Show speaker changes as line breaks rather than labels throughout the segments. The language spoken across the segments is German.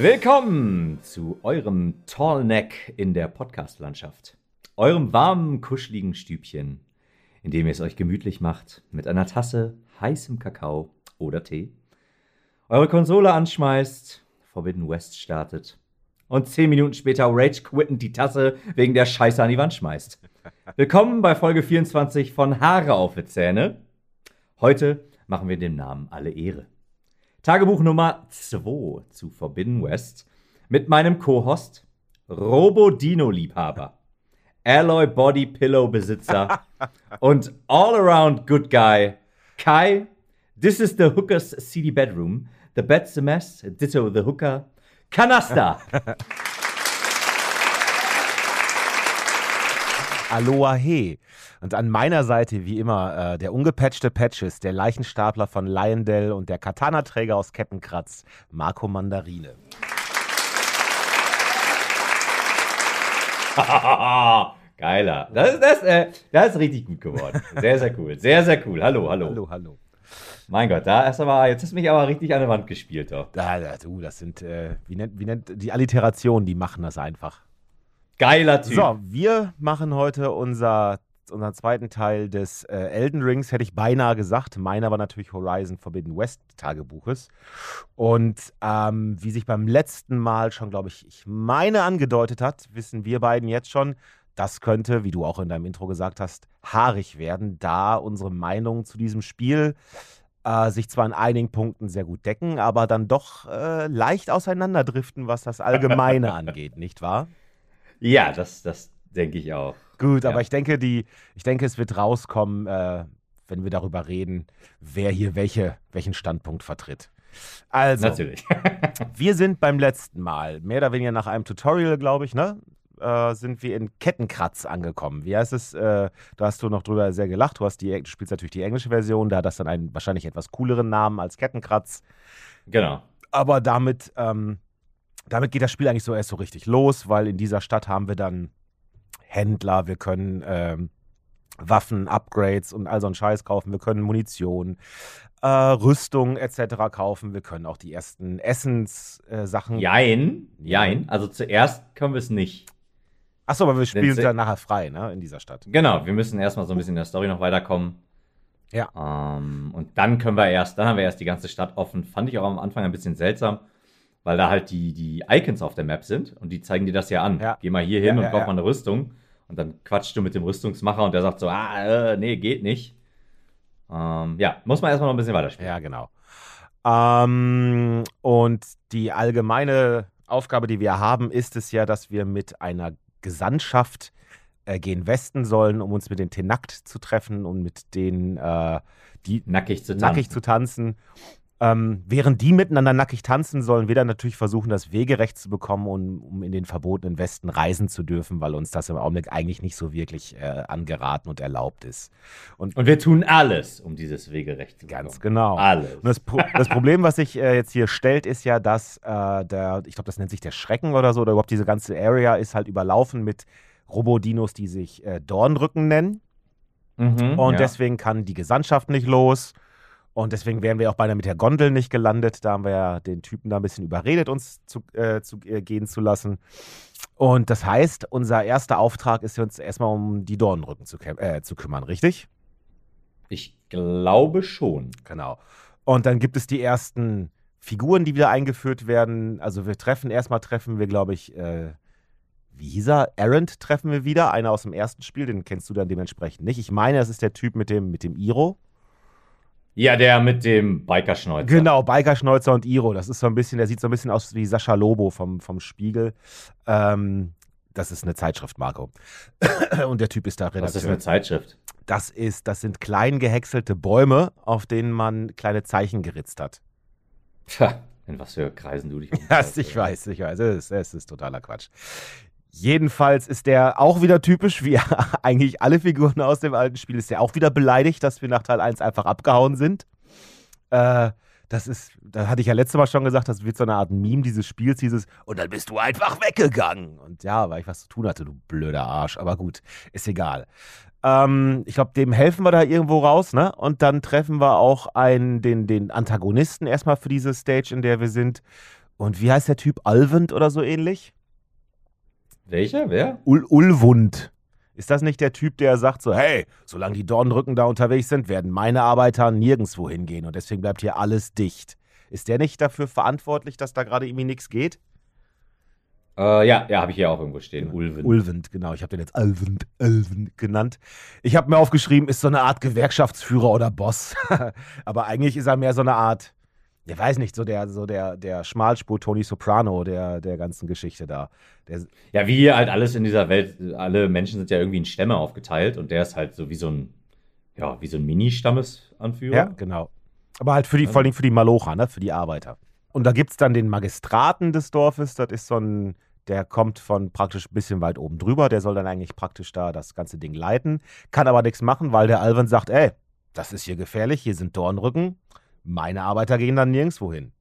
Willkommen zu eurem Tallneck in der Podcast-Landschaft. Eurem warmen, kuscheligen Stübchen, in dem ihr es euch gemütlich macht mit einer Tasse heißem Kakao oder Tee, eure Konsole anschmeißt, Forbidden West startet und zehn Minuten später Rage quittend die Tasse wegen der Scheiße an die Wand schmeißt. Willkommen bei Folge 24 von Haare auf die Zähne. Heute machen wir dem Namen alle Ehre. Tagebuch Nummer 2 zu Forbidden West mit meinem Co-Host Robo Dino Liebhaber, Alloy Body Pillow Besitzer und All-Around Good Guy Kai. This is the Hooker's CD Bedroom. The bed's a mess. Ditto the Hooker. Kanasta.
Aloha he. Und an meiner Seite, wie immer, äh, der ungepatchte Patches, der Leichenstapler von Lyondell und der Katana-Träger aus Kettenkratz, Marco Mandarine.
Geiler. Das, das, äh, das ist richtig gut geworden. Sehr, sehr cool. Sehr, sehr cool. Hallo, hallo.
Hallo, hallo.
Mein Gott, da ist aber, jetzt hast du mich aber richtig an der Wand gespielt, doch.
Da, da, du, das sind, äh, wie, nennt, wie nennt die Alliterationen, die machen das einfach.
Geiler Typ.
So, wir machen heute unser, unseren zweiten Teil des äh, Elden Rings, hätte ich beinahe gesagt. Meiner war natürlich Horizon Forbidden West Tagebuches. Und ähm, wie sich beim letzten Mal schon, glaube ich, ich meine angedeutet hat, wissen wir beiden jetzt schon, das könnte, wie du auch in deinem Intro gesagt hast, haarig werden, da unsere Meinungen zu diesem Spiel äh, sich zwar in einigen Punkten sehr gut decken, aber dann doch äh, leicht auseinanderdriften, was das Allgemeine angeht, nicht wahr?
Ja, das, das denke ich auch.
Gut,
Ja.
aber ich denke, die, ich denke, es wird rauskommen, äh, wenn wir darüber reden, wer hier welche, welchen Standpunkt vertritt. Also,
Natürlich.
wir sind beim letzten Mal, mehr oder weniger nach einem Tutorial, glaube ich, ne? Äh, sind wir in Kettenkratz angekommen. Wie heißt es? Äh, da hast du noch drüber sehr gelacht. Du, hast die, du spielst natürlich die englische Version, da hat das dann einen wahrscheinlich etwas cooleren Namen als Kettenkratz.
genau.
Aber damit, ähm, damit geht das Spiel eigentlich so erst so richtig los, weil in dieser Stadt haben wir dann Händler, wir können ähm, Waffen, Upgrades und all so einen Scheiß kaufen, wir können Munition, äh, Rüstung etc. kaufen, wir können auch die ersten Essenssachen. Äh,
Jein, jein. Also zuerst können wir es nicht.
Achso, aber wir spielen dann nachher frei, ne, in dieser Stadt.
Genau, wir müssen erstmal so ein bisschen in der Story noch weiterkommen.
Ja.
Ähm, und dann können wir erst, dann haben wir erst die ganze Stadt offen. Fand ich auch am Anfang ein bisschen seltsam, weil da halt die, die Icons auf der Map sind und die zeigen dir das ja an.
Ja.
Geh mal hier hin
Ja,
und kauf mal eine Rüstung. Und dann quatschst du mit dem Rüstungsmacher und der sagt so, ah, äh, nee, geht nicht. Ähm, ja, muss man erstmal noch ein bisschen weiterspielen.
Ja, genau. Ähm, und die allgemeine Aufgabe, die wir haben, ist es ja, dass wir mit einer Gesandtschaft äh, gen Westen sollen, um uns mit den Tenakt zu treffen und mit denen, äh, die
Nackig zu tanzen.
nackig zu tanzen. Ähm, während die miteinander nackig tanzen, sollen wir dann natürlich versuchen, das Wegerecht zu bekommen, um, um in den verbotenen Westen reisen zu dürfen, weil uns das im Augenblick eigentlich nicht so wirklich äh, angeraten und erlaubt ist.
Und wir tun alles, um dieses Wegerecht zu
Ganz
bekommen.
genau.
Alles.
Und das, Pro das Problem, was sich äh, jetzt hier stellt, ist ja, dass äh, der, ich glaube, das nennt sich der Schrecken oder so, oder überhaupt diese ganze Area ist halt überlaufen mit Robodinos, die sich äh, Dornrücken nennen.
Mhm,
Und
ja.
deswegen kann die Gesandtschaft nicht los. Und deswegen wären wir auch beinahe mit der Gondel nicht gelandet. Da haben wir ja den Typen da ein bisschen überredet, uns zu, äh, zu äh, gehen zu lassen. Und das heißt, unser erster Auftrag ist uns erstmal um die Dornrücken zu, äh, zu kümmern, richtig?
Ich glaube schon.
Genau. Und dann gibt es die ersten Figuren, die wieder eingeführt werden. Also wir treffen, erstmal treffen wir, glaube ich, äh, wie hieß er? Errant treffen wir wieder, einer aus dem ersten Spiel, den kennst du dann dementsprechend nicht. Ich meine, das ist der Typ mit dem, mit dem Iro.
Ja, der mit dem Bikerschnäuzer.
Genau, Bikerschneuzer und Iro. Das ist so ein bisschen, der sieht so ein bisschen aus wie Sascha Lobo vom, vom Spiegel. Ähm, das ist eine Zeitschrift, Marco. und der Typ ist da
Was
Redakteur.
ist eine Zeitschrift?
Das ist, das sind klein gehäckselte Bäume, auf denen man kleine Zeichen geritzt hat.
Tja, in was für Kreisen du dich
Ja, ich weiß, ich weiß. Es es ist totaler Quatsch. Jedenfalls ist der auch wieder typisch, wie eigentlich alle Figuren aus dem alten Spiel, ist der auch wieder beleidigt, dass wir nach Teil 1 einfach abgehauen sind. Äh, Das ist, da hatte ich ja letztes Mal schon gesagt, das wird so eine Art Meme dieses Spiels, dieses, und dann bist du einfach weggegangen. Und ja, weil ich was zu tun hatte, du blöder Arsch. Aber gut, ist egal. Ähm, ich glaube, dem helfen wir da irgendwo raus, ne? Und dann treffen wir auch einen, den, den Antagonisten erstmal für diese Stage, in der wir sind. Und wie heißt der Typ? Alvend oder so ähnlich?
Welcher? Wer?
Ul Ulwund. Ist das nicht der Typ, der sagt so, hey, solange die Dornrücken da unterwegs sind, werden meine Arbeiter nirgendwo hingehen und deswegen bleibt hier alles dicht. Ist der nicht dafür verantwortlich, dass da gerade irgendwie nichts geht?
Äh, ja, ja, habe ich hier auch irgendwo stehen. Ulvend.
Ulvend, genau. Ich habe den jetzt Alvend, Alvend genannt. Ich habe mir aufgeschrieben, ist so eine Art Gewerkschaftsführer oder Boss. Aber eigentlich ist er mehr so eine Art, ich weiß nicht, so der, so der, der Schmalspur Tony Soprano der, der ganzen Geschichte da. Der,
Ja, wie hier halt alles in dieser Welt, alle Menschen sind ja irgendwie in Stämme aufgeteilt und der ist halt so wie so ein, ja, wie so ein Mini-Stammesanführer.
ja, genau. Aber halt für die, vor allem für die Malocher, ne? für die Arbeiter. Und da gibt es dann den Magistraten des Dorfes, das ist so ein, der kommt von praktisch ein bisschen weit oben drüber, der soll dann eigentlich praktisch da das ganze Ding leiten, kann aber nichts machen, weil der Alvin sagt, ey, das ist hier gefährlich, hier sind Dornrücken, meine Arbeiter gehen dann nirgendwo hin.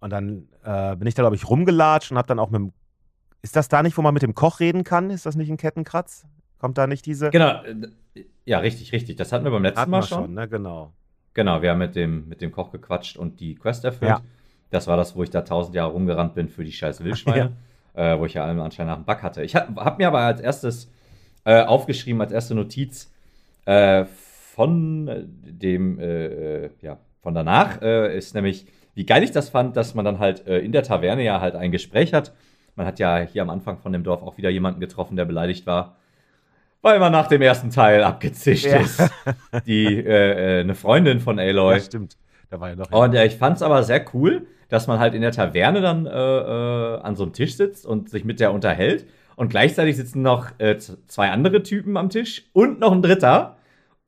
Und dann äh, bin ich da, glaube ich, rumgelatscht und habe dann auch mit dem. Ist das da nicht, wo man mit dem Koch reden kann? Ist das nicht ein Kettenkratz? Kommt da nicht diese.
Genau. äh, Ja, richtig, richtig. Das hatten wir beim letzten
Hatten
Mal schon.
schon, ne? Genau.
Genau, wir haben mit dem, mit dem Koch gequatscht und die Quest erfüllt.
Ja.
Das war das, wo ich da tausend Jahre rumgerannt bin für die scheiß Wildschweine, äh, wo ich ja allem anscheinend nach dem Bug hatte. Ich habe hab mir aber als erstes äh, aufgeschrieben, als erste Notiz äh, von dem, äh, äh, ja, von danach, äh, ist nämlich, wie geil ich das fand, dass man dann halt äh, in der Taverne ja halt ein Gespräch hat. Man hat ja hier am Anfang von dem Dorf auch wieder jemanden getroffen, der beleidigt war, weil man nach dem ersten Teil abgezischt
Ja.
ist. Die, äh, äh, eine Freundin von Aloy.
Ja, stimmt. Da war ja noch.
Und äh, ich fand es aber sehr cool, dass man halt in der Taverne dann äh, äh, an so einem Tisch sitzt und sich mit der unterhält. Und gleichzeitig sitzen noch äh, zwei andere Typen am Tisch und noch ein dritter.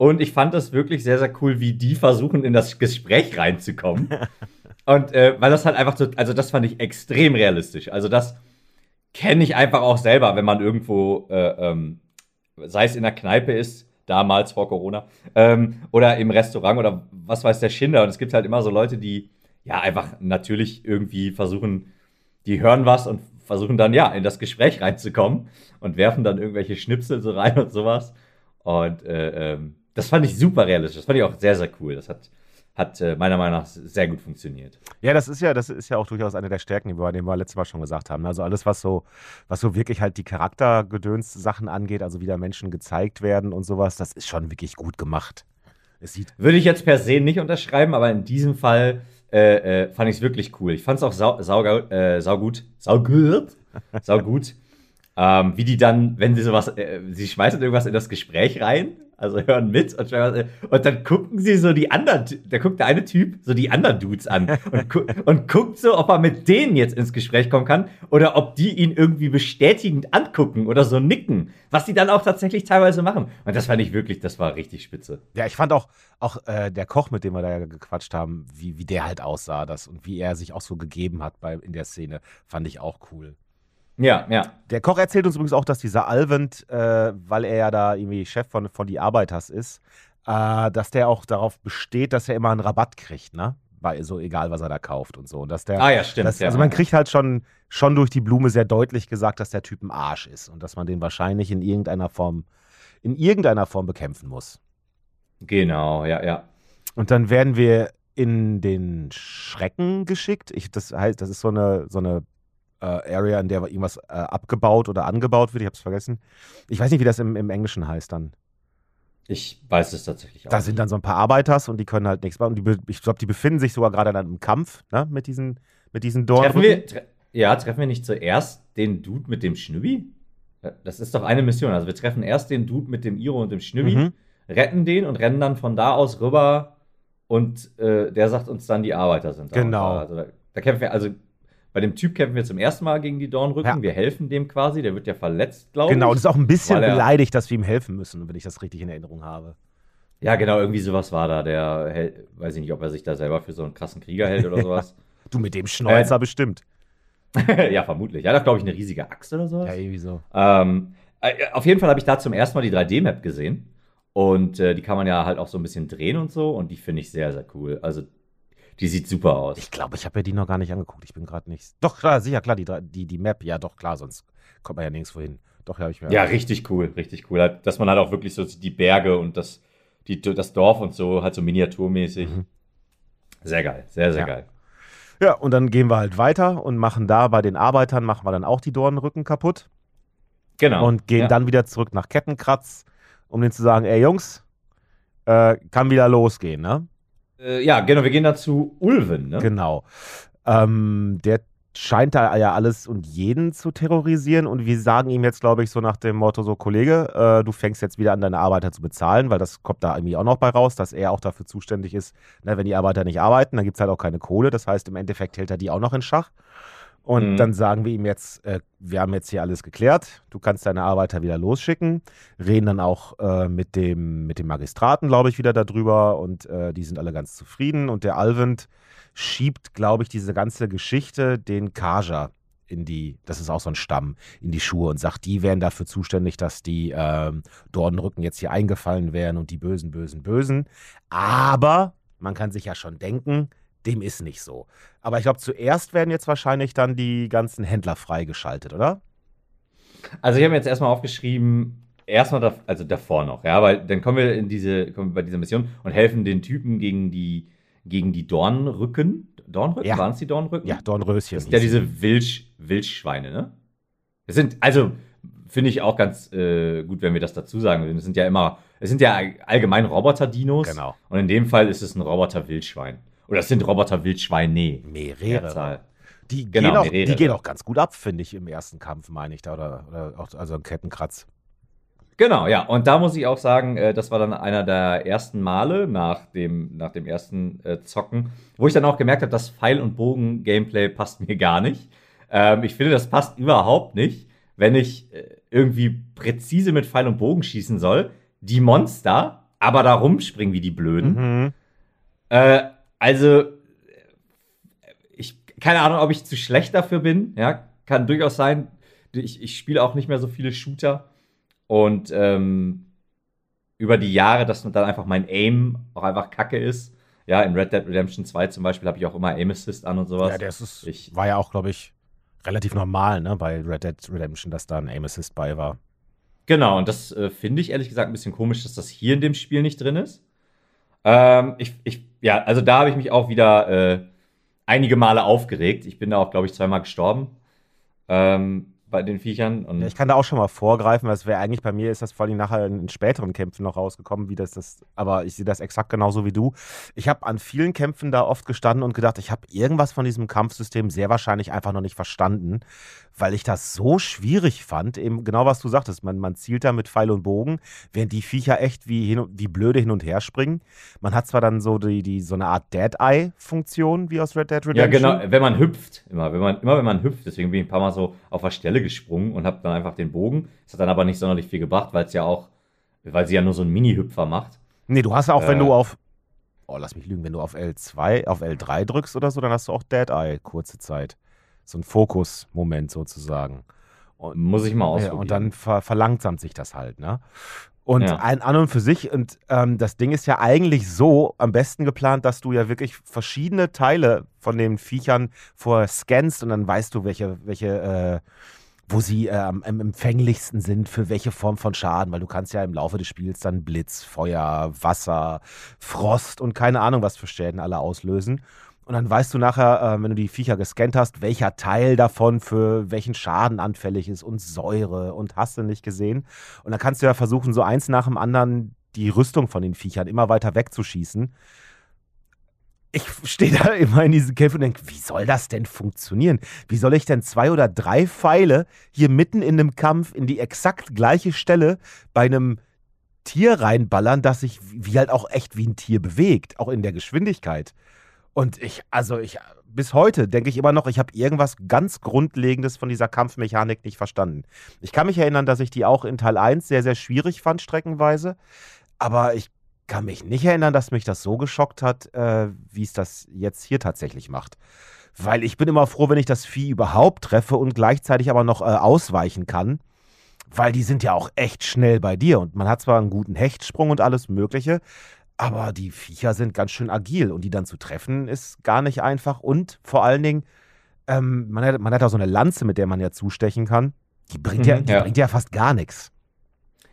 Und ich fand das wirklich sehr, sehr cool, wie die versuchen, in das Gespräch reinzukommen. und äh, weil das halt einfach so, also das fand ich extrem realistisch. Also das kenne ich einfach auch selber, wenn man irgendwo, äh, ähm, sei es in der Kneipe ist, damals vor Corona, ähm, oder im Restaurant oder was weiß der Schinder. Und es gibt halt immer so Leute, die ja einfach natürlich irgendwie versuchen, die hören was und versuchen dann ja in das Gespräch reinzukommen und werfen dann irgendwelche Schnipsel so rein und sowas. Und äh, ähm, das fand ich super realistisch. Das fand ich auch sehr, sehr cool. Das hat, hat äh, meiner Meinung nach sehr gut funktioniert.
Ja, das ist ja, das ist ja auch durchaus eine der Stärken, die wir, die wir letztes Mal schon gesagt haben. Also alles, was so, was so wirklich halt die Charaktergedöns Sachen angeht, also wie da Menschen gezeigt werden und sowas, das ist schon wirklich gut gemacht. Es sieht
Würde ich jetzt per se nicht unterschreiben, aber in diesem Fall äh, äh, fand ich es wirklich cool. Ich fand es auch sau, sau, äh, saugut. Saugut. Saugut. ähm, wie die dann, wenn sie sowas, äh, sie schmeißen irgendwas in das Gespräch rein, also hören mit und, und dann gucken sie so die anderen, da guckt der eine Typ so die anderen Dudes an und, gu und guckt so, ob er mit denen jetzt ins Gespräch kommen kann oder ob die ihn irgendwie bestätigend angucken oder so nicken, was die dann auch tatsächlich teilweise machen. Und das fand ich wirklich, das war richtig spitze.
Ja, ich fand auch, auch äh, der Koch, mit dem wir da ja gequatscht haben, wie, wie der halt aussah das und wie er sich auch so gegeben hat bei, in der Szene, fand ich auch cool.
Ja, ja.
Der Koch erzählt uns übrigens auch, dass dieser Alvend, äh, weil er ja da irgendwie Chef von, von die Arbeiters ist, äh, dass der auch darauf besteht, dass er immer einen Rabatt kriegt, ne? Bei, so egal, was er da kauft und so. Und dass der,
Ah ja, stimmt.
das,
ja.
Also man kriegt halt schon, schon durch die Blume sehr deutlich gesagt, dass der Typ ein Arsch ist und dass man den wahrscheinlich in irgendeiner Form, in irgendeiner Form bekämpfen muss.
Genau, ja, ja.
Und dann werden wir in den Schrecken geschickt. Ich, das heißt, das ist so eine, so eine äh, Area, in der irgendwas äh, abgebaut oder angebaut wird. Ich habe es vergessen. Ich weiß nicht, wie das im, im Englischen heißt dann.
Ich weiß es tatsächlich auch.
Da sind dann so ein paar Arbeiters und die können halt nichts machen. Und die, ich glaube, die befinden sich sogar gerade dann im Kampf ne, mit diesen, mit diesen
treffen
Dornrücken.
wir, tre ja, treffen wir nicht zuerst den Dude mit dem Schnübbi? Ja, Das ist doch eine Mission. Also wir treffen erst den Dude mit dem Iro und dem Schnübbi,
Mhm.
retten den und rennen dann von da aus rüber und äh, der sagt uns dann, die Arbeiter sind da.
Genau.
Also da, da kämpfen wir, also bei dem Typ kämpfen wir zum ersten Mal gegen die Dornrücken.
Ja.
Wir helfen dem quasi, der wird ja verletzt, glaube
Genau, und
ich.
ist auch ein bisschen beleidigt, dass wir ihm helfen müssen, wenn ich das richtig in Erinnerung habe.
Ja, genau, irgendwie sowas war da. Der, weiß ich nicht, ob er sich da selber für so einen krassen Krieger hält oder sowas.
Du mit dem Schnäuzer
Äh,
bestimmt.
ja, vermutlich. Er hat doch, glaube ich, eine riesige Axt oder sowas.
Ja, irgendwie so.
Ähm, äh, auf jeden Fall habe ich da zum ersten Mal die 3D-Map gesehen. Und äh, die kann man ja halt auch so ein bisschen drehen und so. Und die finde ich sehr, sehr cool. Also, Die sieht super aus.
Ich glaube, ich habe ja die noch gar nicht angeguckt. Ich bin gerade nicht. Doch, klar, sicher, klar, die, die, die Map, ja, doch, klar, sonst kommt man ja nirgendwo hin. Doch, ja, habe ich mir.
Ja, richtig cool, richtig cool. Halt, dass man halt auch wirklich so die Berge und das, die, das Dorf und so, halt so miniaturmäßig. Mhm. Sehr geil, sehr, sehr
ja.
geil.
Ja, und dann gehen wir halt weiter und machen da bei den Arbeitern, machen wir dann auch die Dornenrücken kaputt.
Genau.
Und gehen
ja.
dann wieder zurück nach Kettenkratz, um denen zu sagen, ey Jungs, äh, kann wieder losgehen, ne?
Äh, ja, genau, wir gehen dann zu Ulven, ne?
Genau. Ähm, der scheint da ja alles und jeden zu terrorisieren und wir sagen ihm jetzt, glaube ich, so nach dem Motto, so Kollege, äh, du fängst jetzt wieder an, deine Arbeiter zu bezahlen, weil das kommt da irgendwie auch noch bei raus, dass er auch dafür zuständig ist, na, wenn die Arbeiter nicht arbeiten, dann gibt es halt auch keine Kohle, das heißt, im Endeffekt hält er die auch noch in Schach. Und
Mhm.
dann sagen wir ihm jetzt, äh, wir haben jetzt hier alles geklärt, du kannst deine Arbeiter wieder losschicken, reden dann auch äh, mit, dem, mit dem Magistraten, glaube ich, wieder darüber und äh, die sind alle ganz zufrieden und der Alvend schiebt, glaube ich, diese ganze Geschichte den Kaja in die, das ist auch so ein Stamm, in die Schuhe und sagt, die wären dafür zuständig, dass die ähm, Dornenrücken jetzt hier eingefallen wären und die Bösen, Bösen, Bösen. Aber man kann sich ja schon denken, dem ist nicht so. Aber ich glaube, zuerst werden jetzt wahrscheinlich dann die ganzen Händler freigeschaltet, oder?
Also ich habe mir jetzt erstmal aufgeschrieben, erstmal, da, also davor noch, ja, weil dann kommen wir in diese, kommen wir bei dieser Mission und helfen den Typen gegen die, gegen die Dornrücken. Dornrücken?
Ja.
Waren es die Dornrücken?
Ja, Dornröschen.
Das sind ja diese Wildsch Wildschweine, ne? Das sind, also, finde ich auch ganz äh, gut, wenn wir das dazu sagen. Es sind ja immer, es sind ja allgemein Roboter-Dinos.
Genau.
Und in dem Fall ist es ein Roboter-Wildschwein. Oder sind Roboter-Wildschweine.
Mehrere.
Mehrzahl.
Die,
Genau,
gehen auch,
mehrere.
die gehen auch ganz gut ab, finde ich, im ersten Kampf, meine ich da. Oder, oder auch, also ein Kettenkratz.
Genau, ja. Und da muss ich auch sagen, äh, das war dann einer der ersten Male nach dem, nach dem ersten äh, Zocken, wo ich dann auch gemerkt habe, das Pfeil- und Bogen-Gameplay passt mir gar nicht. Ähm, ich finde, das passt überhaupt nicht, wenn ich äh, irgendwie präzise mit Pfeil und Bogen schießen soll, die Monster aber da rumspringen wie die Blöden.
Mhm.
Also, ich, keine Ahnung, ob ich zu schlecht dafür bin. Ja, kann durchaus sein. Ich, ich spiele auch nicht mehr so viele Shooter. Und ähm, über die Jahre, dass dann einfach mein Aim auch einfach kacke ist. Ja, in Red Dead Redemption 2 zum Beispiel habe ich auch immer Aim Assist an und sowas.
Ja, das ist,
Ich-
war ja auch, glaube ich, relativ normal, ne, bei Red Dead Redemption, dass da ein Aim Assist bei war.
Genau, und das äh, finde ich ehrlich gesagt ein bisschen komisch, dass das hier in dem Spiel nicht drin ist. Ähm, ich, ich, ja, also da habe ich mich auch wieder äh, einige Male aufgeregt. Ich bin da auch, glaube ich, zweimal gestorben ähm, bei den Viechern. Und
Ja, ich kann da auch schon mal vorgreifen, weil es wäre eigentlich bei mir ist das vor allem nachher in, späteren Kämpfen noch rausgekommen, wie das das, aber ich sehe das exakt genauso wie du. Ich habe an vielen Kämpfen da oft gestanden und gedacht, ich habe irgendwas von diesem Kampfsystem sehr wahrscheinlich einfach noch nicht verstanden, weil ich das so schwierig fand, eben genau was du sagtest, man, man zielt da mit Pfeil und Bogen, während die Viecher echt wie, hin, wie blöde hin und her springen. Man hat zwar dann so die, die so eine Art Dead-Eye-Funktion wie aus Red Dead
ja,
Redemption.
genau, wenn man hüpft, immer, wenn man, immer wenn man hüpft, deswegen bin ich ein paar Mal so auf der Stelle gesprungen und habe dann einfach den Bogen. Das hat dann aber nicht sonderlich viel gebracht, weil es ja auch, weil sie ja nur so einen Mini-Hüpfer macht.
Nee, du hast auch, wenn
Äh.
du auf. Oh, lass mich lügen, wenn du auf L2, auf L3 drückst oder so, dann hast du auch Dead Eye, kurze Zeit. So ein Fokus-Moment sozusagen. Und,
Muss ich mal
ja,
ausprobieren.
und dann ver verlangsamt sich das halt, ne? Und
Ja.
ein an und für sich, und ähm, das Ding ist ja eigentlich so am besten geplant, dass du ja wirklich verschiedene Teile von den Viechern vorher scannst und dann weißt du, welche, welche, äh, wo sie äh, am empfänglichsten sind für welche Form von Schaden, weil du kannst ja im Laufe des Spiels dann Blitz, Feuer, Wasser, Frost und keine Ahnung, was für Schäden alle auslösen. Und dann weißt du nachher, äh, wenn du die Viecher gescannt hast, welcher Teil davon für welchen Schaden anfällig ist und Säure und hast du nicht gesehen. Und dann kannst du ja versuchen, so eins nach dem anderen die Rüstung von den Viechern immer weiter wegzuschießen. Ich stehe da immer in diesen Kämpfen und denke, wie soll das denn funktionieren? Wie soll ich denn zwei oder drei Pfeile hier mitten in einem Kampf in die exakt gleiche Stelle bei einem Tier reinballern, das sich wie halt auch echt wie ein Tier bewegt, auch in der Geschwindigkeit? Und ich, also ich, bis heute denke ich immer noch, ich habe irgendwas ganz Grundlegendes von dieser Kampfmechanik nicht verstanden. Ich kann mich erinnern, dass ich die auch in Teil 1 sehr, sehr schwierig fand, streckenweise. Aber ich kann mich nicht erinnern, dass mich das so geschockt hat, äh, wie es das jetzt hier tatsächlich macht. Weil ich bin immer froh, wenn ich das Vieh überhaupt treffe und gleichzeitig aber noch äh, ausweichen kann. Weil die sind ja auch echt schnell bei dir. Und man hat zwar einen guten Hechtsprung und alles Mögliche, Aber die Viecher sind ganz schön agil und die dann zu treffen ist gar nicht einfach. Und vor allen Dingen, ähm, man, hat, man hat auch so eine Lanze, mit der man ja zustechen kann. Die bringt, mhm, ja, die ja. bringt ja fast gar nichts.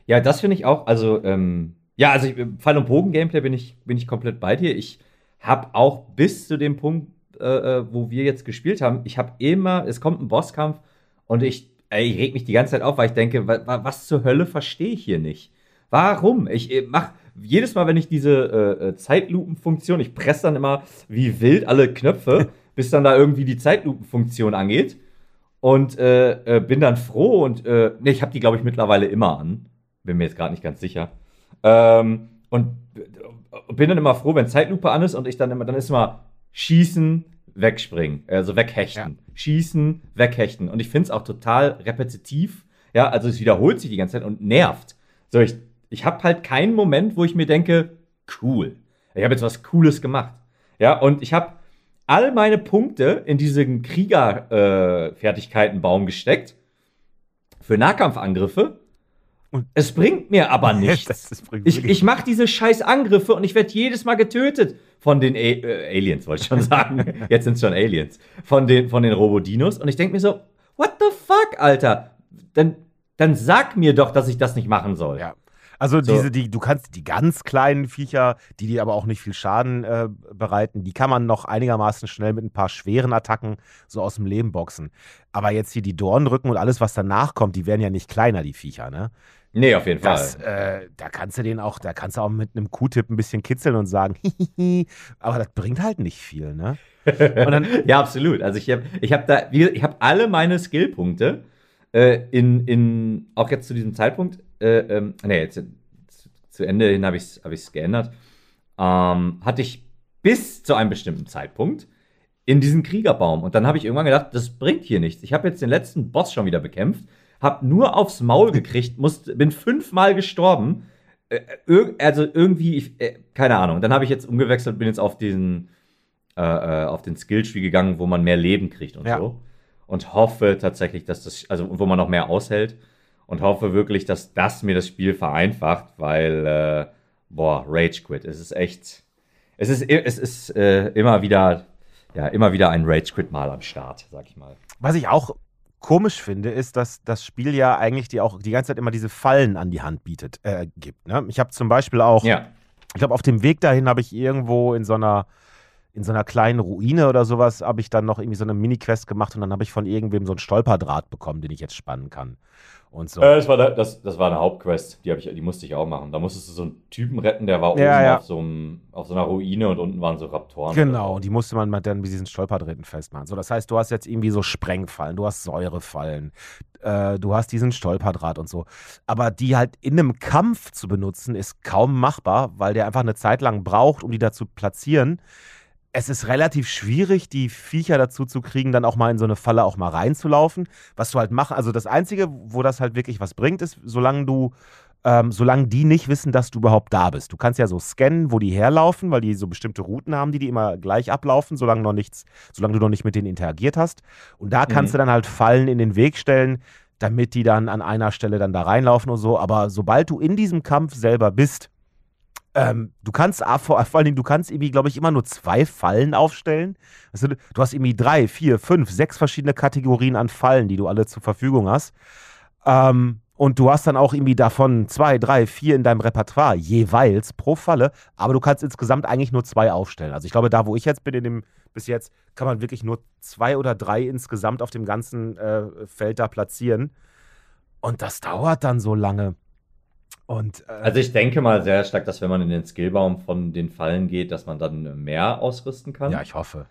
Ja, das finde ich auch. Also, ähm, ja, also ich, Fall- und Bogen-Gameplay bin ich, bin ich komplett bei dir. Ich habe auch bis zu dem Punkt, äh, äh, wo wir jetzt gespielt haben, ich habe immer, es kommt ein Bosskampf und ich, ey, ich reg mich die ganze Zeit auf, weil ich denke, wa, was zur Hölle verstehe ich hier nicht? Warum? Ich äh, mach jedes Mal, wenn ich diese äh, äh Zeitlupenfunktion, ich presse dann immer wie wild alle Knöpfe, bis dann da irgendwie die Zeitlupenfunktion angeht. Und äh, äh, bin dann froh und äh, ne, ich habe die, glaube ich, mittlerweile immer an. Bin mir jetzt gerade nicht ganz sicher. Ähm, und bin dann immer froh, wenn Zeitlupe an ist und ich dann immer, dann ist immer schießen, wegspringen, also weghechten. Ja. Schießen, weghechten. Und ich finde es auch total repetitiv. Ja, also es wiederholt sich die ganze Zeit und nervt. So, ich ich habe halt keinen Moment, wo ich mir denke, cool, ich habe jetzt was Cooles gemacht. Ja, und ich habe all meine Punkte in diesen Kriegerfertigkeitenbaum äh, gesteckt für Nahkampfangriffe. Und es bringt mir aber nichts. ich ich mache diese scheiß Angriffe und ich werde jedes Mal getötet von den A äh, Aliens, wollte ich schon sagen. Jetzt sind es schon Aliens. Von den, von den Robodinos. Und ich denke mir so, what the fuck, Alter? Dann, dann sag mir doch, dass ich das nicht machen soll.
Ja. Also so. diese, die, du kannst die ganz kleinen Viecher, die dir aber auch nicht viel Schaden äh, bereiten, die kann man noch einigermaßen schnell mit ein paar schweren Attacken so aus dem Leben boxen. Aber jetzt hier die Dornrücken und alles, was danach kommt, die werden ja nicht kleiner, die Viecher, ne?
Nee, auf jeden
das, Fall. Äh, da kannst du den auch, da kannst du auch mit einem Q-Tip ein bisschen kitzeln und sagen, aber das bringt halt nicht viel, ne?
Dann, ja, absolut. Also ich habe ich hab da, ich habe alle meine Skillpunkte äh, in, in, auch jetzt zu diesem Zeitpunkt äh, ähm, nee, jetzt, zu Ende hin habe ich es hab geändert, ähm, hatte ich bis zu einem bestimmten Zeitpunkt in diesen Kriegerbaum. Und dann habe ich irgendwann gedacht, das bringt hier nichts. Ich habe jetzt den letzten Boss schon wieder bekämpft, habe nur aufs Maul gekriegt, musste, bin fünfmal gestorben. Äh, also irgendwie, ich, äh, keine Ahnung. Dann habe ich jetzt umgewechselt, bin jetzt auf diesen, äh, äh, auf den Skilltree gegangen, wo man mehr Leben kriegt und ja. so. Und hoffe tatsächlich, dass das, also wo man noch mehr aushält und hoffe wirklich, dass das mir das Spiel vereinfacht, weil, äh, boah, Rage Quit. Es ist echt, es ist, es ist äh, immer wieder, ja, immer wieder ein Rage Quit mal am Start, sag ich mal.
Was ich auch komisch finde, ist, dass das Spiel ja eigentlich die auch die ganze Zeit immer diese Fallen an die Hand bietet, äh, gibt. Ne? Ich habe zum Beispiel auch, ja. ich glaube, auf dem Weg dahin habe ich irgendwo in so einer in so einer kleinen Ruine oder sowas habe ich dann noch irgendwie so eine Mini-Quest gemacht und dann habe ich von irgendwem so einen Stolperdraht bekommen, den ich jetzt spannen kann und so.
Äh, das, war da, das, das war eine Hauptquest, die, ich, die musste ich auch machen. Da musstest du so einen Typen retten, der war ja, oben ja. Auf, so einem, auf so einer Ruine und unten waren so Raptoren.
Genau, und die musste man dann mit diesen Stolperdrähten festmachen. So, das heißt, du hast jetzt irgendwie so Sprengfallen, du hast Säurefallen, äh, du hast diesen Stolperdraht und so. Aber die halt in einem Kampf zu benutzen, ist kaum machbar, weil der einfach eine Zeit lang braucht, um die da zu platzieren es ist relativ schwierig, die Viecher dazu zu kriegen, dann auch mal in so eine Falle auch mal reinzulaufen. Was du halt machen, also das Einzige, wo das halt wirklich was bringt, ist, solange du, ähm, solange die nicht wissen, dass du überhaupt da bist. Du kannst ja so scannen, wo die herlaufen, weil die so bestimmte Routen haben, die die immer gleich ablaufen, solange noch nichts, solange du noch nicht mit denen interagiert hast. Und da kannst mhm. du dann halt Fallen in den Weg stellen, damit die dann an einer Stelle dann da reinlaufen und so. Aber sobald du in diesem Kampf selber bist, ähm, du kannst vor, vor allen Dingen, du kannst irgendwie, glaube ich, immer nur zwei Fallen aufstellen. Also, du hast irgendwie drei, vier, fünf, sechs verschiedene Kategorien an Fallen, die du alle zur Verfügung hast. Ähm, und du hast dann auch irgendwie davon zwei, drei, vier in deinem Repertoire jeweils pro Falle. Aber du kannst insgesamt eigentlich nur zwei aufstellen. Also ich glaube, da, wo ich jetzt bin, in dem bis jetzt, kann man wirklich nur zwei oder drei insgesamt auf dem ganzen äh, Feld da platzieren. Und das dauert dann so lange. Und,
äh, also ich denke mal sehr stark, dass wenn man in den Skillbaum von den Fallen geht, dass man dann mehr ausrüsten kann.
Ja, ich hoffe.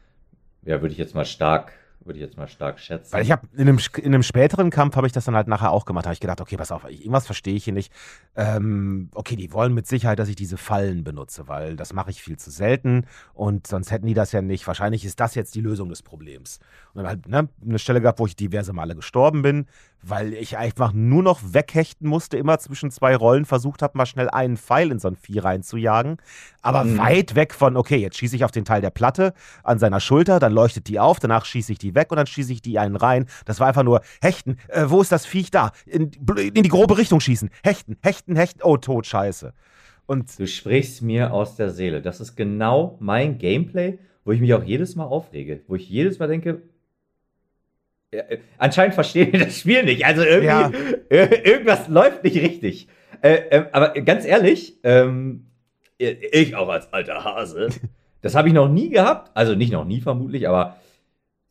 Ja, würde ich jetzt mal stark würde ich jetzt mal stark schätzen.
Weil ich habe in einem, in einem späteren Kampf habe ich das dann halt nachher auch gemacht. Da habe ich gedacht, okay, pass auf, irgendwas verstehe ich hier nicht. Ähm, okay, die wollen mit Sicherheit, dass ich diese Fallen benutze, weil das mache ich viel zu selten und sonst hätten die das ja nicht. Wahrscheinlich ist das jetzt die Lösung des Problems. Und dann halt ne, eine Stelle gehabt, wo ich diverse Male gestorben bin, weil ich einfach nur noch weghechten musste, immer zwischen zwei Rollen versucht habe, mal schnell einen Pfeil in so ein Vieh reinzujagen. Aber mhm. weit weg von, okay, jetzt schieße ich auf den Teil der Platte an seiner Schulter, dann leuchtet die auf, danach schieße ich die weg und dann schieße ich die einen rein. Das war einfach nur Hechten. Äh, wo ist das Viech da? In, in, die grobe Richtung schießen. Hechten, Hechten, Hechten. Oh, tot, scheiße.
Und du sprichst mir aus der Seele. Das ist genau mein Gameplay, wo ich mich auch jedes Mal aufrege. Wo ich jedes Mal denke, ja, äh, anscheinend verstehe ich das Spiel nicht. Also irgendwie, ja. irgendwas läuft nicht richtig. Äh, äh, aber ganz ehrlich, ähm, ich auch als alter Hase, das habe ich noch nie gehabt. Also nicht noch nie vermutlich, aber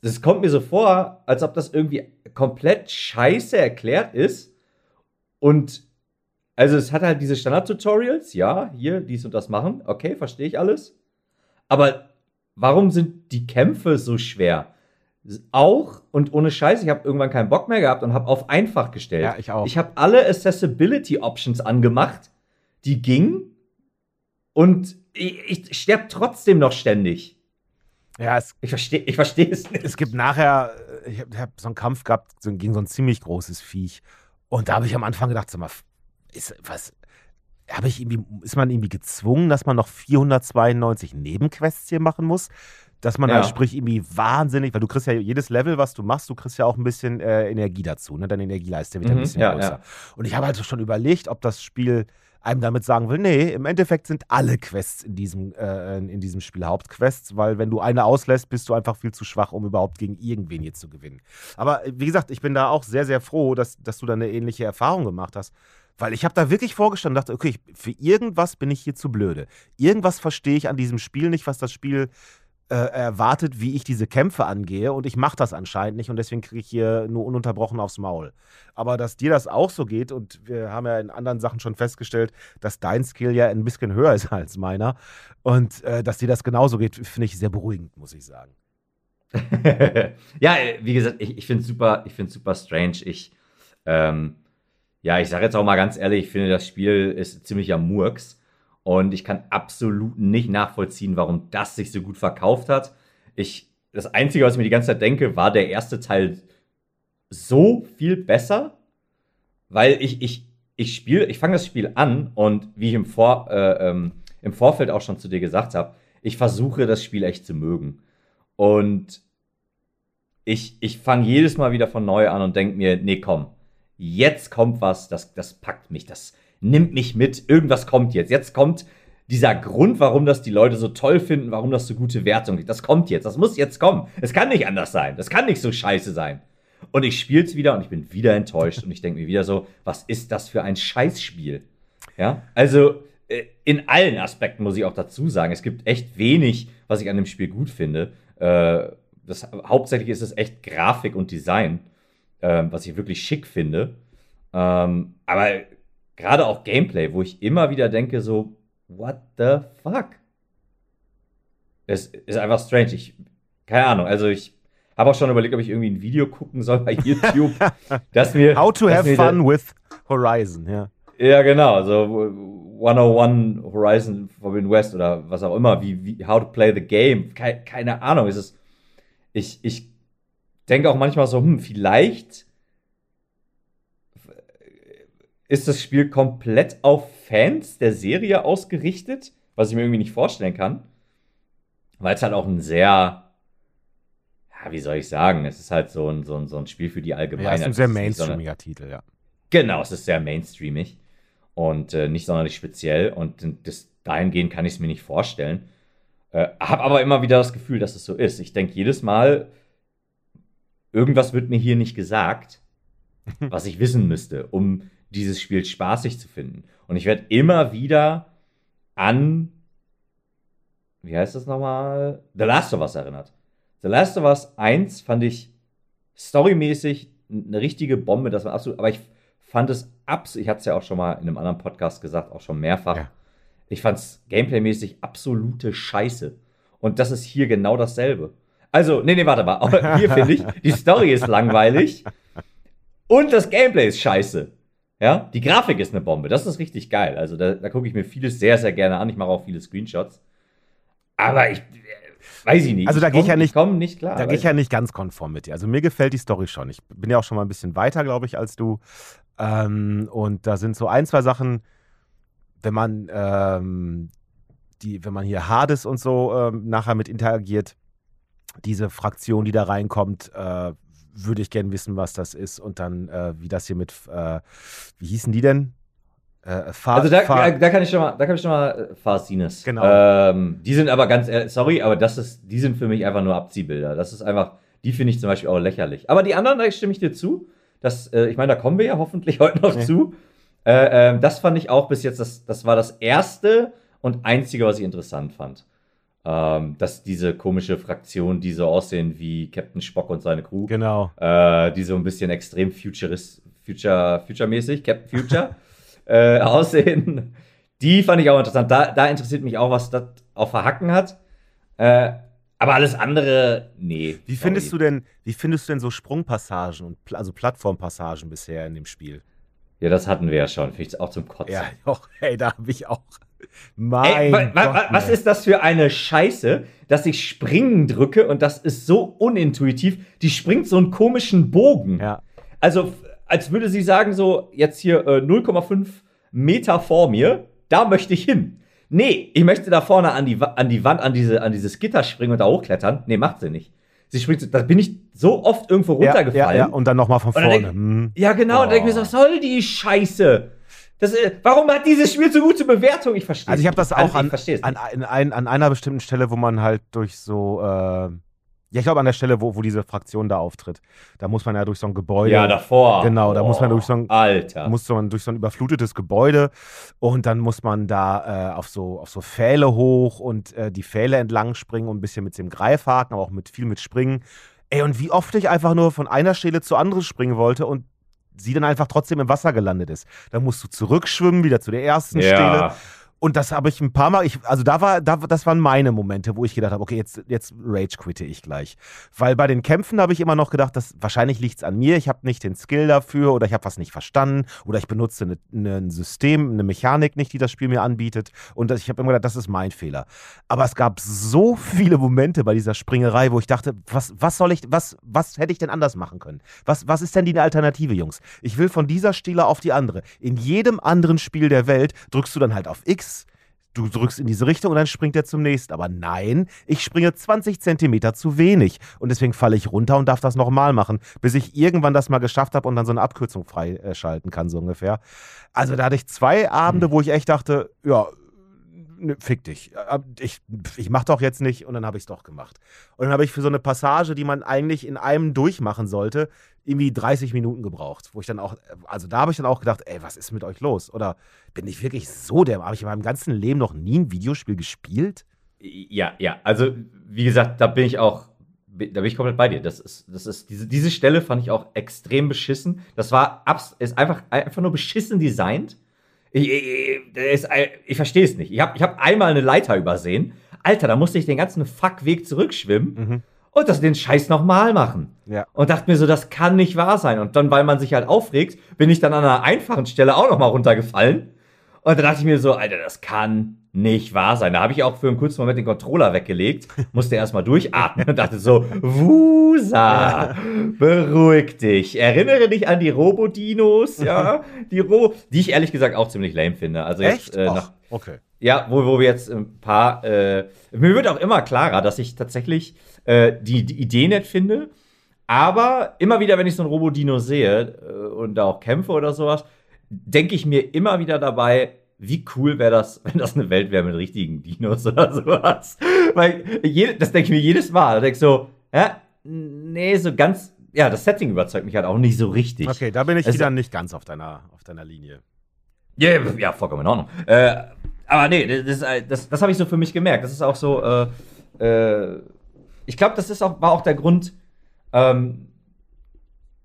es kommt mir so vor, als ob das irgendwie komplett scheiße erklärt ist. Und also es hat halt diese Standard-Tutorials, ja, hier, dies und das machen, okay, verstehe ich alles. Aber warum sind die Kämpfe so schwer? Auch und ohne Scheiß, ich habe irgendwann keinen Bock mehr gehabt und habe auf einfach gestellt. Ja,
ich auch.
Ich habe alle Accessibility Options angemacht, die gingen und ich, ich sterbe trotzdem noch ständig.
Ja, es,
ich verstehe ich versteh es nicht.
Es gibt nachher, äh, ich habe hab so einen Kampf gehabt so, gegen so ein ziemlich großes Viech. Und da habe ich am Anfang gedacht, sag mal, ist, was, habe ich irgendwie, ist man irgendwie gezwungen, dass man noch 492 Nebenquests hier machen muss? Dass man ja. halt sprich irgendwie wahnsinnig, weil du kriegst ja jedes Level, was du machst, du kriegst ja auch ein bisschen äh, Energie dazu, ne? Deine Energieleiste wird mhm, ein bisschen ja, größer. Ja. Und ich habe halt schon überlegt, ob das Spiel einem damit sagen will, nee, im Endeffekt sind alle Quests in diesem, äh, in diesem Spiel Hauptquests, weil wenn du eine auslässt, bist du einfach viel zu schwach, um überhaupt gegen irgendwen hier zu gewinnen. Aber wie gesagt, ich bin da auch sehr, sehr froh, dass, dass du da eine ähnliche Erfahrung gemacht hast. Weil ich habe da wirklich vorgestanden und dachte, okay, für irgendwas bin ich hier zu blöde. Irgendwas verstehe ich an diesem Spiel nicht, was das Spiel äh, erwartet, wie ich diese Kämpfe angehe und ich mache das anscheinend nicht und deswegen kriege ich hier nur ununterbrochen aufs Maul. Aber dass dir das auch so geht und wir haben ja in anderen Sachen schon festgestellt, dass dein Skill ja ein bisschen höher ist als meiner und äh, dass dir das genauso geht, finde ich sehr beruhigend, muss ich sagen.
ja, wie gesagt, ich, ich finde es super, ich finde super strange. Ich, ähm, ja, ich sage jetzt auch mal ganz ehrlich, ich finde das Spiel ist ziemlich am Murks. Und ich kann absolut nicht nachvollziehen, warum das sich so gut verkauft hat. Ich, das Einzige, was ich mir die ganze Zeit denke, war der erste Teil so viel besser, weil ich, ich, ich spiele, ich fange das Spiel an und wie ich im, Vor, äh, ähm, im Vorfeld auch schon zu dir gesagt habe, ich versuche das Spiel echt zu mögen. Und ich, ich fange jedes Mal wieder von neu an und denke mir, nee, komm, jetzt kommt was, das, das packt mich, das, nimmt mich mit, irgendwas kommt jetzt. Jetzt kommt dieser Grund, warum das die Leute so toll finden, warum das so gute Wertung gibt. Das kommt jetzt, das muss jetzt kommen. Es kann nicht anders sein. Das kann nicht so scheiße sein. Und ich spiele es wieder und ich bin wieder enttäuscht und ich denke mir wieder so, was ist das für ein Scheißspiel? Ja, also äh, in allen Aspekten muss ich auch dazu sagen, es gibt echt wenig, was ich an dem Spiel gut finde. Äh, das, hauptsächlich ist es echt Grafik und Design, äh, was ich wirklich schick finde. Ähm, aber gerade auch Gameplay, wo ich immer wieder denke, so, what the fuck? Es ist einfach strange. Ich, keine Ahnung, also ich habe auch schon überlegt, ob ich irgendwie ein Video gucken soll bei YouTube, dass mir.
How to have fun with Horizon, ja.
Ja, genau, also 101 Horizon Forbidden West oder was auch immer, wie, wie how to play the game. Keine, keine Ahnung, es ist. Ich, ich denke auch manchmal so, hm, vielleicht ist das Spiel komplett auf Fans der Serie ausgerichtet, was ich mir irgendwie nicht vorstellen kann. Weil es halt auch ein sehr, ja, wie soll ich sagen, es ist halt so ein, so ein, so ein Spiel für die Allgemeinheit. Ja, es ist
ein sehr mainstreamiger Titel, ja.
Genau, es ist sehr mainstreamig und äh, nicht sonderlich speziell und das, dahingehend kann ich es mir nicht vorstellen. Äh, hab aber immer wieder das Gefühl, dass es so ist. Ich denke jedes Mal, irgendwas wird mir hier nicht gesagt, was ich wissen müsste, um dieses Spiel spaßig zu finden. Und ich werde immer wieder an, wie heißt das nochmal? The Last of Us erinnert. The Last of Us 1 fand ich storymäßig eine richtige Bombe, das war absolut, aber ich fand es absolut, ich hatte es ja auch schon mal in einem anderen Podcast gesagt, auch schon mehrfach. Ja. Ich fand es gameplaymäßig absolute Scheiße. Und das ist hier genau dasselbe. Also, nee, nee, warte mal. Aber hier finde ich, die Story ist langweilig und das Gameplay ist scheiße. Ja, die Grafik ist eine Bombe. Das ist richtig geil. Also da, da gucke ich mir vieles sehr, sehr gerne an. Ich mache auch viele Screenshots. Aber ich weiß ich nicht.
Also da gehe ich ja nicht,
komm nicht klar.
Da gehe ich ja nicht ganz konform mit dir. Also mir gefällt die Story schon. Ich bin ja auch schon mal ein bisschen weiter, glaube ich, als du. Ähm, und da sind so ein, zwei Sachen, wenn man ähm, die, wenn man hier Hades und so ähm, nachher mit interagiert, diese Fraktion, die da reinkommt, äh, würde ich gerne wissen, was das ist. Und dann, äh, wie das hier mit, äh, wie hießen die denn? Äh, Fa
Also da, da kann ich schon mal, da kann ich schon mal äh, Farsines.
Genau.
Ähm, die sind aber ganz sorry, aber das ist, die sind für mich einfach nur Abziehbilder. Das ist einfach, die finde ich zum Beispiel auch lächerlich. Aber die anderen, da stimme ich dir zu. Das, äh, ich meine, da kommen wir ja hoffentlich heute noch
Ja.
zu. Äh, ähm, das fand ich auch bis jetzt, das, das war das erste und einzige, was ich interessant fand. Ähm, dass diese komische Fraktion, die so aussehen wie Captain Spock und seine Crew,
genau.
äh, die so ein bisschen extrem futurist, future, future-mäßig, Captain Future, äh, aussehen. Die fand ich auch interessant. Da, da interessiert mich auch, was das auf Verhacken hat. Äh, aber alles andere, nee.
Wie findest du denn, wie findest du denn so Sprungpassagen und also Plattformpassagen bisher in dem Spiel?
Ja, das hatten wir ja schon. Finde ich auch zum Kotzen.
Ja, doch, hey, da habe ich auch.
Ey,
Mein
wa, wa, wa, was ist das für eine Scheiße, dass ich springen drücke und das ist so unintuitiv. Die springt so einen komischen Bogen.
Ja,
Also, als würde sie sagen, so, jetzt hier äh, 0,5 Meter vor mir, da möchte ich hin. Nee, ich möchte da vorne an die, an die Wand, an, diese, an dieses Gitter springen und da hochklettern. Nee, macht sie nicht. Sie springt, so- da bin ich so oft irgendwo
ja,
runtergefallen.
ja, ja, und dann nochmal von vorne.
denk-
Hm.
Ja, genau. Und dann denke ich mir so, was soll die Scheiße? Das, äh, warum hat dieses Spiel so gute Bewertung? Ich verstehe
Also ich habe das auch an,
versteh's
an, an, ein, an einer bestimmten Stelle, wo man halt durch so, äh, ja, ich glaube an der Stelle, wo, wo diese Fraktion da auftritt. Da muss man ja durch so ein Gebäude.
Ja, davor.
Genau, da muss man durch so ein-
Alter.
muss man durch so ein überflutetes Gebäude und dann muss man da äh, auf, so, auf so Pfähle hoch und äh, die Pfähle entlang springen und ein bisschen mit dem Greifhaken, aber auch mit viel mit Springen. Ey, und wie oft ich einfach nur von einer Stelle zur anderen springen wollte und sie dann einfach trotzdem im Wasser gelandet ist. Dann musst du zurückschwimmen, wieder zu der ersten Stelle. Und das habe ich ein paar Mal, ich, also da war, da, das waren meine Momente, wo ich gedacht habe, okay, jetzt, jetzt rage quitte ich gleich. Weil bei den Kämpfen habe ich immer noch gedacht, dass wahrscheinlich liegt es an mir, ich habe nicht den Skill dafür oder ich habe was nicht verstanden oder ich benutze eine, eine, ein System, eine Mechanik nicht, die das Spiel mir anbietet. Und das, ich habe immer gedacht, das ist mein Fehler. Aber es gab so viele Momente bei dieser Springerei, wo ich dachte, was, was soll ich, was, was hätte ich denn anders machen können? Was, was ist denn die Alternative, Jungs? Ich will von dieser Stelle auf die andere. In jedem anderen Spiel der Welt drückst du dann halt auf X, du drückst in diese Richtung und dann springt er zum nächsten. Aber nein, ich springe 20 Zentimeter zu wenig. Und deswegen falle ich runter und darf das nochmal machen, bis ich irgendwann das mal geschafft habe und dann so eine Abkürzung freischalten kann, so ungefähr. Also da hatte ich zwei Abende, wo ich echt dachte, ja, nö, fick dich. Ich, ich mach doch jetzt nicht und dann habe ich es doch gemacht. Und dann habe ich für so eine Passage, die man eigentlich in einem durchmachen sollte, irgendwie 30 Minuten gebraucht. Wo ich dann auch, also da habe ich dann auch gedacht, ey, was ist mit euch los? Oder bin ich wirklich so der, habe ich in meinem ganzen Leben noch nie ein Videospiel gespielt?
Ja, ja, also wie gesagt, da bin ich auch, da bin ich komplett bei dir. Das ist, das ist, diese, diese Stelle fand ich auch extrem beschissen. Das war ist einfach, einfach nur beschissen designt. Ich, ich, ist, ich verstehe es nicht. Ich habe ich hab einmal eine Leiter übersehen. Alter, da musste ich den ganzen Fuckweg zurückschwimmen
Mhm.
und das den Scheiß nochmal machen.
Ja.
Und dachte mir so, das kann nicht wahr sein. Und dann, weil man sich halt aufregt, bin ich dann an einer einfachen Stelle auch nochmal runtergefallen. Und da dachte ich mir so, Alter, das kann nicht wahr sein. Da habe ich auch für einen kurzen Moment den Controller weggelegt, musste erstmal durchatmen und dachte so, Wusa, beruhig dich. Erinnere dich an die Robodinos, ja, die Ro die ich ehrlich gesagt auch ziemlich lame finde. Also jetzt,
Echt?
äh,
Ach,
nach,
okay.
ja, wo, wo wir jetzt ein paar. Äh, mir wird auch immer klarer, dass ich tatsächlich äh, die, die Idee nett finde. Aber immer wieder, wenn ich so ein Robodino sehe äh, und da auch kämpfe oder sowas, denke ich mir immer wieder dabei, wie cool wäre das, wenn das eine Welt wäre mit richtigen Dinos oder sowas. Weil das denke ich mir jedes Mal. Da denke ich so, ja, nee, so ganz. Ja, das Setting überzeugt mich halt auch nicht so richtig.
Okay, da bin ich
Es-
wieder nicht ganz auf deiner, auf deiner Linie.
Ja, ja, ja, vollkommen in Ordnung. Äh, aber nee, das, das, das, das habe ich so für mich gemerkt. Das ist auch so, äh, äh, ich glaube, das ist auch, war auch der Grund, ähm,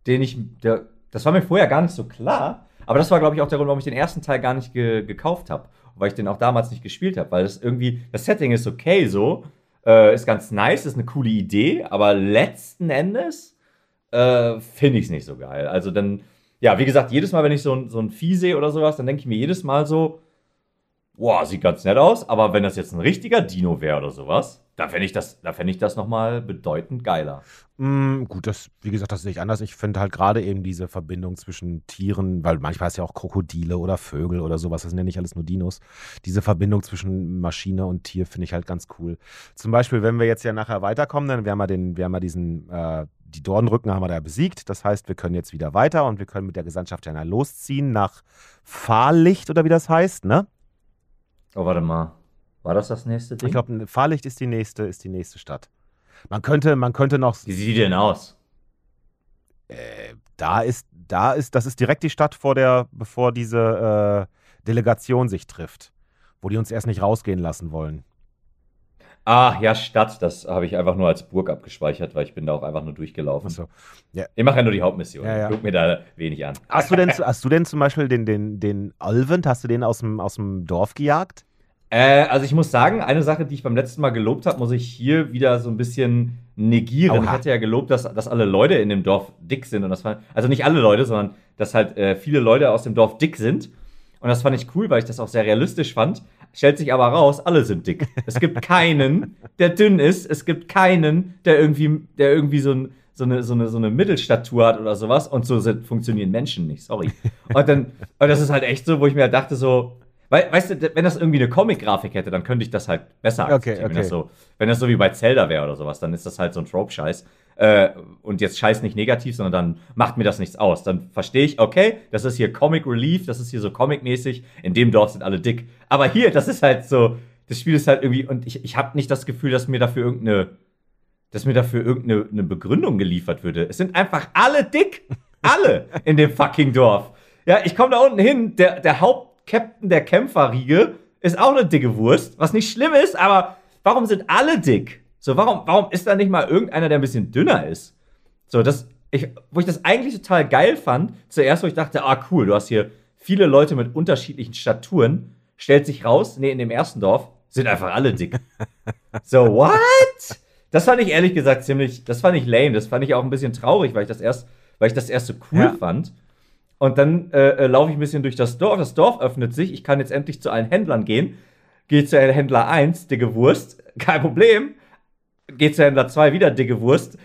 den ich, der, das war mir vorher gar nicht so klar, aber das war, glaube ich, auch der Grund, warum ich den ersten Teil gar nicht ge gekauft habe. Weil ich den auch damals nicht gespielt habe, weil das irgendwie, das Setting ist okay so, äh, ist ganz nice, ist eine coole Idee, aber letzten Endes äh, finde ich es nicht so geil. Also dann, ja, wie gesagt, jedes Mal, wenn ich so ein, so ein Vieh sehe oder sowas, dann denke ich mir jedes Mal so, boah, sieht ganz nett aus, aber wenn das jetzt ein richtiger Dino wäre oder sowas, Da fände ich das, da fänd ich das nochmal bedeutend geiler.
Mm, gut, das, wie gesagt, das sehe ich anders. Ich finde halt gerade eben diese Verbindung zwischen Tieren, weil manchmal ist ja auch Krokodile oder Vögel oder sowas, das sind ja nicht alles nur Dinos. Diese Verbindung zwischen Maschine und Tier finde ich halt ganz cool. Zum Beispiel, wenn wir jetzt ja nachher weiterkommen, dann werden wir den, werden wir diesen, äh, die Dornrücken haben wir da besiegt. Das heißt, wir können jetzt wieder weiter und wir können mit der Gesandtschaft ja losziehen nach Fahrlicht oder wie das heißt, ne?
Oh, warte mal. War das das nächste Ding?
Ich glaube, Fahrlicht ist die nächste, ist die nächste Stadt. Man könnte, man könnte noch.
Wie sieht die denn aus?
Äh, da ist, da ist, das ist direkt die Stadt vor der, bevor diese äh, Delegation sich trifft, wo die uns erst nicht rausgehen lassen wollen.
Ah, ja, Stadt, das habe ich einfach nur als Burg abgespeichert, weil ich bin da auch einfach nur durchgelaufen.
Achso. Ja.
Ich mache ja nur die Hauptmission.
Ja, ja.
Guck mir da wenig an.
Hast du denn, hast du denn zum Beispiel den, den, den Alvent, hast du den aus dem, aus dem Dorf gejagt?
Äh, also ich muss sagen, eine Sache, die ich beim letzten Mal gelobt habe, muss ich hier wieder so ein bisschen negieren.
Oha.
Ich hatte ja gelobt, dass, dass alle Leute in dem Dorf dick sind. Und das war, also nicht alle Leute, sondern dass halt äh, viele Leute aus dem Dorf dick sind. Und das fand ich cool, weil ich das auch sehr realistisch fand. Stellt sich aber raus, alle sind dick. Es gibt keinen, der dünn ist. Es gibt keinen, der irgendwie, der irgendwie so, ein, so, eine, so, eine, so eine Mittelstatur hat oder sowas. Und so sind, funktionieren Menschen nicht, sorry. Und dann, und das ist halt echt so, wo ich mir halt dachte, so, weil, weißt du, wenn das irgendwie eine Comic-Grafik hätte, dann könnte ich das halt besser
Okay,
akzeptieren. Wenn, das
okay.
so, wenn das so wie bei Zelda wäre oder sowas, dann ist das halt so ein Trope-Scheiß. Äh, und jetzt Scheiß nicht negativ, sondern dann macht mir das nichts aus. Dann verstehe ich, okay, das ist hier Comic Relief, das ist hier so Comic-mäßig, in dem Dorf sind alle dick. Aber hier, das ist halt so, das Spiel ist halt irgendwie, und ich, ich habe nicht das Gefühl, dass mir dafür irgendeine, dass mir dafür irgendeine eine Begründung geliefert würde. Es sind einfach alle dick. Alle in dem fucking Dorf. Ja, ich komme da unten hin, der, der Hauptkapitän der Kämpferriege ist auch eine dicke Wurst, was nicht schlimm ist, aber warum sind alle dick? So, warum, warum ist da nicht mal irgendeiner, der ein bisschen dünner ist? So, das, ich, wo ich das eigentlich total geil fand, zuerst, wo ich dachte, ah, cool, du hast hier viele Leute mit unterschiedlichen Staturen, stellt sich raus, nee, in dem ersten Dorf sind einfach alle dick. so, what? Das fand ich ehrlich gesagt ziemlich, das fand ich lame, das fand ich auch ein bisschen traurig, weil ich das erst, weil ich das erst so cool
Ja.
fand. Und dann äh, äh, laufe ich ein bisschen durch das Dorf, das Dorf öffnet sich, ich kann jetzt endlich zu allen Händlern gehen. Gehe zu Händler 1, dicke Wurst, kein Problem. Gehe zu Händler 2, wieder dicke Wurst.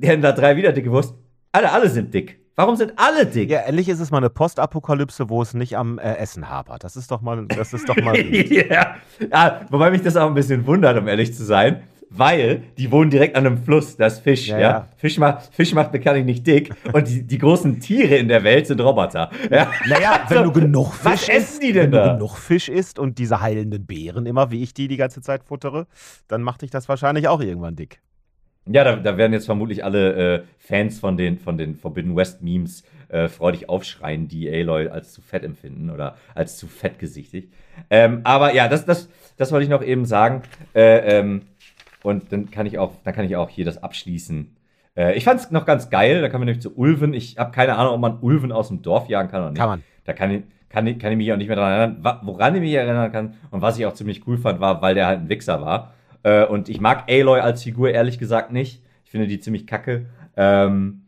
Händler 3, wieder dicke Wurst. Alle, alle sind dick. Warum sind alle dick?
Ja, endlich ist es mal eine Postapokalypse, wo es nicht am äh, Essen hapert. Das ist doch mal, das ist doch mal.
ja. ja, wobei mich das auch ein bisschen wundert, um ehrlich zu sein. Weil die wohnen direkt an einem Fluss, da ist Fisch, ja.
Ja, ja.
Fisch, macht, Fisch macht bekanntlich nicht dick und die, die großen Tiere in der Welt sind Roboter. Ja.
Naja, wenn du genug
Was
Fisch
essen
isst,
die denn
wenn
da?
du genug Fisch isst und diese heilenden Beeren immer, wie ich die die ganze Zeit futtere, dann macht dich das wahrscheinlich auch irgendwann dick.
Ja, da, da werden jetzt vermutlich alle äh, Fans von den, von den Forbidden West Memes äh, freudig aufschreien, die Aloy als zu fett empfinden oder als zu fettgesichtig. Ähm, aber ja, das, das, das wollte ich noch eben sagen. Äh, ähm, und dann kann ich auch, dann kann ich auch hier das abschließen. Äh, ich fand es noch ganz geil. Da kann man nämlich zu Ulven. Ich habe keine Ahnung, ob man Ulven aus dem Dorf jagen kann oder nicht.
Kann man.
Da kann ich, kann, ich, kann ich mich auch nicht mehr daran erinnern. Woran ich mich erinnern kann und was ich auch ziemlich cool fand, war, weil der halt ein Wichser war. Äh, und ich mag Aloy als Figur ehrlich gesagt nicht. Ich finde die ziemlich kacke. Ähm,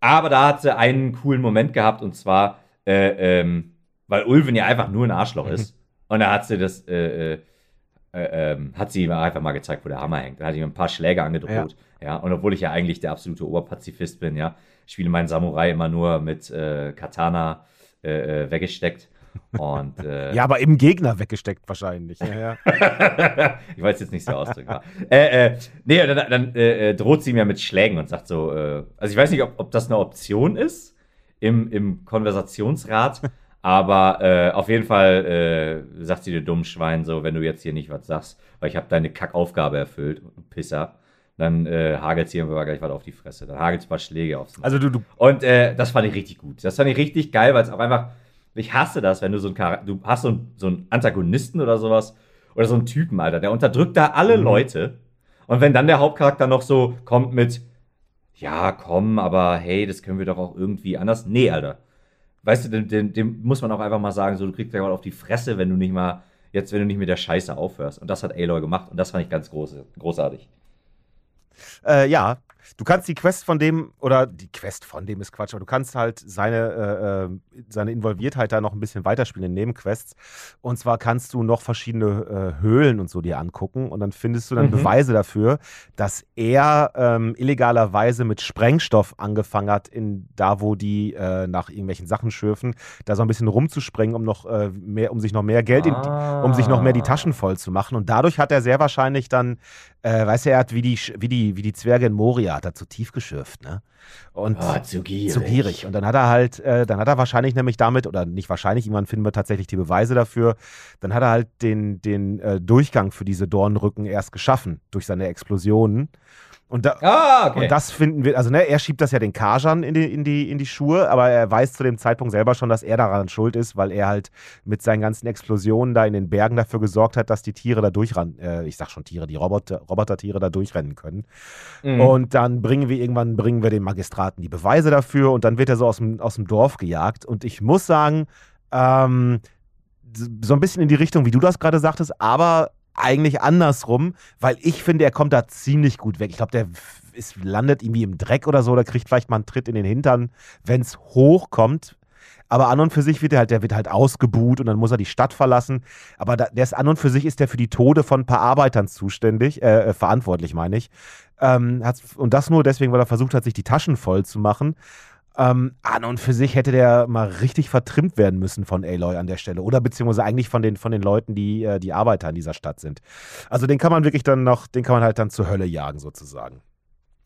aber da hat sie einen coolen Moment gehabt und zwar, äh, ähm, weil Ulven ja einfach nur ein Arschloch ist. Und da hat sie das, äh, äh, äh, ähm, hat sie ihm einfach mal gezeigt, wo der Hammer hängt. Da hat sie ihm ein paar Schläge angedroht. Ja. Und obwohl ich ja eigentlich der absolute Oberpazifist bin, ja, spiele meinen Samurai immer nur mit äh, Katana äh, äh, weggesteckt. Und äh,
Ja, aber im Gegner weggesteckt wahrscheinlich. Ja, ja.
ich weiß jetzt nicht so ausdrücken. äh, äh, nee, dann, dann äh, äh, droht sie ja mit Schlägen und sagt so, äh, also ich weiß nicht, ob, ob das eine Option ist im, im Konversationsrat, aber äh, auf jeden Fall äh, sagt sie dir dummen Schwein so, wenn du jetzt hier nicht was sagst, weil ich habe deine Kackaufgabe erfüllt, Pisser, dann äh, hagelt sie aber gleich was auf die Fresse. Dann hagelt ein paar Schläge aufs Maul.
Also du, du
Und äh, das fand ich richtig gut. Das fand ich richtig geil, weil es auch einfach. Ich hasse das, wenn du so ein Char du hast so, einen- so einen Antagonisten oder sowas oder so einen Typen, Alter, der unterdrückt da alle
Mhm.
Leute. Und wenn dann der Hauptcharakter noch so kommt mit, ja, komm, aber hey, das können wir doch auch irgendwie anders. Nee, Alter. Weißt du, dem, dem, dem muss man auch einfach mal sagen, so, du kriegst ja mal auf die Fresse, wenn du nicht mal, jetzt, wenn du nicht mit der Scheiße aufhörst. Und das hat Aloy gemacht und das fand ich ganz groß, großartig.
äh, ja. Du kannst die Quest von dem, oder die Quest von dem ist Quatsch, aber du kannst halt seine, äh, äh, seine Involviertheit da noch ein bisschen weiterspielen in Nebenquests. Und zwar kannst du noch verschiedene äh, Höhlen und so dir angucken und dann findest du dann mhm. Beweise dafür, dass er ähm, illegalerweise mit Sprengstoff angefangen hat, in da, wo die äh, nach irgendwelchen Sachen schürfen, da so ein bisschen rumzusprengen, um noch äh, mehr, um sich noch mehr Geld, ah. in, um sich noch mehr die Taschen voll zu machen. Und dadurch hat er sehr wahrscheinlich dann äh, weißt du, er hat wie die, wie die, wie die Zwerge in Moria, hat er zu tief geschürft, ne? Und
oh, zu gierig.
Zu gierig. Und dann hat er halt, äh, dann hat er wahrscheinlich nämlich damit, oder nicht wahrscheinlich, irgendwann finden wir tatsächlich die Beweise dafür, dann hat er halt den, den äh, Durchgang für diese Dornrücken erst geschaffen durch seine Explosionen. Und, da, ah, okay. und das finden wir, also ne, er schiebt das ja den Kajan in die, in, die, in die Schuhe, aber er weiß zu dem Zeitpunkt selber schon, dass er daran schuld ist, weil er halt mit seinen ganzen Explosionen da in den Bergen dafür gesorgt hat, dass die Tiere da durchrennen, äh, ich sag schon Tiere, die Roboter, Robotertiere da durchrennen können. Mhm. Und dann bringen wir irgendwann, bringen wir den Magistraten die Beweise dafür und dann wird er so aus dem, aus dem Dorf gejagt. Und ich muss sagen, ähm, so ein bisschen in die Richtung, wie du das gerade sagtest, aber eigentlich andersrum, weil ich finde, er kommt da ziemlich gut weg. Ich glaube, der ist, landet irgendwie im Dreck oder so, oder kriegt vielleicht mal einen Tritt in den Hintern, wenn es hochkommt. Aber an und für sich wird er halt, der wird halt ausgebuht und dann muss er die Stadt verlassen. Aber da, der ist an und für sich ist der für die Tode von ein paar Arbeitern zuständig, äh, äh verantwortlich, meine ich. Ähm, und das nur deswegen, weil er versucht hat, sich die Taschen voll zu machen. Ähm, an und für sich hätte der mal richtig vertrimmt werden müssen von Aloy an der Stelle. Oder beziehungsweise eigentlich von den, von den Leuten, die äh, die Arbeiter in dieser Stadt sind. Also den kann man wirklich dann noch, den kann man halt dann zur Hölle jagen, sozusagen.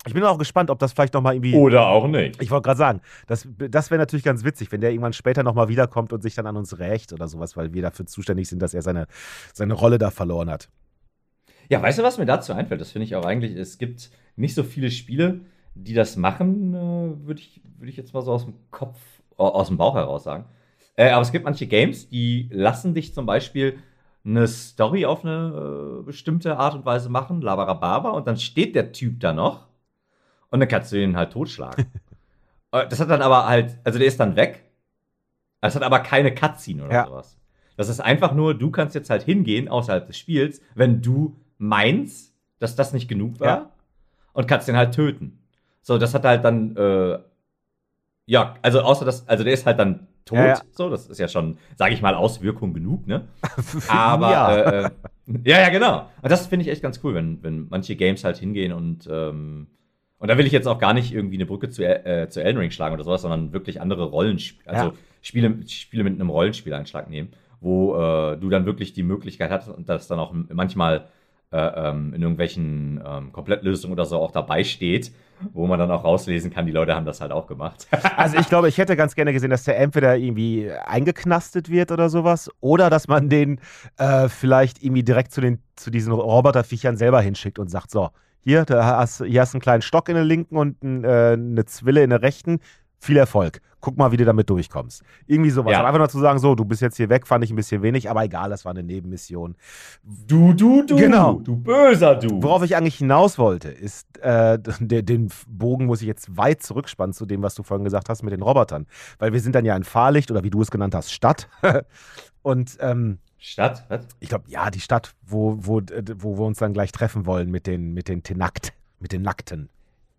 Ich bin auch gespannt, ob das vielleicht nochmal irgendwie.
Oder auch nicht.
Ich wollte gerade sagen, das, das wäre natürlich ganz witzig, wenn der irgendwann später nochmal wiederkommt und sich dann an uns rächt oder sowas, weil wir dafür zuständig sind, dass er seine, seine Rolle da verloren hat.
Ja, weißt du, was mir dazu einfällt? Das finde ich auch eigentlich, es gibt nicht so viele Spiele, die das machen, äh, würde ich, würd ich jetzt mal so aus dem Kopf, aus dem Bauch heraus sagen. Äh, aber es gibt manche Games, die lassen dich zum Beispiel eine Story auf eine äh, bestimmte Art und Weise machen, labarababa, und dann steht der Typ da noch und dann kannst du ihn halt totschlagen. Äh, das hat dann aber halt, also der ist dann weg. Es hat aber keine Cutscene oder ja. sowas. Das ist einfach nur, du kannst jetzt halt hingehen außerhalb des Spiels, wenn du meinst, dass das nicht genug war ja. und kannst den halt töten. So, das hat halt dann, äh, ja, also außer das, also der ist halt dann tot, ja, ja. so, das ist ja schon, sage ich mal, Auswirkung genug, ne? Aber, ja. Äh, äh, ja, ja, genau. Und das finde ich echt ganz cool, wenn, wenn manche Games halt hingehen und, ähm, und da will ich jetzt auch gar nicht irgendwie eine Brücke zu, äh, zu Elden Ring schlagen oder sowas, sondern wirklich andere Rollenspiele, also Spiele, Spiele mit einem Rollenspieleinschlag nehmen, wo äh, du dann wirklich die Möglichkeit hast und das dann auch manchmal äh, ähm, in irgendwelchen ähm, Komplettlösungen oder so auch dabei steht, wo man dann auch rauslesen kann, die Leute haben das halt auch gemacht.
also ich glaube, ich hätte ganz gerne gesehen, dass der entweder irgendwie eingeknastet wird oder sowas, oder dass man den äh, vielleicht irgendwie direkt zu, den, zu diesen Roboterviechern selber hinschickt und sagt, so, hier, da hast, hier hast du einen kleinen Stock in der linken und ein, äh, eine Zwille in der rechten viel Erfolg. Guck mal, wie du damit durchkommst. Irgendwie sowas. Ja. Aber einfach nur zu sagen, so, du bist jetzt hier weg, fand ich ein bisschen wenig, aber egal, das war eine Nebenmission.
Du, du, du.
Genau.
Du böser Du.
Worauf ich eigentlich hinaus wollte, ist, äh, der, den Bogen muss ich jetzt weit zurückspannen zu dem, was du vorhin gesagt hast mit den Robotern. Weil wir sind dann ja in Fahrlicht oder wie du es genannt hast, Stadt. Und, ähm,
Stadt? Was?
Ich glaube, ja, die Stadt, wo, wo, wo wir uns dann gleich treffen wollen mit den, mit den Tenakt, mit den Nackten.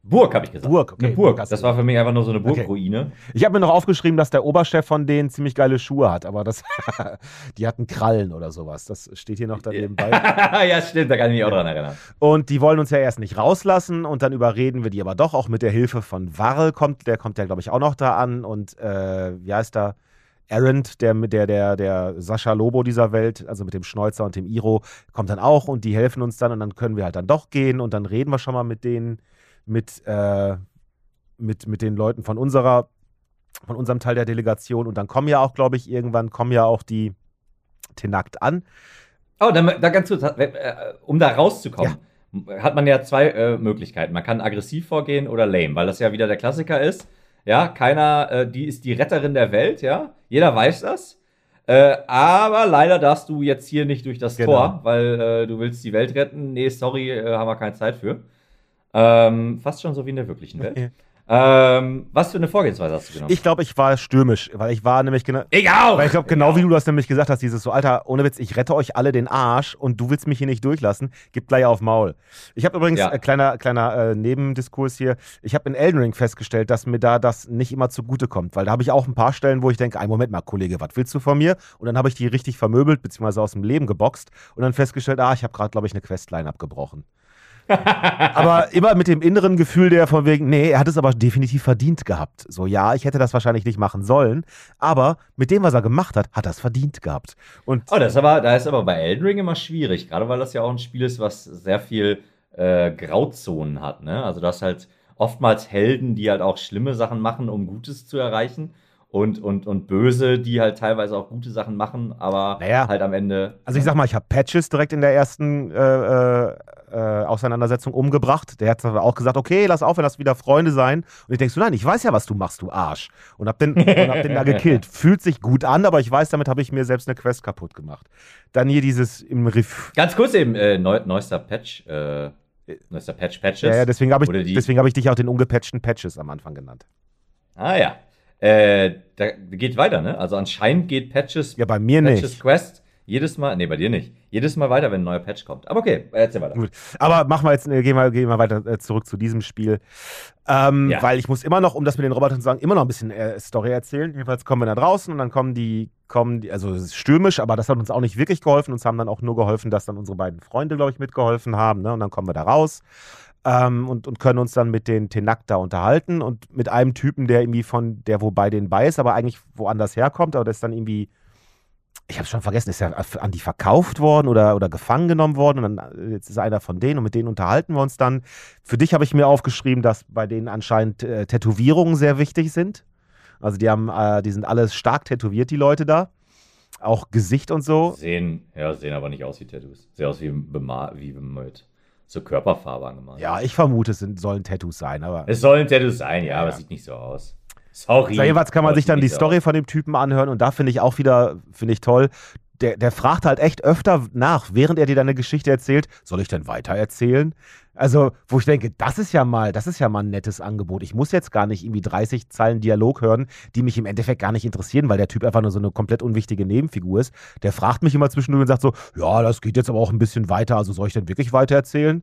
Burg, habe ich gesagt.
Burg, okay.
Eine Burg. Das war für mich einfach nur so eine Burgruine. Okay.
Ich habe mir noch aufgeschrieben, dass der Oberchef von denen ziemlich geile Schuhe hat, aber das, die hatten Krallen oder sowas. Das steht hier noch daneben bei.
ja, stimmt, da kann ich mich auch dran erinnern.
Und die wollen uns ja erst nicht rauslassen und dann überreden wir die aber doch, auch mit der Hilfe von Warl kommt, der kommt ja, glaube ich, auch noch da an und äh, wie heißt da? Errant, der, der, der, der Sascha Lobo dieser Welt, also mit dem Schneuzer und dem Iro, kommt dann auch und die helfen uns dann und dann können wir halt dann doch gehen und dann reden wir schon mal mit denen mit, äh, mit, mit den Leuten von unserer, von unserem Teil der Delegation. Und dann kommen ja auch, glaube ich, irgendwann kommen ja auch die Tenakt an.
Oh, dann, da ganz kurz, äh, um da rauszukommen, ja. hat man ja zwei äh, Möglichkeiten. Man kann aggressiv vorgehen oder lame, weil das ja wieder der Klassiker ist. Ja, keiner, äh, die ist die Retterin der Welt, ja. Jeder weiß das. Äh, aber leider darfst du jetzt hier nicht durch das genau. Tor, weil äh, du willst die Welt retten. Nee, sorry, äh, haben wir keine Zeit für. Ähm, fast schon so wie in der wirklichen Welt. Ähm, was für eine Vorgehensweise hast du genommen?
Ich glaube, ich war stürmisch, weil ich war nämlich genau.
Ich auch!
Weil ich glaube, genau wie du das nämlich gesagt hast, dieses so, Alter, ohne Witz, ich rette euch alle den Arsch und du willst mich hier nicht durchlassen, gib gleich auf Maul. Ich habe übrigens,
Ja.
äh, kleiner, kleiner äh, Nebendiskurs hier, ich habe in Elden Ring festgestellt, dass mir da das nicht immer zugutekommt, weil da habe ich auch ein paar Stellen, wo ich denke, ein Moment mal, Kollege, was willst du von mir? Und dann habe ich die richtig vermöbelt, beziehungsweise aus dem Leben geboxt und dann festgestellt, ah, ich habe gerade, glaube ich, eine Questline abgebrochen. Aber immer mit dem inneren Gefühl der von wegen, nee, er hat es aber definitiv verdient gehabt. So, ja, ich hätte das wahrscheinlich nicht machen sollen, aber mit dem, was er gemacht hat, hat er es verdient gehabt. Und
Oh, das ist aber, da ist aber bei Elden Ring immer schwierig, gerade weil das ja auch ein Spiel ist, was sehr viel äh, Grauzonen hat. Ne? Also du hast halt oftmals Helden, die halt auch schlimme Sachen machen, um Gutes zu erreichen. Und, und, und Böse, die halt teilweise auch gute Sachen machen, aber
Naja.
halt am Ende.
Also ich sag mal, ich habe Patches direkt in der ersten äh, äh, Auseinandersetzung umgebracht. Der hat aber auch gesagt, okay, lass auf, das wieder Freunde sein. Und ich denk so, nein, ich weiß ja, was du machst, du Arsch. Und hab den, und hab den da gekillt. Fühlt sich gut an, aber ich weiß, damit habe ich mir selbst eine Quest kaputt gemacht. Dann hier dieses im Riff.
Ganz kurz eben, äh, neu, neuester Patch, äh, neuester Patch Patches.
Ja, ja, deswegen habe ich, deswegen hab ich dich auch den ungepatchten Patches am Anfang genannt.
Ah ja. Äh, da geht weiter, ne? Also anscheinend geht Patches,
Ja, bei mir
Patches
nicht.
Quest jedes Mal, nee, bei dir nicht. Jedes Mal weiter, wenn ein neuer Patch kommt. Aber okay, erzähl weiter.
Gut. Aber machen wir jetzt, äh, gehen wir, gehen wir weiter äh, zurück zu diesem Spiel. Ähm,
Ja.
Weil ich muss immer noch, um das mit den Robotern zu sagen, immer noch ein bisschen äh, Story erzählen. Jedenfalls kommen wir da draußen und dann kommen die, kommen die, also es ist stürmisch, aber das hat uns auch nicht wirklich geholfen. Uns haben dann auch nur geholfen, dass dann unsere beiden Freunde, glaube ich, mitgeholfen haben. Ne? Und dann kommen wir da raus. Ähm, und, und können uns dann mit den Tenak da unterhalten und mit einem Typen, der irgendwie von, der wo bei denen bei ist, aber eigentlich woanders herkommt, aber der ist dann irgendwie, ich habe schon vergessen, ist er an die verkauft worden oder, oder gefangen genommen worden und dann äh, jetzt ist einer von denen und mit denen unterhalten wir uns dann. Für dich habe ich mir aufgeschrieben, dass bei denen anscheinend äh, Tätowierungen sehr wichtig sind. Also die haben, äh, die sind alle stark tätowiert, die Leute da. Auch Gesicht und so.
Sehen, ja, sehen aber nicht aus wie Tattoos. Sehen aus wie, bema wie bemalt. So Körperfarbe angemalt.
Ja, ich vermute, es sind, sollen Tattoos sein, aber.
Es sollen Tattoos sein, ja,
Ja,
aber
ja.
es sieht nicht so aus. Sorry.
Also jedenfalls kann man sich dann die
so
Story von dem Typen anhören und da finde ich auch wieder, finde ich toll. Der, der fragt halt echt öfter nach, während er dir deine Geschichte erzählt, soll ich denn weiter erzählen? Also, wo ich denke, das ist ja mal, das ist ja mal ein nettes Angebot. Ich muss jetzt gar nicht irgendwie 30 Zeilen Dialog hören, die mich im Endeffekt gar nicht interessieren, weil der Typ einfach nur so eine komplett unwichtige Nebenfigur ist. Der fragt mich immer zwischendurch und sagt so, ja, das geht jetzt aber auch ein bisschen weiter, also soll ich denn wirklich weiter erzählen?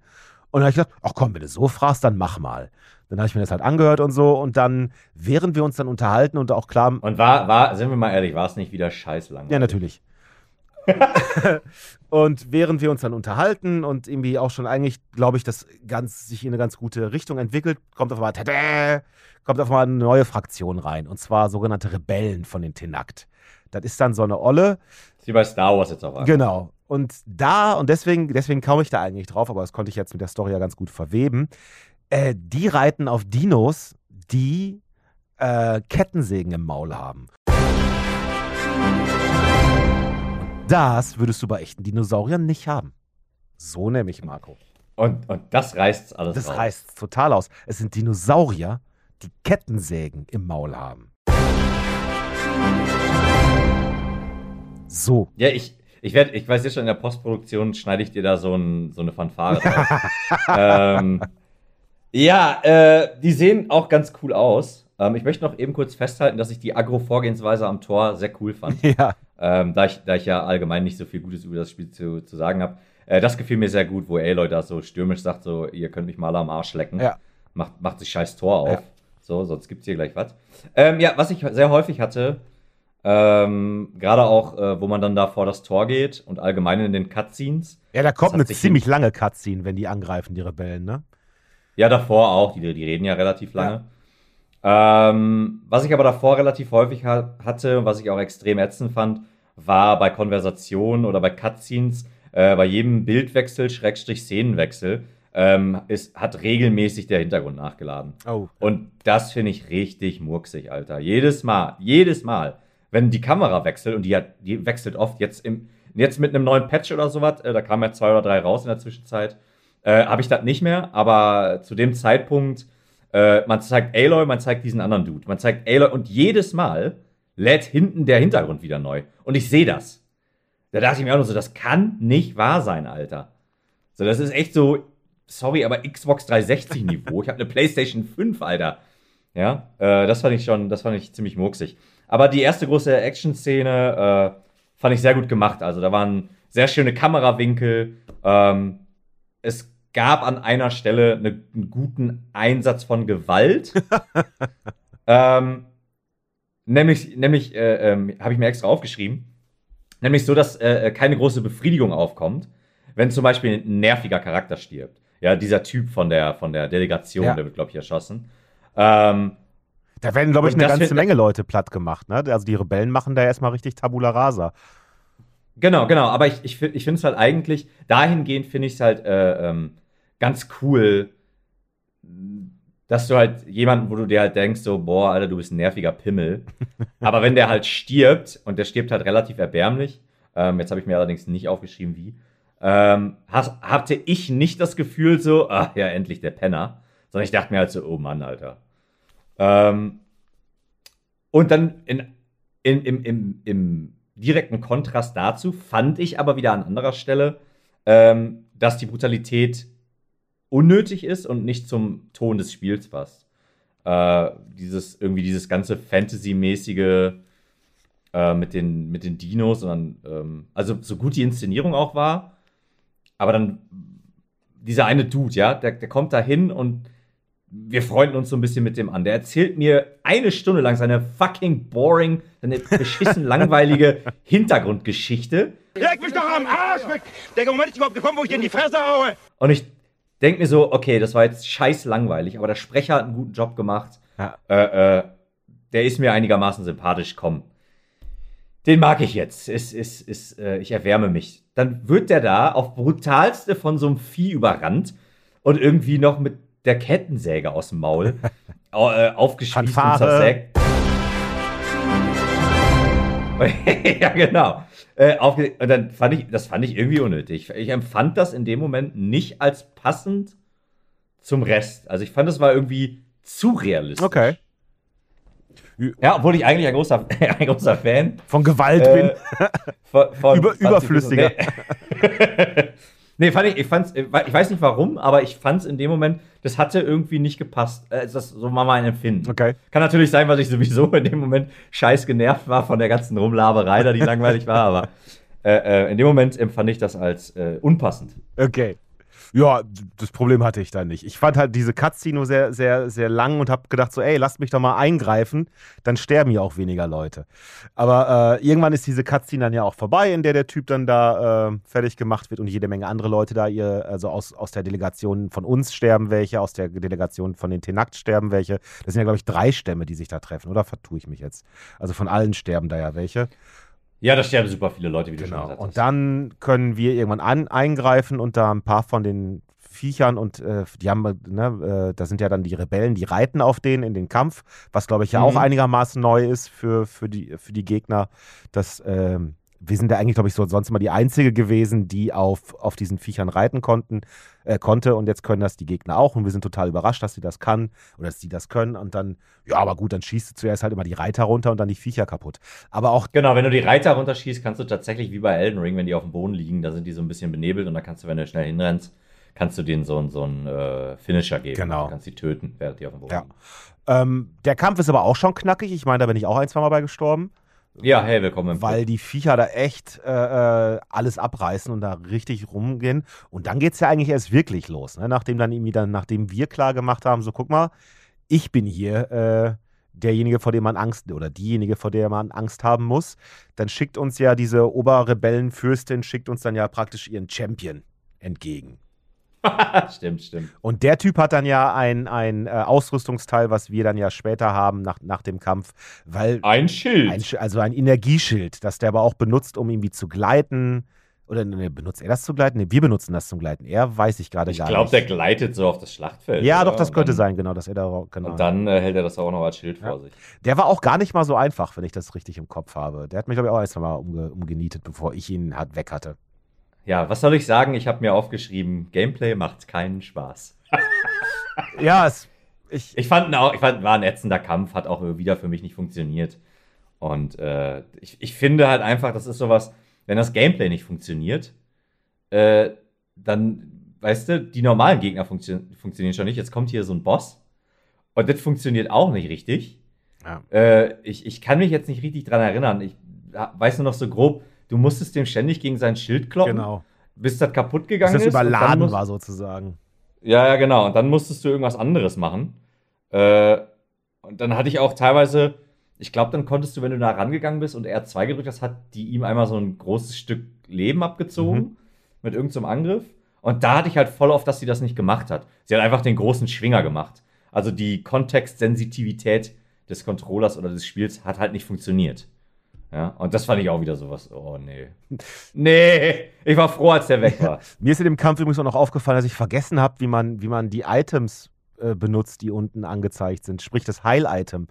Und dann habe ich gedacht, ach komm, wenn du so fragst, dann mach mal. Dann habe ich mir das halt angehört und so. Und dann, während wir uns dann unterhalten und auch klar,
Und war, war, sind wir mal ehrlich, war es nicht wieder scheiß lang?
ja, natürlich. und während wir uns dann unterhalten und irgendwie auch schon eigentlich, glaube ich, das ganz, sich in eine ganz gute Richtung entwickelt, kommt auf einmal, tada, kommt auf einmal eine neue Fraktion rein. Und zwar sogenannte Rebellen von den Tenakt. Das ist dann so eine Olle.
Wie bei Star Wars jetzt auch an.
Genau. Und da, und deswegen, deswegen komme ich da eigentlich drauf, aber das konnte ich jetzt mit der Story ja ganz gut verweben. Äh, die reiten auf Dinos, die äh, Kettensägen im Maul haben. Das würdest du bei echten Dinosauriern nicht haben. So nämlich, Marco.
Und, und das reißt alles
Das
raus.
reißt total aus. Es sind Dinosaurier, die Kettensägen im Maul haben. So.
Ja, ich, ich, werd, ich weiß jetzt schon, in der Postproduktion schneide ich dir da so, ein, so eine Fanfare drauf. ähm, ja, äh, die sehen auch ganz cool aus. Ähm, ich möchte noch eben kurz festhalten, dass ich die Agro-Vorgehensweise am Tor sehr cool fand.
Ja.
ähm, da, ich, da ich ja allgemein nicht so viel Gutes über das Spiel zu, zu sagen habe. Äh, das gefiel mir sehr gut, wo Aloy da so stürmisch sagt, so, ihr könnt mich mal am Arsch lecken.
Ja.
Macht, macht sich scheiß Tor auf.
Ja.
So, sonst gibt's hier gleich was. Ähm, ja, was ich sehr häufig hatte, ähm, gerade auch, äh, wo man dann da vor das Tor geht und allgemein in den Cutscenes.
Ja, da kommt eine ziemlich lange Cutscene, wenn die angreifen, die Rebellen, ne?
Ja, davor auch, die, die reden ja relativ lange. Ähm, was ich aber davor relativ häufig ha hatte, was ich auch extrem ätzend fand, war bei Konversationen oder bei Cutscenes, äh, bei jedem Bildwechsel, Schrägstrich Szenenwechsel, ähm, ist, hat regelmäßig der Hintergrund nachgeladen.
Oh.
Und das finde ich richtig murksig, Alter. Jedes Mal, jedes Mal, wenn die Kamera wechselt und die, hat, die wechselt oft jetzt im, jetzt mit einem neuen Patch oder sowas, äh, da kamen ja zwei oder drei raus in der Zwischenzeit, äh, habe ich das nicht mehr, aber zu dem Zeitpunkt, äh, man zeigt Aloy, man zeigt diesen anderen Dude, man zeigt Aloy und jedes Mal lädt hinten der Hintergrund wieder neu. Und ich sehe das. Da dachte ich mir auch nur so, das kann nicht wahr sein, Alter. So, das ist echt so, sorry, aber Xbox 360-Niveau. Ich habe eine PlayStation 5, Alter. Ja, äh, das fand ich schon, das fand ich ziemlich murksig. Aber die erste große Action-Szene äh, fand ich sehr gut gemacht. Also da waren sehr schöne Kamerawinkel. Ähm, es gab an einer Stelle eine, einen guten Einsatz von Gewalt. ähm, nämlich, nämlich äh, ähm, habe ich mir extra aufgeschrieben, nämlich so, dass äh, keine große Befriedigung aufkommt, wenn zum Beispiel ein nerviger Charakter stirbt. Ja, dieser Typ von der, von der Delegation,
Ja.
der wird, glaube ich, erschossen. Ähm,
Da werden, glaube ich, eine ganze Menge Leute platt gemacht. Ne? Also die Rebellen machen da erstmal richtig Tabula Rasa.
Genau, genau. Aber ich, ich, ich finde es halt eigentlich, dahingehend finde ich es halt äh, ähm, ganz cool, dass du halt jemanden, wo du dir halt denkst, so, boah, Alter, du bist ein nerviger Pimmel. Aber wenn der halt stirbt, und der stirbt halt relativ erbärmlich, ähm, jetzt habe ich mir allerdings nicht aufgeschrieben, wie, ähm, has, hatte ich nicht das Gefühl so, ach ja, endlich der Penner, sondern ich dachte mir halt so, oh Mann, Alter. Ähm, und dann in, in, im, im, im direkten Kontrast dazu fand ich aber wieder an anderer Stelle, ähm, dass die Brutalität unnötig ist und nicht zum Ton des Spiels passt. Äh, dieses, irgendwie dieses ganze Fantasy-mäßige äh, mit, den, mit den Dinos, sondern, ähm, also so gut die Inszenierung auch war, aber dann dieser eine Dude, ja, der, der kommt da hin und wir freunden uns so ein bisschen mit dem an. Der erzählt mir eine Stunde lang seine fucking boring, seine beschissen langweilige Hintergrundgeschichte.
Leg mich doch am Arsch weg! Der Moment ist überhaupt gekommen, wo ich dir in die Fresse haue!
Und ich denke mir so, okay, das war jetzt scheiß langweilig, aber der Sprecher hat einen guten Job gemacht.
Ja.
Äh, äh, der ist mir einigermaßen sympathisch, komm. Den mag ich jetzt. Ist, ist, ist, äh, ich erwärme mich. Dann wird der da auf brutalste von so einem Vieh überrannt und irgendwie noch mit der Kettensäge aus dem Maul au- äh, aufgespießt und zersägt. ja, genau. Äh, aufge und dann fand ich, das fand ich irgendwie unnötig. Ich empfand das in dem Moment nicht als passend zum Rest. Also ich fand, das war irgendwie zu realistisch.
Okay.
Ja, obwohl ich eigentlich ein großer, ein großer Fan
Von Gewalt bin.
äh, von, von
Über- überflüssiger.
Nee. nee, fand ich, ich fand's, ich weiß nicht warum, aber ich fand's in dem Moment, das hatte irgendwie nicht gepasst. Äh, Das so mal mein Empfinden.
Okay.
Kann natürlich sein, weil ich sowieso in dem Moment scheiß genervt war von der ganzen Rumlaberei, da die langweilig war, aber äh, äh, in dem Moment empfand ich das als äh, unpassend.
Okay. Ja, das Problem hatte ich da nicht. Ich fand halt diese Cutscene nur sehr, sehr, sehr lang und habe gedacht so, ey, lasst mich doch mal eingreifen, dann sterben ja auch weniger Leute. Aber äh, irgendwann ist diese Cutscene dann ja auch vorbei, in der der Typ dann da äh, fertig gemacht wird und jede Menge andere Leute da, ihr, also aus, aus der Delegation von uns sterben welche, aus der Delegation von den Tenakt sterben welche. Das sind ja, glaube ich, drei Stämme, die sich da treffen, oder vertue ich mich jetzt? Also von allen sterben da ja welche.
Ja, da sterben super viele Leute, wie du schon
Genau.
gesagt
Und
hast.
dann können wir irgendwann an, eingreifen und da ein paar von den Viechern und äh, die haben, ne, äh, da sind ja dann die Rebellen, die reiten auf denen in den Kampf, was glaube ich ja auch
Mhm.
einigermaßen neu ist für, für, die, für die Gegner. Das, ähm, wir sind ja eigentlich, glaube ich, so sonst immer die Einzige gewesen, die auf, auf diesen Viechern reiten konnten, äh, konnte und jetzt können das die Gegner auch und wir sind total überrascht, dass sie das kann oder dass sie das können und dann, ja, aber gut, dann schießt du zuerst halt immer die Reiter runter und dann die Viecher kaputt. Aber auch
Genau, wenn du die Reiter runterschießt, kannst du tatsächlich wie bei Elden Ring, wenn die auf dem Boden liegen, da sind die so ein bisschen benebelt und dann kannst du, wenn du schnell hinrennst, kannst du denen so, einen- so einen äh, Finisher geben.
Genau.
Du kannst die töten, während die auf dem Boden
Ja.
liegen.
Ähm, der Kampf ist aber auch schon knackig. Ich meine, da bin ich auch ein, zwei Mal bei gestorben,
Ja, hey, willkommen
weil die Viecher da echt äh, äh, alles abreißen und da richtig rumgehen. Und dann geht es ja eigentlich erst wirklich los, ne? nachdem dann irgendwie dann, nachdem wir klar gemacht haben, so guck mal, ich bin hier äh, derjenige, vor dem man Angst oder diejenige, vor der man Angst haben muss. Dann schickt uns ja diese Oberrebellenfürstin, schickt uns dann ja praktisch ihren Champion entgegen.
stimmt, stimmt.
Und der Typ hat dann ja ein, ein äh, Ausrüstungsteil, was wir dann ja später haben nach, nach dem Kampf, weil
Ein Schild.
ein, also ein Energieschild, das der aber auch benutzt, um irgendwie zu gleiten. Oder ne, benutzt er das zu gleiten? Ne, wir benutzen das zum Gleiten. Er weiß ich gerade
ich
gar
glaube, der
nicht.
gleitet so auf das Schlachtfeld.
ja,
oder?
doch, das
Und
könnte
dann,
sein, genau, dass er da genau.
Und dann äh, hält er das auch noch als Schild
Ja.
vor sich.
Der war auch gar nicht mal so einfach, wenn ich das richtig im Kopf habe. Der hat mich, glaube ich, auch ein, zwei Mal umge umgenietet, bevor ich ihn hat, weg hatte.
Ja, was soll ich sagen? Ich habe mir aufgeschrieben, Gameplay macht keinen Spaß.
Ja, es, ich,
Ich fand auch, ich fand, war ein ätzender Kampf, hat auch wieder für mich nicht funktioniert. Und äh, ich, ich finde halt einfach, das ist sowas, wenn das Gameplay nicht funktioniert, äh, dann, weißt du, die normalen Gegner funktio funktionieren schon nicht. Jetzt kommt hier so ein Boss Und das funktioniert auch nicht richtig.
Ja.
Äh, ich, ich kann mich jetzt nicht richtig dran erinnern. Ich weiß nur noch so grob, du musstest dem ständig gegen sein Schild kloppen,
Genau.
bis das kaputt gegangen
das
ist. dann
überladen
musst-
war sozusagen.
Ja, ja, genau. Und dann musstest du irgendwas anderes machen. Äh, und dann hatte ich auch teilweise, ich glaube, dann konntest du, wenn du da rangegangen bist und R2 gedrückt hast, hat die ihm einmal so ein großes Stück Leben abgezogen
Mhm.
mit irgendeinem Angriff. Und da hatte ich halt voll oft, dass sie das nicht gemacht hat. Sie hat einfach den großen Schwinger gemacht. Also die Kontextsensitivität des Controllers oder des Spiels hat halt nicht funktioniert. Ja, und das fand ich auch wieder sowas. Oh, nee. Nee, ich war froh, als der weg war.
Mir ist in dem Kampf übrigens auch noch aufgefallen, dass ich vergessen habe, wie man, wie man die Items äh, benutzt, die unten angezeigt sind. Sprich das Heil-Item.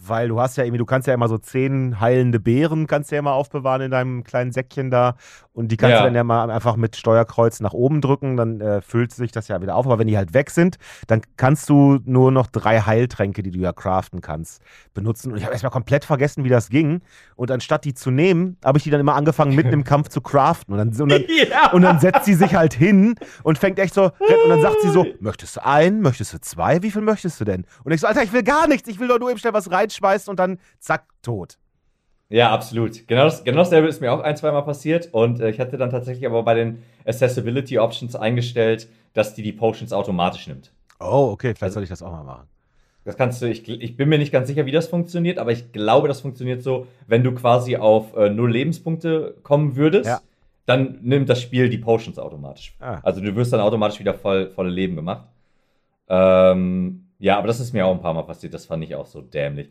Weil du hast ja irgendwie, du kannst ja immer so zehn heilende Beeren, kannst du ja immer aufbewahren in deinem kleinen Säckchen da. Und die kannst
Ja.
du dann ja mal einfach mit Steuerkreuz nach oben drücken, dann äh, füllt sich das ja wieder auf. Aber wenn die halt weg sind, dann kannst du nur noch drei Heiltränke, die du ja craften kannst, benutzen. Und ich habe erstmal komplett vergessen, wie das ging. Und anstatt die zu nehmen, habe ich die dann immer angefangen, mitten im Kampf zu craften. Und dann, und dann,
ja.
und dann setzt sie sich halt hin und fängt echt so, und dann sagt sie so, möchtest du ein, möchtest du zwei, wie viel möchtest du denn? Und ich so, Alter, ich will gar nichts, ich will doch nur eben schnell was reinschmeißen und dann zack, tot.
Ja, absolut. Genau, das, genau dasselbe ist mir auch ein, zweimal passiert. Und äh, ich hatte dann tatsächlich aber bei den Accessibility Options eingestellt, dass die die Potions automatisch nimmt.
Oh, okay, vielleicht soll ich das auch mal machen.
Das kannst du, ich, ich bin mir nicht ganz sicher, wie das funktioniert, aber ich glaube, das funktioniert so, wenn du quasi auf äh, null Lebenspunkte kommen würdest,
Ja.
dann nimmt das Spiel die Potions automatisch.
Ah.
Also du wirst dann automatisch wieder voll, volle Leben gemacht. Ähm, ja, aber das ist mir auch ein paar Mal passiert, das fand ich auch so dämlich.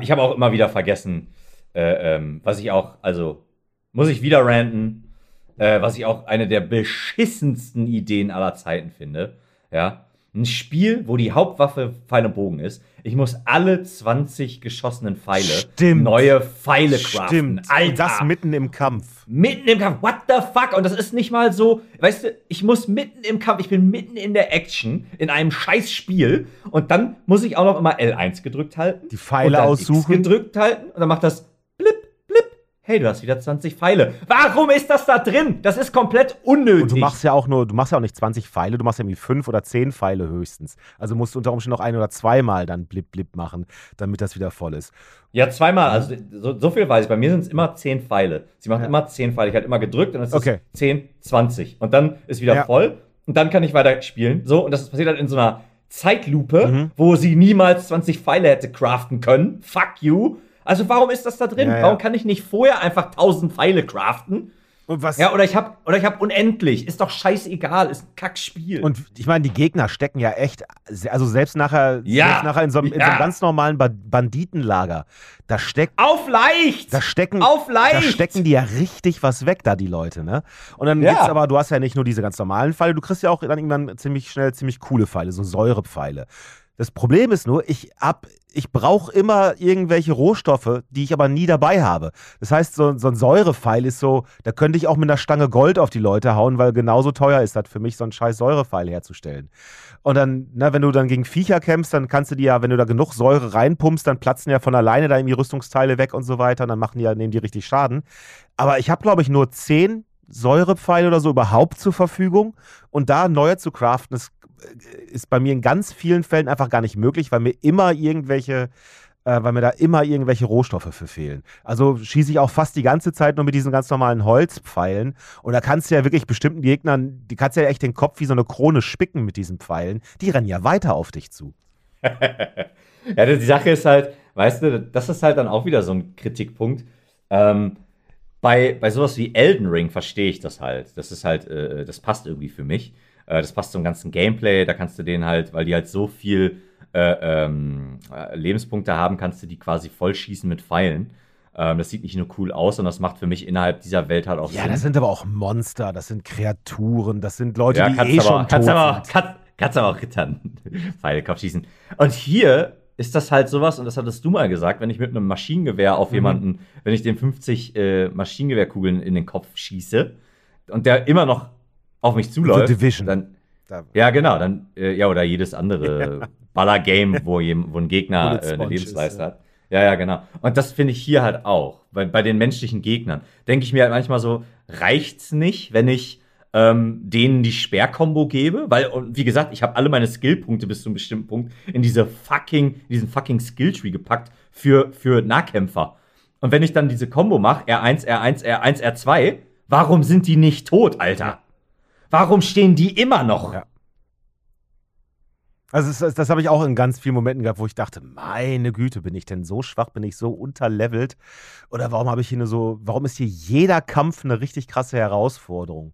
Ich habe auch immer wieder vergessen, äh, ähm, was ich auch, also muss ich wieder ranten, äh, was ich auch eine der beschissensten Ideen aller Zeiten finde. Ja, ein Spiel, wo die Hauptwaffe Pfeil und Bogen ist. Ich muss alle 20 geschossenen Pfeile
Stimmt.
neue Pfeile craften.
Stimmt.
Alter.
Und das mitten im Kampf.
Mitten im Kampf, what the fuck? Und das ist nicht mal so, weißt du, ich muss mitten im Kampf, ich bin mitten in der Action, in einem scheiß Spiel und dann muss ich auch noch immer L1 gedrückt halten.
Die Pfeile aussuchen.
X gedrückt halten und dann macht das. Hey, du hast wieder 20 Pfeile. Warum ist das da drin? Das ist komplett unnötig.
Und du machst ja auch nur, du machst ja auch nicht 20 Pfeile, du machst ja irgendwie fünf oder zehn Pfeile höchstens. Also musst du unter Umständen noch ein oder zweimal dann blip blip machen, damit das wieder voll ist.
ja, zweimal, also so, so viel weiß ich. Bei mir sind es immer 10 Pfeile. Sie macht
Ja.
immer 10 Pfeile. Ich halt immer gedrückt und es
Okay.
ist 10, 20. Und dann ist wieder
Ja.
voll und dann kann ich weiter spielen. So, und das passiert halt in so einer Zeitlupe,
Mhm.
wo sie niemals 20 Pfeile hätte craften können. Fuck you. Also warum ist das da drin?
Ja, ja.
Warum kann ich nicht vorher einfach 1000 Pfeile craften?
Und was?
Ja, oder ich hab, oder ich hab unendlich. Ist doch scheißegal. Ist ein Kackspiel.
Und ich meine, die Gegner stecken ja echt, also selbst nachher,
Ja.
selbst nachher in so, einem- in so
Ja.
einem ganz normalen ba Banditenlager, da steckt
auf leicht!
Da stecken,
Auf leicht!
da stecken die ja richtig was weg, da die Leute, ne? Und dann
Ja.
gibt's aber, du hast ja nicht nur diese ganz normalen Pfeile, du kriegst ja auch dann irgendwann ziemlich schnell ziemlich coole Pfeile, so Säurepfeile. Das Problem ist nur, ich hab, ich brauche immer irgendwelche Rohstoffe, die ich aber nie dabei habe. Das heißt, so, so ein Säurepfeil ist so, da könnte ich auch mit einer Stange Gold auf die Leute hauen, weil genauso teuer ist das für mich, so einen scheiß Säurepfeil herzustellen. Und dann, na, wenn du dann gegen Viecher kämpfst, dann kannst du die ja, wenn du da genug Säure reinpumpst, dann platzen ja von alleine da irgendwie Rüstungsteile weg und so weiter. Und dann machen die ja, nehmen die richtig Schaden. Aber ich habe, glaube ich, nur zehn Säurepfeile oder so überhaupt zur Verfügung. Und da neue zu craften, ist, ist bei mir in ganz vielen Fällen einfach gar nicht möglich, weil mir immer irgendwelche äh, weil mir da immer irgendwelche Rohstoffe für fehlen. Also schieße ich auch fast die ganze Zeit nur mit diesen ganz normalen Holzpfeilen. Und da kannst du ja wirklich bestimmten Gegnern, die kannst du ja echt den Kopf wie so eine Krone spicken mit diesen Pfeilen. Die rennen ja weiter auf dich zu.
Ja, die Sache ist halt, weißt du, das ist halt dann auch wieder so ein Kritikpunkt. Ähm, bei, bei sowas wie Elden Ring verstehe ich das halt. Das ist halt, äh, das passt irgendwie für mich. Äh, das passt zum ganzen Gameplay. Da kannst du den halt, weil die halt so viel äh, ähm, äh, Lebenspunkte haben, kannst du die quasi vollschießen mit Pfeilen. Ähm, das sieht nicht nur cool aus, sondern das macht für mich innerhalb dieser Welt halt auch
Ja,
Sinn.
das sind aber auch Monster, das sind Kreaturen, das sind Leute,
Ja,
die eh
aber,
schon tot
kannst aber,
sind.
kannst, kannst aber auch Rittern Pfeile Kopf schießen. Und hier ist das halt sowas, und das hattest du mal gesagt, wenn ich mit einem Maschinengewehr auf
Mhm.
jemanden, wenn ich den 50 äh, Maschinengewehrkugeln in den Kopf schieße und der immer noch auf mich zuläuft,
The Division.
dann,
Da-
ja genau, dann, äh, ja, oder jedes andere Baller-Game, wo, wo ein Gegner äh, eine Lebensleiste
ja.
hat. Ja, ja, genau. Und das finde ich hier halt auch. Bei, bei den menschlichen Gegnern denke ich mir halt manchmal so, reicht's nicht, wenn ich ähm, denen die Sperrkombo gebe, weil, und wie gesagt, ich habe alle meine Skillpunkte bis zu einem bestimmten Punkt in diese fucking, in diesen fucking Skilltree gepackt für, für Nahkämpfer. Und wenn ich dann diese Combo mache, R1, R1, R1, R2, warum sind die nicht tot, Alter? Warum stehen die immer noch?
Ja. Also das, das habe ich auch in ganz vielen Momenten gehabt, wo ich dachte, meine Güte, bin ich denn so schwach, bin ich so unterlevelt? Oder warum habe ich hier nur so, warum ist hier jeder Kampf eine richtig krasse Herausforderung?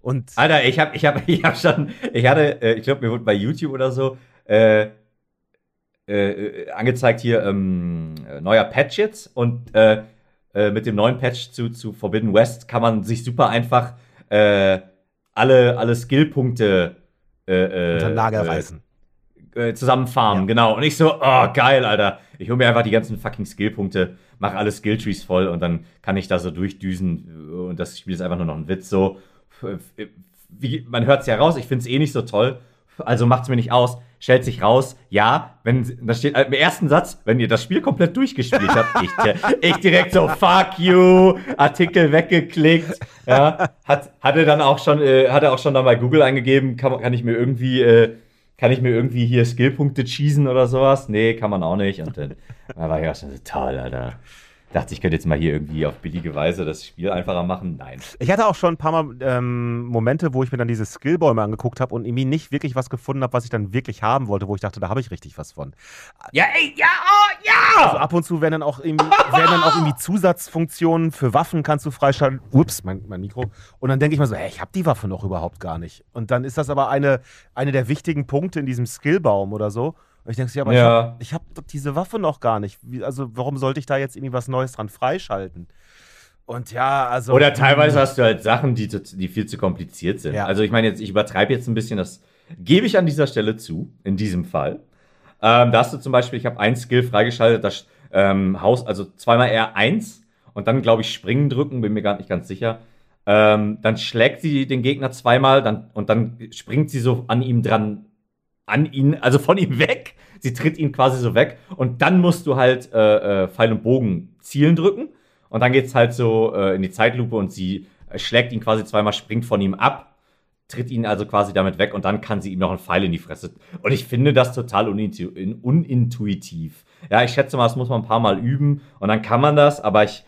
Und Alter, ich habe ich hab, ich hab schon, ich hatte, äh, ich glaube, mir wurde bei YouTube oder so äh, äh, angezeigt hier ähm, neuer Patch jetzt und äh, äh, mit dem neuen Patch zu, zu Forbidden West kann man sich super einfach äh, alle, alle Skillpunkte
äh, unter Nagel reißen.
Äh, zusammen farmen, ja. genau. Und ich so, oh, geil, Alter. Ich hole mir einfach die ganzen fucking Skillpunkte, mache alle Skilltrees voll und dann kann ich da so durchdüsen und das Spiel ist einfach nur noch ein Witz. So, wie, man hört es ja raus, ich finde es eh nicht so toll, also macht es mir nicht aus. Stellt sich raus, ja, wenn, da steht äh, im ersten Satz, wenn ihr das Spiel komplett durchgespielt habt, ich, ich direkt so, fuck you, Artikel weggeklickt, ja, hat, hatte dann auch schon, äh, hatte auch schon da mal Google eingegeben, kann, kann ich mir irgendwie, äh, kann ich mir irgendwie hier Skillpunkte cheesen oder sowas? Nee, kann man auch nicht. Und dann war ich auch schon so toll, Alter dachte, ich könnte jetzt mal hier irgendwie auf billige Weise das Spiel einfacher machen. Nein.
Ich hatte auch schon ein paar Mal ähm, Momente, wo ich mir dann diese Skillbäume angeguckt habe und irgendwie nicht wirklich was gefunden habe, was ich dann wirklich haben wollte, wo ich dachte, da habe ich richtig was von.
Ja, ey, ja, oh, ja!
Also ab und zu werden dann auch irgendwie, werden dann auch irgendwie Zusatzfunktionen für Waffen kannst du freischalten. Ups, mein, mein Mikro. Und dann denke ich mal so, hey, ich habe die Waffe noch überhaupt gar nicht. Und dann ist das aber eine, eine der wichtigen Punkte in diesem Skillbaum oder so. Und ich denke, ja, aber ja. ich habe hab diese Waffe noch gar nicht. Wie, also warum sollte ich da jetzt irgendwie was Neues dran freischalten? Und ja, also.
Oder teilweise hast du halt Sachen, die, die viel zu kompliziert sind. Ja. Also ich meine jetzt, ich übertreibe jetzt ein bisschen, das gebe ich an dieser Stelle zu, in diesem Fall. Ähm, da hast du zum Beispiel, ich habe ein Skill freigeschaltet, das ähm, Haus, also zweimal R1 und dann, glaube ich, springen drücken, bin mir gar nicht ganz sicher. Ähm, dann schlägt sie den Gegner zweimal dann, und dann springt sie so an ihm dran an ihn, also von ihm weg. Sie tritt ihn quasi so weg und dann musst du halt äh, äh, Pfeil und Bogen zielen drücken und dann geht's halt so äh, in die Zeitlupe und sie äh, schlägt ihn quasi zweimal, springt von ihm ab, tritt ihn also quasi damit weg und dann kann sie ihm noch einen Pfeil in die Fresse. Und ich finde das total unintu unintuitiv. Ja, ich schätze mal, das muss man ein paar Mal üben und dann kann man das, aber ich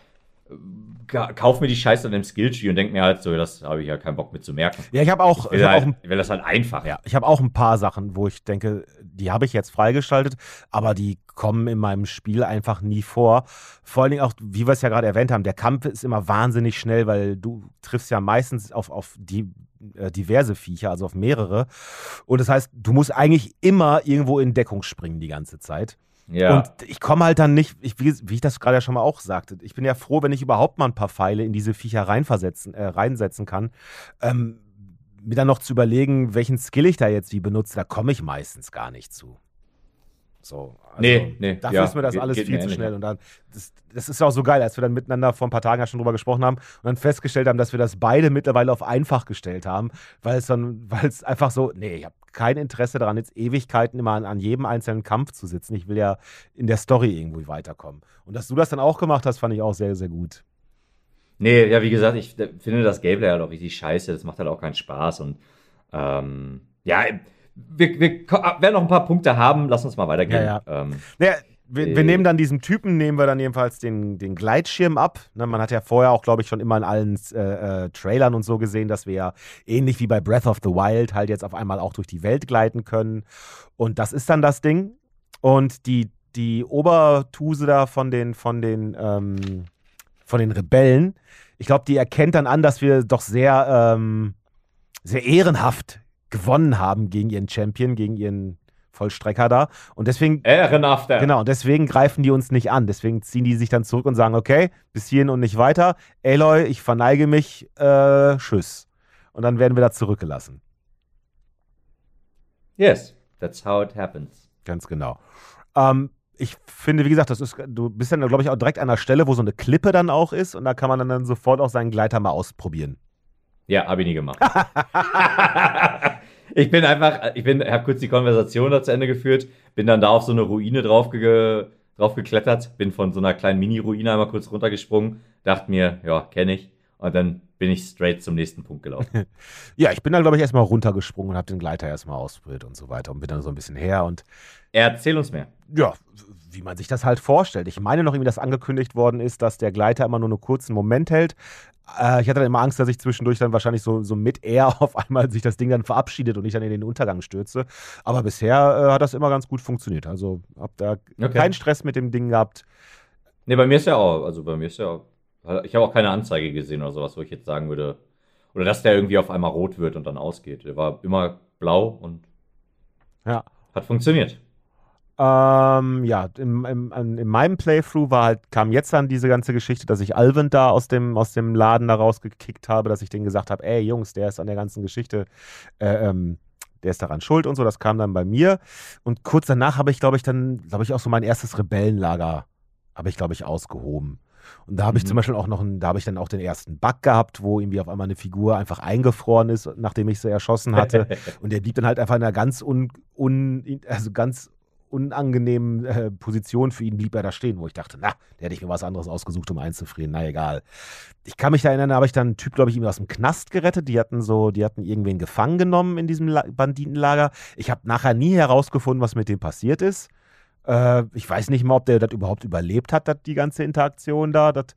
kauf mir die Scheiße an dem Skilltree und denk mir halt so, das habe ich ja keinen Bock mit zu merken.
Ja, ich habe auch,
ich will,
ich
halt,
auch ein,
will das halt einfach.
Ja, ich habe auch ein paar Sachen, wo ich denke, die habe ich jetzt freigeschaltet, aber die kommen in meinem Spiel einfach nie vor. Vor allen Dingen auch, wie wir es ja gerade erwähnt haben, der Kampf ist immer wahnsinnig schnell, weil du triffst ja meistens auf, auf die äh, diverse Viecher, also auf mehrere. Und das heißt, du musst eigentlich immer irgendwo in Deckung springen die ganze Zeit. Ja. Und ich komme halt dann nicht, ich, wie, wie, ich das gerade ja schon mal auch sagte, ich bin ja froh, wenn ich überhaupt mal ein paar Pfeile in diese Viecher reinversetzen, äh, reinsetzen kann. Ähm, mir dann noch zu überlegen, welchen Skill ich da jetzt wie benutze, da komme ich meistens gar nicht zu. So,
also nee, nee.
Dafür ja, ist mir das alles viel zu schnell. Und dann, das, das ist auch so geil, als wir dann miteinander vor ein paar Tagen ja schon drüber gesprochen haben und dann festgestellt haben, dass wir das beide mittlerweile auf einfach gestellt haben, weil es dann, weil es einfach so, nee, ich habe kein Interesse daran, jetzt Ewigkeiten immer an, an, jedem einzelnen Kampf zu sitzen. Ich will ja in der Story irgendwie weiterkommen. Und dass du das dann auch gemacht hast, fand ich auch sehr, sehr gut.
Nee, ja, wie gesagt, ich finde das Gameplay halt auch richtig scheiße. Das macht halt auch keinen Spaß. Und ähm, ja, wir, wir werden noch ein paar Punkte haben. Lass uns mal weitergehen.
Ja, ja. Ähm, naja, wir, wir, nehmen dann diesem Typen, nehmen wir dann jedenfalls den, den Gleitschirm ab. Ne, man hat ja vorher auch, glaube ich, schon immer in allen äh, äh, Trailern und so gesehen, dass wir ja ähnlich wie bei Breath of the Wild halt jetzt auf einmal auch durch die Welt gleiten können. Und das ist dann das Ding. Und die, die Obertuse da von den, von den, ähm, von den Rebellen, ich glaube, die erkennt dann an, dass wir doch sehr, ähm, sehr ehrenhaft gewonnen haben gegen ihren Champion, gegen ihren Vollstrecker da. Und deswegen.
Ehrenhafter.
Genau, und deswegen greifen die uns nicht an. Deswegen ziehen die sich dann zurück und sagen, okay, bis hierhin und nicht weiter. Aloy, ich verneige mich, äh, tschüss. Und dann werden wir da zurückgelassen.
Yes, that's how it happens.
Ganz genau. Ähm, ich finde, wie gesagt, das ist, du bist dann, glaube ich, auch direkt an der Stelle, wo so eine Klippe dann auch ist und da kann man dann sofort auch seinen Gleiter mal ausprobieren.
Ja, habe ich nie gemacht. ich bin einfach, ich bin, habe kurz die Konversation da zu Ende geführt, bin dann da auf so eine Ruine drauf, ge, drauf geklettert, bin von so einer kleinen Mini-Ruine einmal kurz runtergesprungen, dachte mir, ja, kenne ich. Und dann bin ich straight zum nächsten Punkt gelaufen.
ja, ich bin dann, glaube ich, erstmal runtergesprungen und habe den Gleiter erstmal ausprobiert und so weiter und bin dann so ein bisschen her und.
Erzähl uns mehr.
Ja, wie man sich das halt vorstellt. Ich meine noch irgendwie, dass angekündigt worden ist, dass der Gleiter immer nur einen kurzen Moment hält. Äh, ich hatte dann immer Angst, dass ich zwischendurch dann wahrscheinlich so, so mit er auf einmal sich das Ding dann verabschiedet und ich dann in den Untergang stürze. Aber bisher äh, hat das immer ganz gut funktioniert. Also hab da okay. keinen Stress mit dem Ding gehabt.
Nee, bei mir ist ja auch, also bei mir ist ja auch ich habe auch keine Anzeige gesehen oder sowas, wo ich jetzt sagen würde. Oder dass der irgendwie auf einmal rot wird und dann ausgeht. Der war immer blau und
ja.
hat funktioniert.
Ähm, ja, im, im, in meinem Playthrough war halt, kam jetzt dann diese ganze Geschichte, dass ich Alvin da aus dem, aus dem Laden da rausgekickt habe, dass ich denen gesagt habe, ey Jungs, der ist an der ganzen Geschichte, äh, ähm, der ist daran schuld und so. Das kam dann bei mir. Und kurz danach habe ich, glaube ich, dann, glaube ich, auch so mein erstes Rebellenlager, habe ich, glaube ich, ausgehoben. Und da habe ich mhm. zum Beispiel auch noch, einen, da habe ich dann auch den ersten Bug gehabt, wo irgendwie auf einmal eine Figur einfach eingefroren ist, nachdem ich sie erschossen hatte. und der blieb dann halt einfach in einer ganz un, un also ganz unangenehmen äh, Position für ihn blieb er da stehen, wo ich dachte, na, der hätte ich mir was anderes ausgesucht, um einzufrieren. Na egal. Ich kann mich da erinnern, da habe ich dann einen Typ, glaube ich, irgendwie aus dem Knast gerettet. Die hatten so, die hatten irgendwen gefangen genommen in diesem La Banditenlager. Ich habe nachher nie herausgefunden, was mit dem passiert ist. Äh, ich weiß nicht mal, ob der das überhaupt überlebt hat, dat, die ganze Interaktion da. Das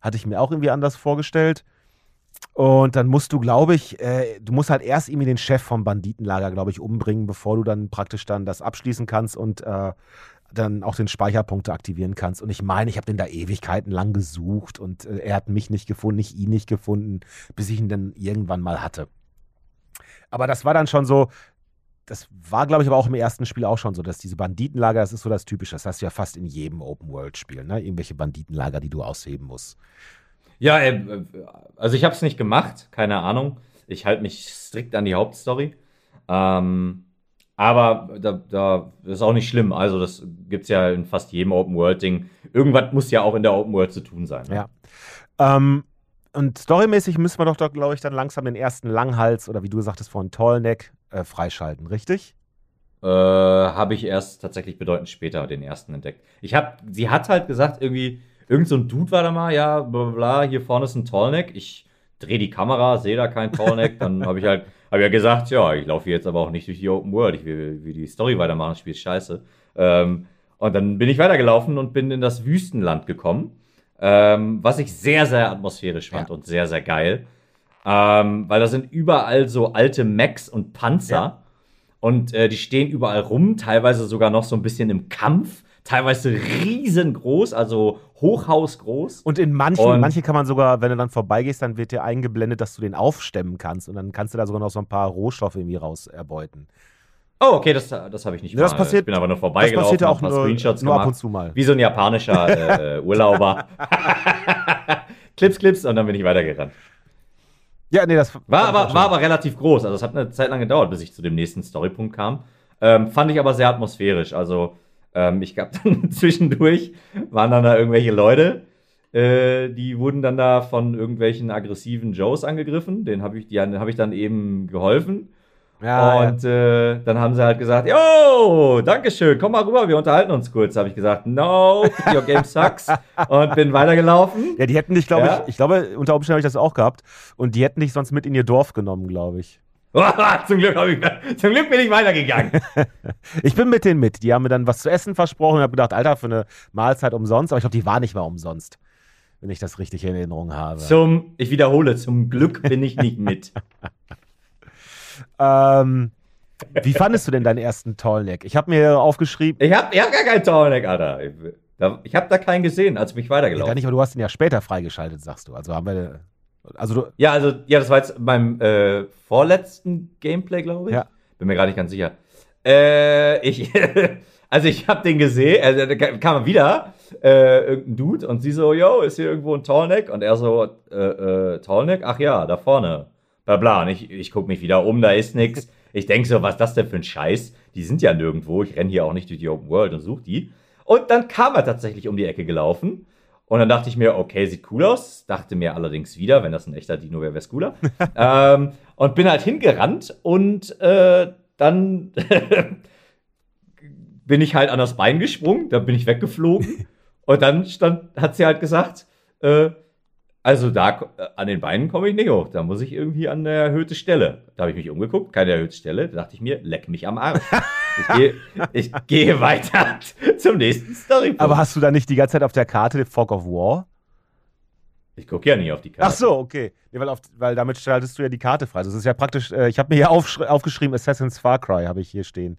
hatte ich mir auch irgendwie anders vorgestellt. Und dann musst du, glaube ich, äh, du musst halt erst irgendwie den Chef vom Banditenlager, glaube ich, umbringen, bevor du dann praktisch dann das abschließen kannst und äh, dann auch den Speicherpunkte aktivieren kannst. Und ich meine, ich habe den da Ewigkeiten lang gesucht und äh, er hat mich nicht gefunden, ich ihn nicht gefunden, bis ich ihn dann irgendwann mal hatte. Aber das war dann schon so, das war, glaube ich, aber auch im ersten Spiel auch schon so, dass diese Banditenlager, das ist so das Typische. Das hast du ja fast in jedem Open-World-Spiel, ne? Irgendwelche Banditenlager, die du ausheben musst.
Ja, äh, also ich habe es nicht gemacht, keine Ahnung. Ich halte mich strikt an die Hauptstory. Ähm, aber da, da ist auch nicht schlimm. Also, das gibt es ja in fast jedem Open-World-Ding. Irgendwas muss ja auch in der Open-World zu tun sein.
Ne? Ja. Ähm, und storymäßig müssen wir doch, glaube ich, dann langsam den ersten Langhals oder wie du sagtest vorhin, Tallneck äh, freischalten, richtig?
Äh, habe ich erst tatsächlich bedeutend später den ersten entdeckt. Ich habe, sie hat halt gesagt, irgendwie, irgend so ein Dude war da mal, ja, bla bla, hier vorne ist ein Tallneck. Ich drehe die Kamera, sehe da kein Tallneck. Dann habe ich halt, habe ja gesagt, ja, ich laufe jetzt aber auch nicht durch die Open World. Ich will, will die Story weitermachen, das Spiel ist scheiße. Ähm, und dann bin ich weitergelaufen und bin in das Wüstenland gekommen. Ähm, was ich sehr, sehr atmosphärisch fand ja. und sehr, sehr geil. Ähm, weil da sind überall so alte Mechs und Panzer. Ja. Und äh, die stehen überall rum, teilweise sogar noch so ein bisschen im Kampf. Teilweise riesengroß, also hochhausgroß.
Und in manchen, und manche kann man sogar, wenn du dann vorbeigehst, dann wird dir eingeblendet, dass du den aufstemmen kannst. Und dann kannst du da sogar noch so ein paar Rohstoffe irgendwie raus erbeuten.
Oh, okay, das, das habe ich nicht
ja, das passiert, Ich
bin aber nur vorbeigelaufen,
das passiert auch nur, Screenshots nur ab und zu mal.
Wie so ein japanischer äh, Urlauber. klips, klips und dann bin ich weitergerannt.
Ja, nee, das
war aber, war aber relativ groß. Also es hat eine Zeit lang gedauert, bis ich zu dem nächsten Storypunkt kam. Ähm, fand ich aber sehr atmosphärisch. Also ähm, ich gab dann zwischendurch, waren dann da irgendwelche Leute, äh, die wurden dann da von irgendwelchen aggressiven Joes angegriffen. Den habe ich, hab ich dann eben geholfen. Ja, und ja. Äh, dann haben sie halt gesagt, yo, Dankeschön, komm mal rüber, wir unterhalten uns kurz. Habe ich gesagt, no, your game sucks und bin weitergelaufen.
Ja, die hätten dich, glaube ja? ich, ich glaube, unter Umständen habe ich das auch gehabt und die hätten dich sonst mit in ihr Dorf genommen, glaube ich.
zum, Glück ich, zum Glück bin ich weitergegangen.
ich bin mit denen mit. Die haben mir dann was zu essen versprochen und habe gedacht, Alter, für eine Mahlzeit umsonst. Aber ich glaube, die war nicht mal umsonst, wenn ich das richtig in Erinnerung habe.
Zum, ich wiederhole, zum Glück bin ich nicht mit.
Ähm, wie fandest du denn deinen ersten Tallneck? Ich habe mir aufgeschrieben.
Ich habe hab gar keinen Tallneck, Alter. Ich habe da keinen gesehen, als ich mich weitergelaufen
ja, nicht, aber du hast ihn ja später freigeschaltet, sagst du. Also haben wir. Also du
ja, also, ja, das war jetzt beim äh, vorletzten Gameplay, glaube ich. Ja. Bin mir gar nicht ganz sicher. Äh, ich. also ich habe den gesehen, also da kam wieder äh, irgendein Dude und sie so, yo, ist hier irgendwo ein Tallneck? Und er so, äh, äh, Tallneck? Ach ja, da vorne bla bla. Und ich, ich gucke mich wieder um, da ist nichts. Ich denke so, was ist das denn für ein Scheiß? Die sind ja nirgendwo. Ich renne hier auch nicht durch die Open World und suche die. Und dann kam er tatsächlich um die Ecke gelaufen. Und dann dachte ich mir, okay, sieht cool aus. Dachte mir allerdings wieder, wenn das ein echter Dino wäre, wäre es cooler. ähm, und bin halt hingerannt und äh, dann bin ich halt an das Bein gesprungen, dann bin ich weggeflogen. und dann stand, hat sie halt gesagt, äh, Also da äh, an den Beinen komme ich nicht hoch. Da muss ich irgendwie an der erhöhte Stelle. Da habe ich mich umgeguckt, keine erhöhte Stelle. Da dachte ich mir, leck mich am Arsch. ich, gehe, ich gehe weiter zum nächsten Story.
Aber hast du da nicht die ganze Zeit auf der Karte Fog of War?
Ich gucke ja nicht auf die Karte.
Ach so, okay. Nee, weil, auf, weil damit schaltest du ja die Karte frei. Das ist ja praktisch, äh, ich habe mir hier aufgeschrieben, Assassin's Far Cry habe ich hier stehen.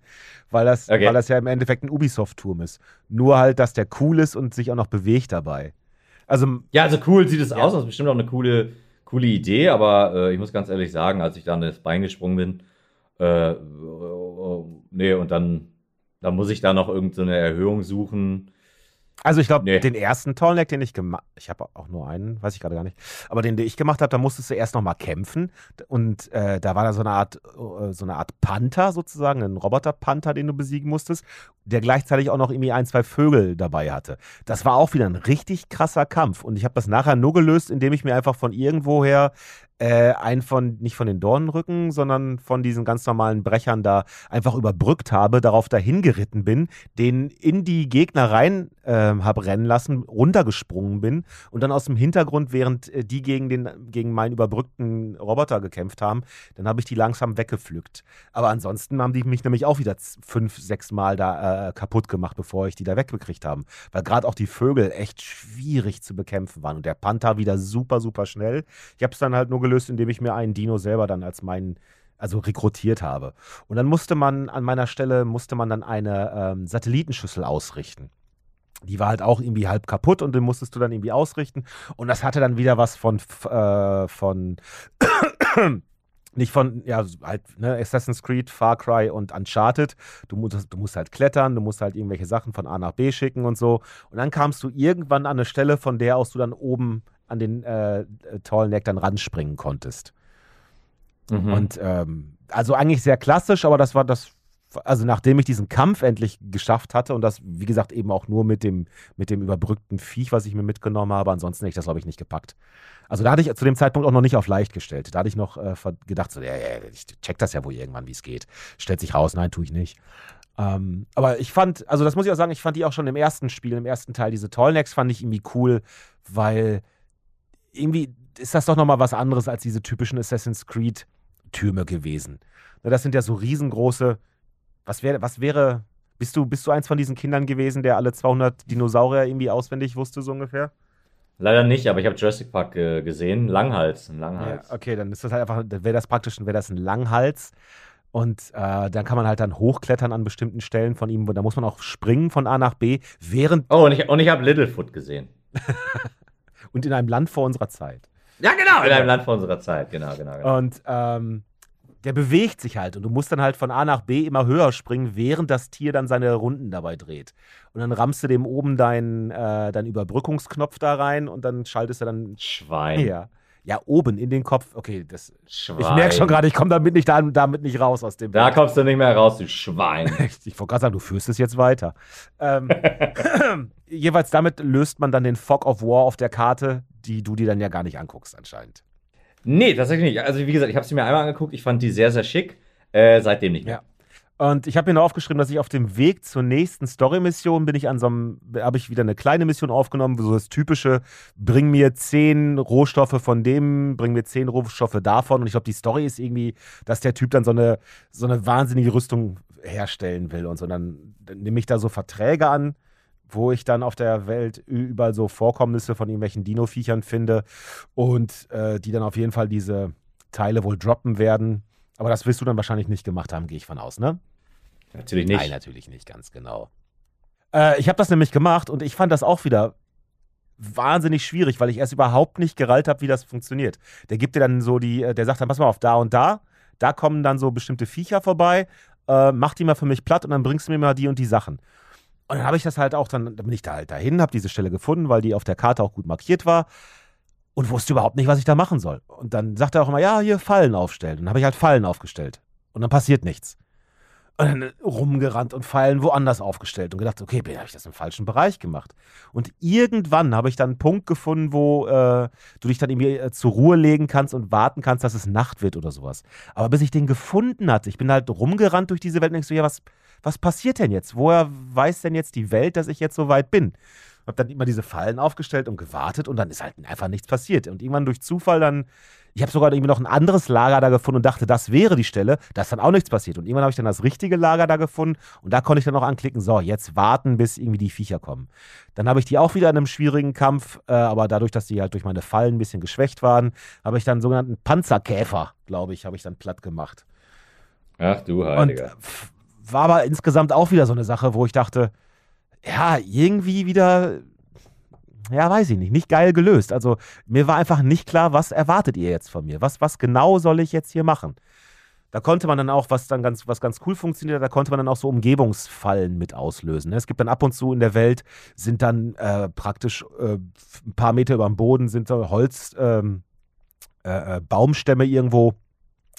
Weil das, okay. weil das ja im Endeffekt ein Ubisoft-Turm ist. Nur halt, dass der cool ist und sich auch noch bewegt dabei.
Also, ja, also cool sieht es ja. aus. Das ist bestimmt auch eine coole, coole Idee, aber äh, ich muss ganz ehrlich sagen, als ich da an das Bein gesprungen bin, äh, äh, nee, und dann, dann muss ich da noch irgendeine so Erhöhung suchen.
Also ich glaube, nee. den ersten Tallneck, den ich gemacht ich habe auch nur einen, weiß ich gerade gar nicht, aber den, den ich gemacht habe, da musstest du erst nochmal kämpfen und äh, da war da so eine Art, äh, so eine Art Panther sozusagen, ein Roboter-Panther, den du besiegen musstest, der gleichzeitig auch noch irgendwie ein, zwei Vögel dabei hatte. Das war auch wieder ein richtig krasser Kampf und ich habe das nachher nur gelöst, indem ich mir einfach von irgendwoher äh, einen von, nicht von den Dornenrücken, sondern von diesen ganz normalen Brechern da einfach überbrückt habe, darauf dahin geritten bin, den in die Gegner rein äh, habe rennen lassen, runtergesprungen bin und dann aus dem Hintergrund, während äh, die gegen, den, gegen meinen überbrückten Roboter gekämpft haben, dann habe ich die langsam weggepflückt. Aber ansonsten haben die mich nämlich auch wieder fünf, sechs Mal da äh, kaputt gemacht, bevor ich die da weggekriegt habe. Weil gerade auch die Vögel echt schwierig zu bekämpfen waren und der Panther wieder super, super schnell. Ich habe es dann halt nur gelöst, indem ich mir einen Dino selber dann als meinen also rekrutiert habe. Und dann musste man an meiner Stelle musste man dann eine ähm, Satellitenschüssel ausrichten. Die war halt auch irgendwie halb kaputt und den musstest du dann irgendwie ausrichten. Und das hatte dann wieder was von, äh, von nicht von, ja, halt, ne, Assassin's Creed, Far Cry und Uncharted. Du musst, du musst halt klettern, du musst halt irgendwelche Sachen von A nach B schicken und so. Und dann kamst du irgendwann an eine Stelle, von der aus du dann oben an den äh, Tallneck dann ranspringen konntest. Mhm. Und ähm, also eigentlich sehr klassisch, aber das war das, also nachdem ich diesen Kampf endlich geschafft hatte und das, wie gesagt, eben auch nur mit dem, mit dem überbrückten Viech, was ich mir mitgenommen habe, ansonsten hätte ich das, glaube ich, nicht gepackt. Also da hatte ich zu dem Zeitpunkt auch noch nicht auf leicht gestellt. Da hatte ich noch äh, gedacht, so, ja, ja, ich check das ja wohl irgendwann, wie es geht. Stellt sich raus, nein, tue ich nicht. Ähm, aber ich fand, also das muss ich auch sagen, ich fand die auch schon im ersten Spiel, im ersten Teil, diese Tallnecks fand ich irgendwie cool, weil irgendwie ist das doch nochmal was anderes als diese typischen Assassin's Creed-Türme gewesen. Das sind ja so riesengroße. Was wäre, was wäre, bist du, bist du eins von diesen Kindern gewesen, der alle 200 Dinosaurier irgendwie auswendig wusste, so ungefähr?
Leider nicht, aber ich habe Jurassic Park äh, gesehen. Langhals, ein Langhals.
Ja, okay, dann ist das halt einfach, wäre das praktisch, wäre das ein Langhals. Und äh, dann kann man halt dann hochklettern an bestimmten Stellen von ihm. Da muss man auch springen von A nach B, während.
Oh, und ich, und ich habe Littlefoot gesehen.
und in einem Land vor unserer Zeit.
Ja, genau, in einem Land vor unserer Zeit, genau, genau. genau.
Und ähm, der bewegt sich halt und du musst dann halt von A nach B immer höher springen, während das Tier dann seine Runden dabei dreht. Und dann rammst du dem oben deinen äh, dein Überbrückungsknopf da rein und dann schaltest du dann.
Schwein.
Ja. Ja, oben in den Kopf. Okay, das. Schwein. Ich merke schon gerade, ich komme damit nicht, damit nicht raus aus dem.
Da Bild. kommst du nicht mehr raus, du Schwein.
ich wollte gerade sagen, du führst es jetzt weiter. Ähm, jeweils damit löst man dann den Fog of War auf der Karte, die du dir dann ja gar nicht anguckst, anscheinend.
Nee, tatsächlich nicht. Also, wie gesagt, ich habe sie mir einmal angeguckt. Ich fand die sehr, sehr schick. Äh, seitdem nicht mehr.
Ja. Und ich habe mir noch aufgeschrieben, dass ich auf dem Weg zur nächsten Story-Mission bin ich an so einem, habe ich wieder eine kleine Mission aufgenommen, so das typische, bring mir zehn Rohstoffe von dem, bring mir zehn Rohstoffe davon. Und ich glaube, die Story ist irgendwie, dass der Typ dann so eine, so eine wahnsinnige Rüstung herstellen will und so. Dann, dann nehme ich da so Verträge an, wo ich dann auf der Welt überall so Vorkommnisse von irgendwelchen Dino-Viechern finde und äh, die dann auf jeden Fall diese Teile wohl droppen werden aber das wirst du dann wahrscheinlich nicht gemacht haben, gehe ich von aus, ne?
Natürlich nicht.
Nein, natürlich nicht, ganz genau. Äh, ich habe das nämlich gemacht und ich fand das auch wieder wahnsinnig schwierig, weil ich erst überhaupt nicht gerallt habe, wie das funktioniert. Der gibt dir dann so die, äh, der sagt dann, pass mal auf, da und da, da kommen dann so bestimmte Viecher vorbei, äh, mach die mal für mich platt und dann bringst du mir mal die und die Sachen. Und dann habe ich das halt auch, dann, dann bin ich da halt dahin, habe diese Stelle gefunden, weil die auf der Karte auch gut markiert war und wusste überhaupt nicht, was ich da machen soll. Und dann sagt er auch immer, ja, hier Fallen aufstellen. Und dann habe ich halt Fallen aufgestellt. Und dann passiert nichts. Und dann rumgerannt und Fallen woanders aufgestellt und gedacht, okay, habe ich das im falschen Bereich gemacht. Und irgendwann habe ich dann einen Punkt gefunden, wo äh, du dich dann irgendwie äh, zur Ruhe legen kannst und warten kannst, dass es Nacht wird oder sowas. Aber bis ich den gefunden hatte, ich bin halt rumgerannt durch diese Welt und denkst so, ja, was, was passiert denn jetzt? Woher weiß denn jetzt die Welt, dass ich jetzt so weit bin? Hab dann immer diese Fallen aufgestellt und gewartet und dann ist halt einfach nichts passiert. Und irgendwann durch Zufall dann, ich habe sogar irgendwie noch ein anderes Lager da gefunden und dachte, das wäre die Stelle, da ist dann auch nichts passiert. Und irgendwann habe ich dann das richtige Lager da gefunden und da konnte ich dann auch anklicken, so, jetzt warten, bis irgendwie die Viecher kommen. Dann habe ich die auch wieder in einem schwierigen Kampf, äh, aber dadurch, dass die halt durch meine Fallen ein bisschen geschwächt waren, habe ich dann einen sogenannten Panzerkäfer, glaube ich, habe ich dann platt gemacht.
Ach du
Und
Heiliger.
äh, pf, war aber insgesamt auch wieder so eine Sache, wo ich dachte, ja, irgendwie wieder, ja, weiß ich nicht, nicht geil gelöst. Also mir war einfach nicht klar, was erwartet ihr jetzt von mir? Was, was genau soll ich jetzt hier machen? Da konnte man dann auch, was dann ganz, was ganz cool funktioniert, da konnte man dann auch so Umgebungsfallen mit auslösen. ne? Es gibt dann ab und zu in der Welt, sind dann äh, praktisch äh, ein paar Meter über dem Boden, sind so Holz, ähm, äh, äh, Baumstämme irgendwo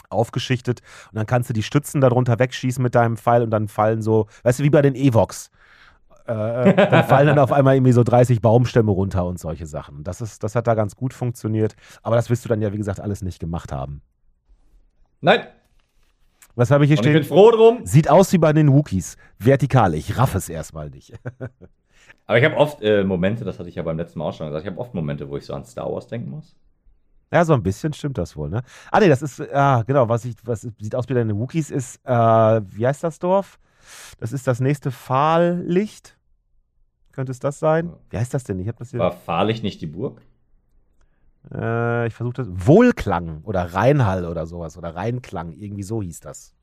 aufgeschichtet und dann kannst du die Stützen darunter wegschießen mit deinem Pfeil und dann fallen so, weißt du, wie bei den Evox. Äh, dann fallen dann auf einmal irgendwie so 30 Baumstämme runter und solche Sachen. Das, ist, das hat da ganz gut funktioniert. Aber das wirst du dann ja, wie gesagt, alles nicht gemacht haben.
Nein,
Was habe ich hier
und ich bin
stehen?
froh drum.
Sieht aus wie bei den Wookies. Vertikal. Ich raff es erstmal nicht.
Aber ich habe oft äh, Momente, das hatte ich ja beim letzten Mal auch schon gesagt, ich habe oft Momente, wo ich so an Star Wars denken muss.
Ja, so ein bisschen stimmt das wohl, ne? Ah, nee, das ist, ah, genau, was, ich, was sieht aus wie deine Wookies ist, äh, wie heißt das Dorf? Das ist das nächste Fahllicht. Könnte es das sein? Wie heißt das denn? Ich habe das hier.
War Fahrlich nicht die Burg?
Äh, ich versuche das. Wohlklang oder Rheinhall oder sowas. Oder Rheinklang. Irgendwie so hieß das.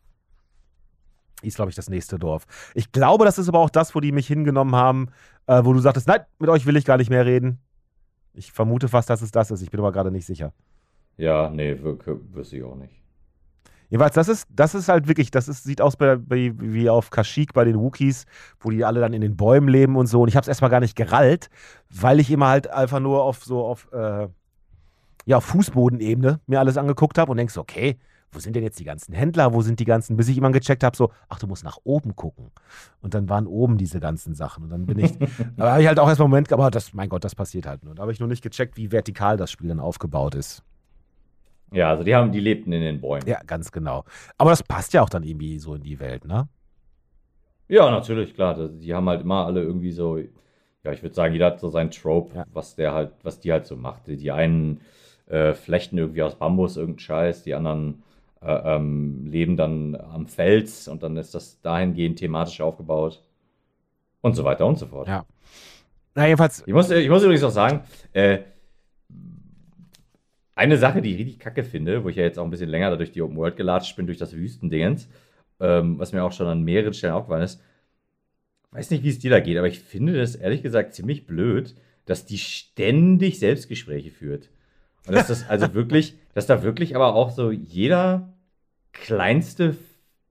Hieß, glaube ich, das nächste Dorf. Ich glaube, das ist aber auch das, wo die mich hingenommen haben, äh, wo du sagtest, nein, mit euch will ich gar nicht mehr reden. Ich vermute fast, dass es das ist. Ich bin aber gerade nicht sicher.
Ja, nee, wirklich, wüsste ich auch nicht.
Jedenfalls, das ist, das ist halt wirklich, das ist, sieht aus bei, bei, wie auf Kashyyyk bei den Wookies, wo die alle dann in den Bäumen leben und so. Und ich habe es erstmal gar nicht gerallt, weil ich immer halt einfach nur auf so auf, äh, ja, auf Fußbodenebene mir alles angeguckt habe und denkst, okay, wo sind denn jetzt die ganzen Händler, wo sind die ganzen, bis ich immer gecheckt habe, so, ach, du musst nach oben gucken. Und dann waren oben diese ganzen Sachen. Und dann bin ich, da habe ich halt auch erstmal einen Moment, gehabt, aber das, mein Gott, das passiert halt nur. Da habe ich nur nicht gecheckt, wie vertikal das Spiel dann aufgebaut ist.
Ja, also die haben, die lebten in den Bäumen.
Ja, ganz genau. Aber das passt ja auch dann irgendwie so in die Welt, ne?
Ja, natürlich, klar. Die haben halt immer alle irgendwie so, ja, ich würde sagen, jeder hat so sein Trope,
Ja.
was der halt, was die halt so macht. Die, die einen äh, flechten irgendwie aus Bambus irgendeinen Scheiß, die anderen äh, ähm, leben dann am Fels und dann ist das dahingehend thematisch aufgebaut. Und so weiter und so fort.
Ja. Na, jedenfalls,
Ich muss, ich muss übrigens auch sagen, äh, eine Sache, die ich richtig kacke finde, wo ich ja jetzt auch ein bisschen länger da durch die Open World gelatscht bin, durch das Wüstendingens, ähm, was mir auch schon an mehreren Stellen aufgefallen ist, weiß nicht, wie es dir da geht, aber ich finde das ehrlich gesagt ziemlich blöd, dass die ständig Selbstgespräche führt. Und dass das also wirklich, dass da wirklich aber auch so jeder kleinste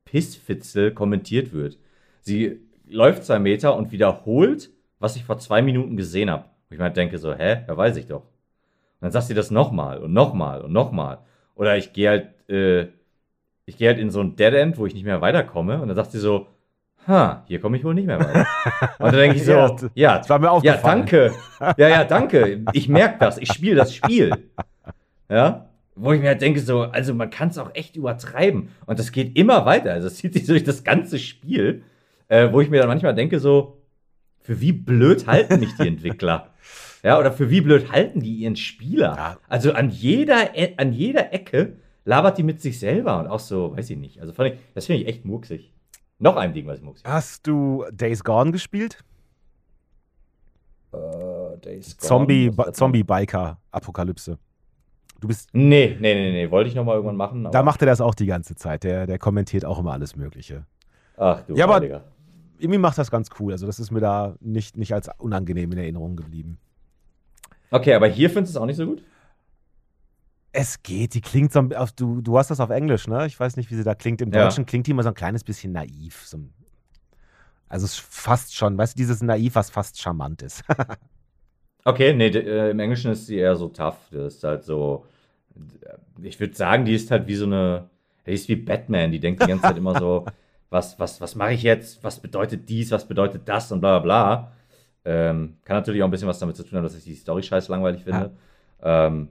Pissfitzel kommentiert wird. Sie läuft zwei Meter und wiederholt, was ich vor zwei Minuten gesehen habe. Wo ich mir halt denke so, hä, ja weiß ich doch. Und dann sagt sie das nochmal und nochmal und nochmal. Oder ich gehe halt, äh, ich gehe halt in so ein Dead End, wo ich nicht mehr weiterkomme. Und dann sagt sie so, ha, hier komme ich wohl nicht mehr weiter. Und dann denke ich so,
Ja,
ja,
das war mir
ja, danke. Ja, ja, danke. Ich merke das. Ich spiele das Spiel. Ja. Wo ich mir halt denke, so, also man kann es auch echt übertreiben. Und das geht immer weiter. Also es zieht sich durch das ganze Spiel, äh, wo ich mir dann manchmal denke, so, für wie blöd halten mich die Entwickler? Ja, oder für wie blöd halten die ihren Spieler?
Ja.
Also an jeder, E- an jeder Ecke labert die mit sich selber und auch so, weiß ich nicht. Also ich, das finde ich echt murksig. Noch ein Ding, was ich murksig
hast du Days Gone gespielt?
Äh, Days Gone,
Zombie,
was
Ba-
hat
Zombie-Biker-Apokalypse. Du bist,
Nee, nee, nee, nee, wollte ich noch mal irgendwann machen.
da macht er das auch die ganze Zeit. Der, der kommentiert auch immer alles Mögliche.
Ach du
Ja, aber-
Heiliger.
Irgendwie macht das ganz cool. Also, das ist mir da nicht, nicht als unangenehm in Erinnerung geblieben.
Okay, aber hier findest du es auch nicht so gut?
Es geht, die klingt so ein du, du hast das auf Englisch, ne? Ich weiß nicht, wie sie da klingt. Im
Ja.
Deutschen klingt die immer so ein kleines bisschen naiv. So, ein- also es ist fast schon, weißt du, dieses Naiv, was fast charmant ist.
Okay, nee, äh, im Englischen ist sie eher so tough. Das ist halt so, ich würde sagen, die ist halt wie so eine, die ist wie Batman, die denkt die ganze Zeit immer so, was, was, was mache ich jetzt, was bedeutet dies, was bedeutet das und bla bla bla. Ähm, kann natürlich auch ein bisschen was damit zu tun haben, dass ich die Story scheiß langweilig finde. Ähm,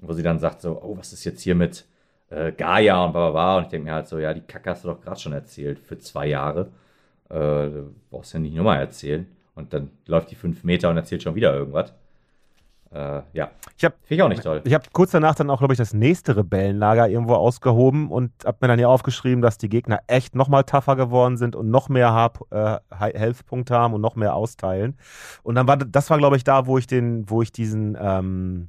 wo sie dann sagt so, oh, was ist jetzt hier mit äh, Gaia und bla bla bla. Und ich denke mir halt so, ja, die Kacke hast du doch gerade schon erzählt für zwei Jahre. Äh, du brauchst ja nicht nochmal erzählen. Und dann läuft die fünf Meter und erzählt schon wieder irgendwas. Äh, ja.
Ich habe
ich auch nicht toll.
Ich habe kurz danach dann auch, glaube ich, das nächste Rebellenlager irgendwo ausgehoben und habe mir dann hier aufgeschrieben, dass die Gegner echt noch mal tougher geworden sind und noch mehr Hab, äh, Health-Punkte haben und noch mehr austeilen. Und dann war das war, glaube ich, da, wo ich den, wo ich diesen ähm,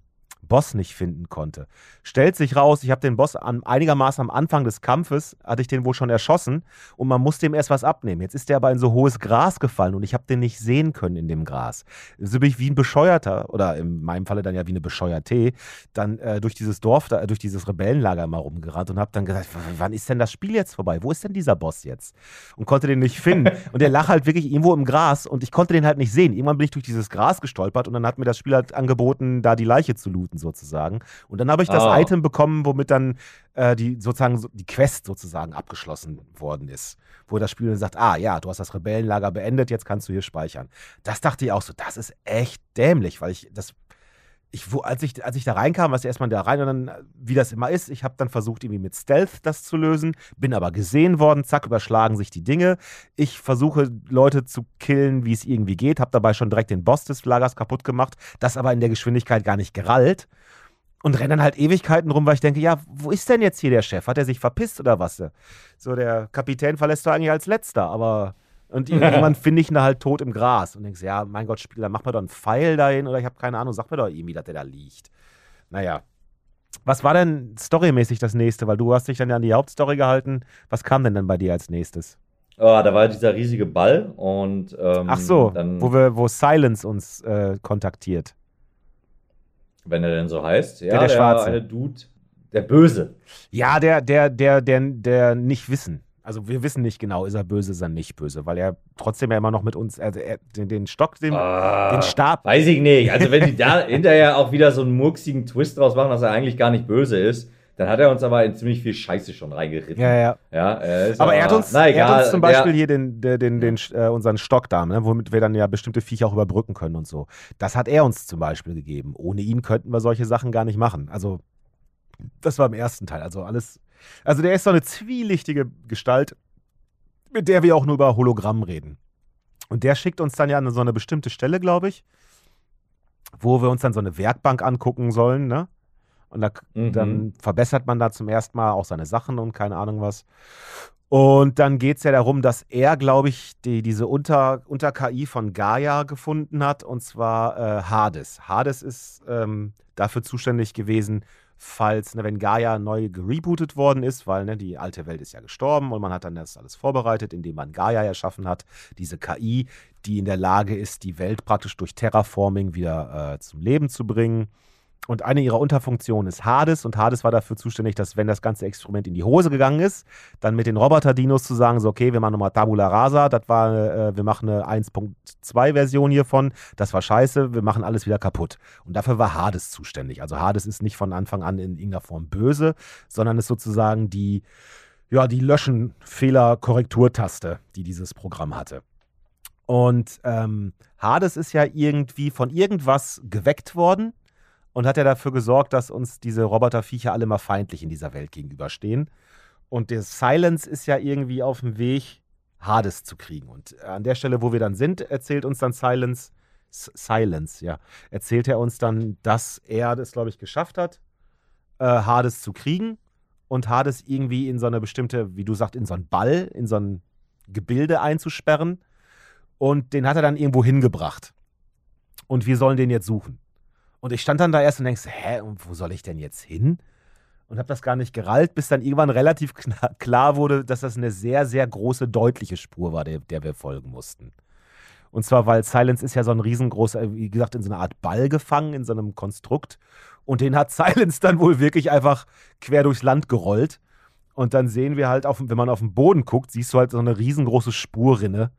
Boss nicht finden konnte. Stellt sich raus, ich habe den Boss an, einigermaßen am Anfang des Kampfes, hatte ich den wohl schon erschossen und man muss dem erst was abnehmen. Jetzt ist der aber in so hohes Gras gefallen und ich habe den nicht sehen können in dem Gras. So bin ich wie ein Bescheuerter, oder in meinem Falle dann ja wie eine Bescheuerte, dann äh, durch dieses Dorf, da, durch dieses Rebellenlager mal rumgerannt und habe dann gesagt, wann ist denn das Spiel jetzt vorbei? Wo ist denn dieser Boss jetzt? Und konnte den nicht finden. und der lag halt wirklich irgendwo im Gras und ich konnte den halt nicht sehen. Irgendwann bin ich durch dieses Gras gestolpert und dann hat mir das Spiel halt angeboten, da die Leiche zu looten sozusagen. Und dann habe ich das
Ah.
Item bekommen, womit dann äh, die sozusagen so- die Quest sozusagen abgeschlossen worden ist. Wo das Spiel dann sagt, ah ja, du hast das Rebellenlager beendet, jetzt kannst du hier speichern. Das dachte ich auch so, das ist echt dämlich, weil ich das ich, als, ich, als ich da reinkam, was erstmal da rein und dann, wie das immer ist, ich habe dann versucht, irgendwie mit Stealth das zu lösen, bin aber gesehen worden, zack, überschlagen sich die Dinge. Ich versuche, Leute zu killen, wie es irgendwie geht, habe dabei schon direkt den Boss des Lagers kaputt gemacht, das aber in der Geschwindigkeit gar nicht gerallt. Und renne dann halt Ewigkeiten rum, weil ich denke, ja, wo ist denn jetzt hier der Chef? Hat er sich verpisst oder was? So, der Kapitän verlässt du eigentlich als letzter, aber. Und irgendwann finde ich ihn da halt tot im Gras und denkst, ja, mein Gott, Spieler, mach mal doch einen Pfeil dahin oder ich habe keine Ahnung, sag mir doch irgendwie, dass der da liegt. Naja. Was war denn storymäßig das nächste? Weil du hast dich dann ja an die Hauptstory gehalten. Was kam denn dann bei dir als nächstes?
Oh, da war dieser riesige Ball und ähm,
Ach so, wo, wir, wo Silence uns äh, kontaktiert.
wenn er denn so heißt, ja,
Der, der Schwarze.
eine Dude, der Böse.
Ja, der, der, der, der, der nicht wissen. Also wir wissen nicht genau, ist er böse, ist er nicht böse, weil er trotzdem ja immer noch mit uns, also er, den, den Stock, den,
Ah,
den Stab.
Weiß ich nicht. Also wenn die da hinterher auch wieder so einen murksigen Twist draus machen, dass er eigentlich gar nicht böse ist, dann hat er uns aber in ziemlich viel Scheiße schon reingeritten.
Ja, ja.
Ja, äh, ist
Aber er hat uns,
na
er hat uns zum Beispiel
der,
hier den, den, den, den, äh, unseren Stock da, ne, womit wir dann ja bestimmte Viecher auch überbrücken können und so. Das hat er uns zum Beispiel gegeben. Ohne ihn könnten wir solche Sachen gar nicht machen. Also, das war im ersten Teil. Also alles. Also, der ist so eine zwielichtige Gestalt, mit der wir auch nur über Hologramm reden. Und der schickt uns dann ja an so eine bestimmte Stelle, glaube ich, wo wir uns dann so eine Werkbank angucken sollen, ne? Und da,
Mhm.
dann verbessert man da zum ersten Mal auch seine Sachen und keine Ahnung was. Und dann geht es ja darum, dass er, glaube ich, die, diese Unter- Unter-KI von Gaia gefunden hat, und zwar äh, Hades. Hades ist ähm, dafür zuständig gewesen, falls, ne, wenn Gaia neu gerebootet worden ist, weil ne, die alte Welt ist ja gestorben und man hat dann das alles vorbereitet, indem man Gaia erschaffen hat, diese KI, die in der Lage ist, die Welt praktisch durch Terraforming wieder äh, zum Leben zu bringen. Und eine ihrer Unterfunktionen ist Hades. Und Hades war dafür zuständig, dass, wenn das ganze Experiment in die Hose gegangen ist, dann mit den Roboter-Dinos zu sagen: so, okay, wir machen nochmal Tabula Rasa. Das war, äh, wir machen eine 1.2-Version hiervon. Das war scheiße. Wir machen alles wieder kaputt. Und dafür war Hades zuständig. Also Hades ist nicht von Anfang an in irgendeiner Form böse, sondern ist sozusagen die, ja, die Löschen-Fehler-Korrekturtaste, die dieses Programm hatte. Und ähm, Hades ist ja irgendwie von irgendwas geweckt worden und hat ja dafür gesorgt, dass uns diese Roboterviecher alle mal feindlich in dieser Welt gegenüberstehen. Und der Silence ist ja irgendwie auf dem Weg, Hades zu kriegen. Und an der Stelle, wo wir dann sind, erzählt uns dann Silence, S Silence, ja, erzählt er uns dann, dass er das, glaube ich, geschafft hat, äh, Hades zu kriegen und Hades irgendwie in so eine bestimmte, wie du sagst, in so einen Ball, in so ein Gebilde einzusperren. Und den hat er dann irgendwo hingebracht. Und wir sollen den jetzt suchen. Und ich stand dann da erst und denkst, hä, und wo soll ich denn jetzt hin? Und habe das gar nicht gerallt, bis dann irgendwann relativ klar wurde, dass das eine sehr, sehr große, deutliche Spur war, der, der wir folgen mussten. Und zwar, weil Silence ist ja so ein riesengroßer, wie gesagt, in so einer Art Ball gefangen, in so einem Konstrukt. Und den hat Silence dann wohl wirklich einfach quer durchs Land gerollt. Und dann sehen wir halt, auf, wenn man auf den Boden guckt, siehst du halt so eine riesengroße Spurrinne,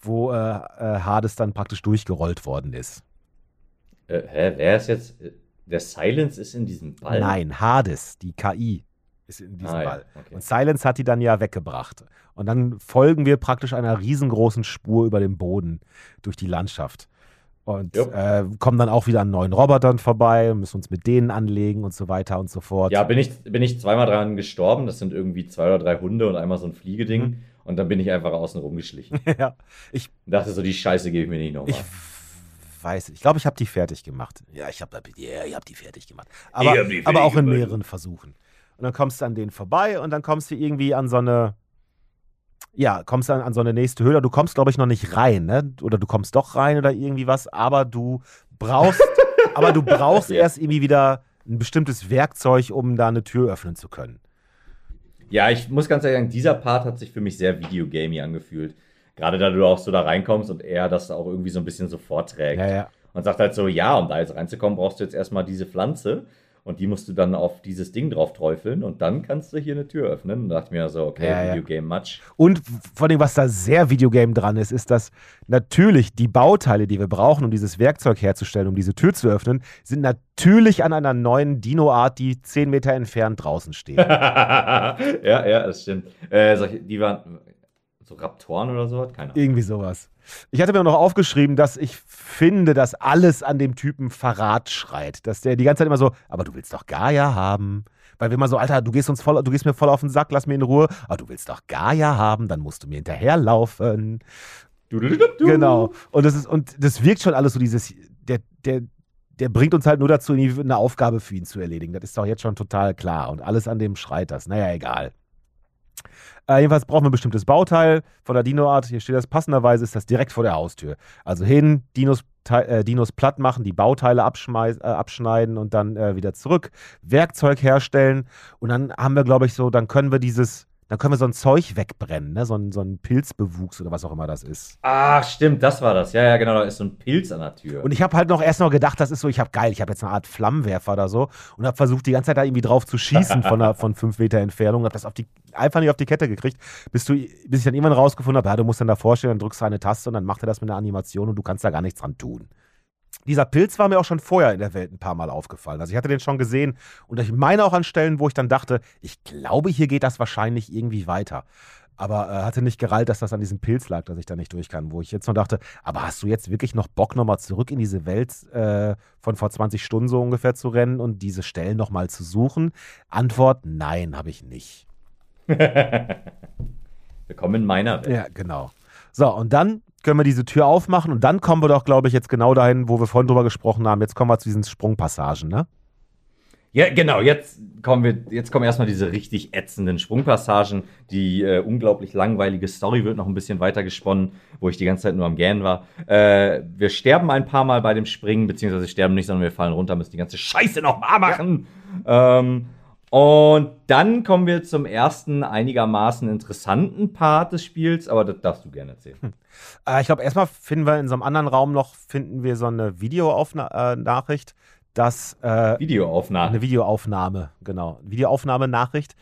wo äh, äh, Hades dann praktisch durchgerollt worden ist.
Äh, hä, wer ist jetzt. äh, Der Silence ist in diesem Ball?
Nein, Hades, die KI, ist in diesem
Ah, ja,
Ball.
okay.
Und Silence hat die dann ja weggebracht. Und dann folgen wir praktisch einer riesengroßen Spur über den Boden durch die Landschaft. Und äh, kommen dann auch wieder an neuen Robotern vorbei, müssen uns mit denen anlegen und so weiter und so fort.
Ja, bin ich, bin ich zweimal dran gestorben. Das sind irgendwie zwei oder drei Hunde und einmal so ein Fliegeding.
Mhm.
Und dann bin ich einfach außen rumgeschlichen.
ja. Ich
dachte so, die Scheiße gebe ich mir nicht nochmal.
Ich weiß, ich glaube, ich habe die fertig gemacht. Ja, ich habe ich hab die fertig gemacht. Aber,
fertig
aber auch in
gemacht.
mehreren Versuchen. Und dann kommst du an denen vorbei und dann kommst du irgendwie an so eine, ja, kommst dann an so eine nächste Höhle. Du kommst, glaube ich, noch nicht rein, ne? Oder du kommst doch rein oder irgendwie was, aber du brauchst, aber du brauchst
Ja.
erst irgendwie wieder ein bestimmtes Werkzeug, um da eine Tür öffnen zu können.
Ja, ich muss ganz ehrlich sagen, dieser Part hat sich für mich sehr videogamey angefühlt. Gerade da du auch so da reinkommst und er das auch irgendwie so ein bisschen so vorträgt.
Ja, ja.
Und sagt halt so, ja, um da jetzt reinzukommen, brauchst du jetzt erstmal diese Pflanze und die musst du dann auf dieses Ding drauf träufeln und dann kannst du hier eine Tür öffnen. Und da dachte ich mir so, okay,
Ja.
Videogame Match.
Und vor allem, was da sehr Videogame dran ist, ist, dass natürlich die Bauteile, die wir brauchen, um dieses Werkzeug herzustellen, um diese Tür zu öffnen, sind natürlich an einer neuen Dino-Art, die 10 Meter entfernt draußen steht.
ja, ja, das stimmt. Äh, die waren so Raptoren oder so, keine Ahnung.
Irgendwie sowas. Ich hatte mir noch aufgeschrieben, dass ich finde, dass alles an dem Typen Verrat schreit. Dass der die ganze Zeit immer so, aber du willst doch Gaia haben. Weil wenn man so, Alter, du gehst uns voll, du gehst mir voll auf den Sack, lass mir in Ruhe. Aber du willst doch Gaia haben, dann musst du mir hinterherlaufen. Genau. Und das ist, und das wirkt schon alles so dieses, der, der, der bringt uns halt nur dazu, eine Aufgabe für ihn zu erledigen. Das ist doch jetzt schon total klar. Und alles an dem schreit das. Naja, egal. Äh, jedenfalls brauchen wir ein bestimmtes Bauteil von der Dino-Art. Hier steht das passenderweise, ist das direkt vor der Haustür. Also hin, Dinos, äh, Dinos platt machen, die Bauteile äh, abschneiden und dann äh, wieder zurück. Werkzeug herstellen. Und dann haben wir, glaube ich, so, dann können wir dieses, dann können wir so ein Zeug wegbrennen, ne? so, ein, so ein Pilzbewuchs oder was auch immer das ist.
Ach, stimmt, das war das. Ja, ja, genau, da ist so ein Pilz an der Tür.
Und ich habe halt noch erst noch gedacht, das ist so, ich habe geil, ich habe jetzt eine Art Flammenwerfer oder so und habe versucht, die ganze Zeit da irgendwie drauf zu schießen von, einer, von fünf Meter Entfernung. Habe das auf die, einfach nicht auf die Kette gekriegt, bis, du, bis ich dann irgendwann rausgefunden habe, ja, du musst dann davor stehen, dann drückst du eine Taste und dann macht er das mit einer Animation und du kannst da gar nichts dran tun. Dieser Pilz war mir auch schon vorher in der Welt ein paar Mal aufgefallen. Also ich hatte den schon gesehen und ich meine auch an Stellen, wo ich dann dachte, ich glaube, hier geht das wahrscheinlich irgendwie weiter. Aber äh, hatte nicht gerallt, dass das an diesem Pilz lag, dass ich da nicht durch kann. Wo ich jetzt noch dachte, aber hast du jetzt wirklich noch Bock, nochmal zurück in diese Welt äh, von vor 20 Stunden so ungefähr zu rennen und diese Stellen nochmal zu suchen? Antwort, nein, habe ich nicht.
Willkommen in meiner Welt.
Ja, genau. So, und dann können wir diese Tür aufmachen und dann kommen wir doch, glaube ich, jetzt genau dahin, wo wir vorhin drüber gesprochen haben. Jetzt kommen wir zu diesen Sprungpassagen, ne?
Ja, genau, jetzt kommen wir, jetzt kommen erstmal diese richtig ätzenden Sprungpassagen. Die äh, unglaublich langweilige Story wird noch ein bisschen weiter gesponnen, wo ich die ganze Zeit nur am Gähnen war. Äh, wir sterben ein paar Mal bei dem Springen, beziehungsweise sterben nicht, sondern wir fallen runter, müssen die ganze Scheiße nochmal machen. Ähm, und dann kommen wir zum ersten einigermaßen interessanten Part des Spiels, aber das darfst du gerne erzählen.
Äh, ich glaube, erstmal finden wir in so einem anderen Raum noch, finden wir so eine Videonachricht, dass äh,
Videoaufnahme.
eine Videoaufnahme, genau, Videoaufnahmenachricht,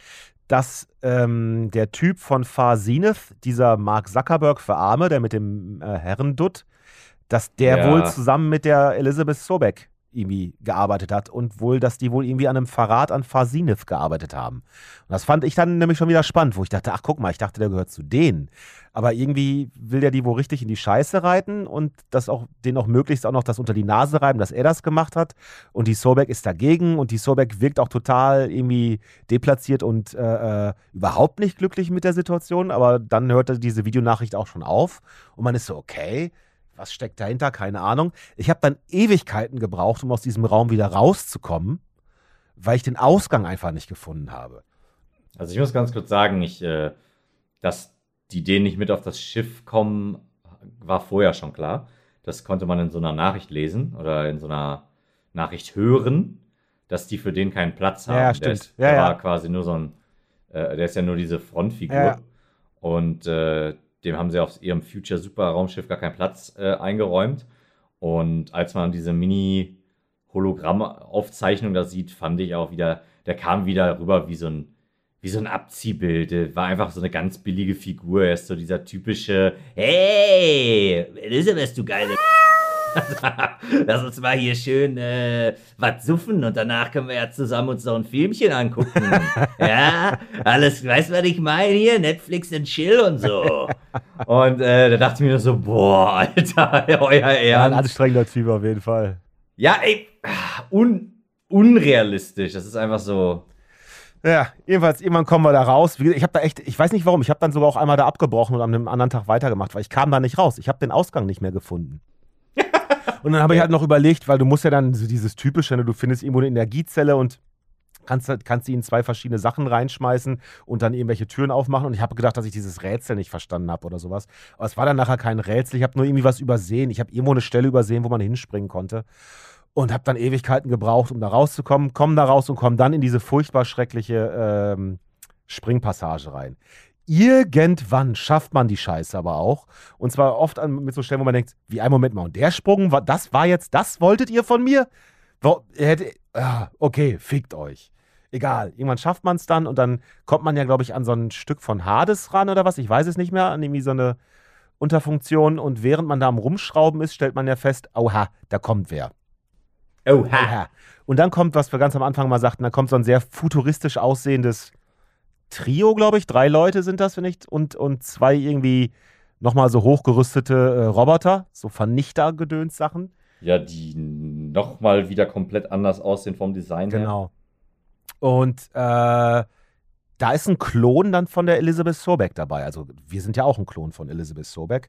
dass ähm, der Typ von Far Zenith, dieser Mark Zuckerberg für Arme, der mit dem äh, Herrendutt, dass der
Ja.
wohl zusammen mit der Elizabeth Sobeck irgendwie gearbeitet hat und wohl, dass die wohl irgendwie an einem Verrat an Zenith gearbeitet haben. Und das fand ich dann nämlich schon wieder spannend, wo ich dachte, ach guck mal, ich dachte, der gehört zu denen. Aber irgendwie will der die wohl richtig in die Scheiße reiten und das auch, den auch möglichst auch noch das unter die Nase reiben, dass er das gemacht hat. Und die Sobeck ist dagegen und die Sobeck wirkt auch total irgendwie deplatziert und äh, äh, überhaupt nicht glücklich mit der Situation. Aber dann hörte diese Videonachricht auch schon auf und man ist so, okay, was steckt dahinter? Keine Ahnung. Ich habe dann Ewigkeiten gebraucht, um aus diesem Raum wieder rauszukommen, weil ich den Ausgang einfach nicht gefunden habe.
Also ich muss ganz kurz sagen, ich, äh, dass die denen nicht mit auf das Schiff kommen, war vorher schon klar. Das konnte man in so einer Nachricht lesen oder in so einer Nachricht hören, dass die für den keinen Platz haben.
Ja,
Der,
stimmt.
ist,
Ja,
der
ja.
war quasi nur so ein, äh, der ist ja nur diese Frontfigur. Und äh, dem haben sie auf ihrem Future Super Raumschiff gar keinen Platz äh, eingeräumt. Und als man diese Mini-Hologramm-Aufzeichnung da sieht, fand ich auch wieder, der kam wieder rüber wie so ein, wie so ein Abziehbild. War einfach so eine ganz billige Figur. Er ist so dieser typische, hey, Elisabeth, du geile Lass uns mal hier schön äh, was suffen und danach können wir ja zusammen uns noch ein Filmchen angucken. ja, alles, weißt du, was ich meine hier? Netflix and Chill und so. Und äh, da dachte ich mir nur so, boah, Alter, euer
Ja, ein
Ernst.
anstrengender Typ auf jeden Fall.
Ja, ey, un unrealistisch. Das ist einfach so.
Ja, jedenfalls, irgendwann kommen wir da raus. Ich habe da echt, ich weiß nicht warum, ich habe dann sogar auch einmal da abgebrochen und einem anderen Tag weitergemacht, weil ich kam da nicht raus. Ich habe den Ausgang nicht mehr gefunden. Und dann habe ich halt noch überlegt, weil du musst ja dann so dieses typische, ne, du findest irgendwo eine Energiezelle und kannst, kannst sie in zwei verschiedene Sachen reinschmeißen und dann irgendwelche Türen aufmachen. Und ich habe gedacht, dass ich dieses Rätsel nicht verstanden habe oder sowas. Aber es war dann nachher kein Rätsel. Ich habe nur irgendwie was übersehen. Ich habe irgendwo eine Stelle übersehen, wo man hinspringen konnte. Und habe dann Ewigkeiten gebraucht, um da rauszukommen. Komm da raus und komm dann in diese furchtbar schreckliche ähm, Springpassage rein. Irgendwann schafft man die Scheiße aber auch. Und zwar oft an, mit so Stellen, wo man denkt, wie ein Moment mal, und der Sprung, war, das war jetzt, das wolltet ihr von mir? Ah, okay, fickt euch. Egal, irgendwann schafft man es dann und dann kommt man ja, glaube ich, an so ein Stück von Hades ran oder was, ich weiß es nicht mehr, an irgendwie so eine Unterfunktion und während man da am Rumschrauben ist, stellt man ja fest, oha, da kommt wer.
Oha.
Oha. Und dann kommt, was wir ganz am Anfang mal sagten, da kommt so ein sehr futuristisch aussehendes Trio, glaube ich. Drei Leute sind das, wenn ich, und, und zwei irgendwie nochmal so hochgerüstete äh, Roboter, so Vernichter-Gedöns-Sachen.
Ja, die nochmal wieder komplett anders aussehen vom Design her.
Genau. Und äh, da ist ein Klon dann von der Elizabeth Sobeck dabei. Also wir sind ja auch ein Klon von Elizabeth Sobeck.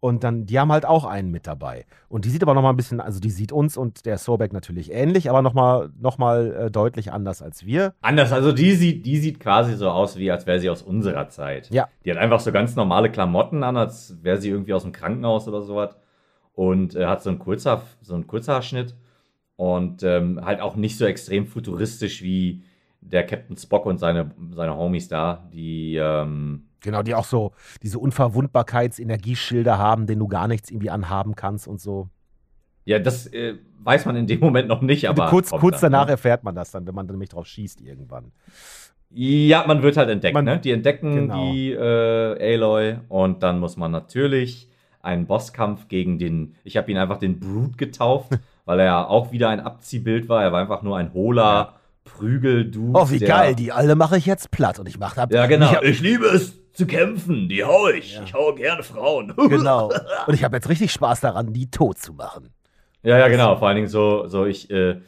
Und dann, die haben halt auch einen mit dabei. Und die sieht aber nochmal ein bisschen, also die sieht uns und der Sobeck natürlich ähnlich, aber nochmal noch mal, äh, deutlich anders als wir.
Anders, also die sieht, die sieht quasi so aus, wie als wäre sie aus unserer Zeit.
Ja.
Die hat einfach so ganz normale Klamotten an, als wäre sie irgendwie aus dem Krankenhaus oder sowas. Und äh, hat so einen, Kurzhaar, so einen Kurzhaarschnitt. Und ähm, halt auch nicht so extrem futuristisch wie der Captain Spock und seine, seine Homies da, die, ähm,
Genau, die auch so diese Unverwundbarkeits-Energieschilder haben, denen du gar nichts irgendwie anhaben kannst und so.
ja, das äh, weiß man in dem Moment noch nicht, aber.
kurz kurz
dann,
danach
ne?
erfährt man das dann, wenn man nämlich drauf schießt irgendwann.
Ja, man wird halt entdeckt,
Man-
ne? Die entdecken
genau.
die äh, Aloy und dann muss man natürlich einen Bosskampf gegen den, ich habe ihn einfach den Brute getauft, weil er ja auch wieder ein Abziehbild war. Er war einfach nur ein hohler Prügel-Dude.
Oh, wie geil, die alle mache ich jetzt platt und ich mache.
Ja, genau.
Ich hab,
Ich liebe es zu kämpfen, die hau ich.
Ja.
Ich haue gerne Frauen.
genau. Und ich habe jetzt richtig Spaß daran, die tot zu machen.
Ja, ja, genau. Vor allen Dingen so, so ich, äh,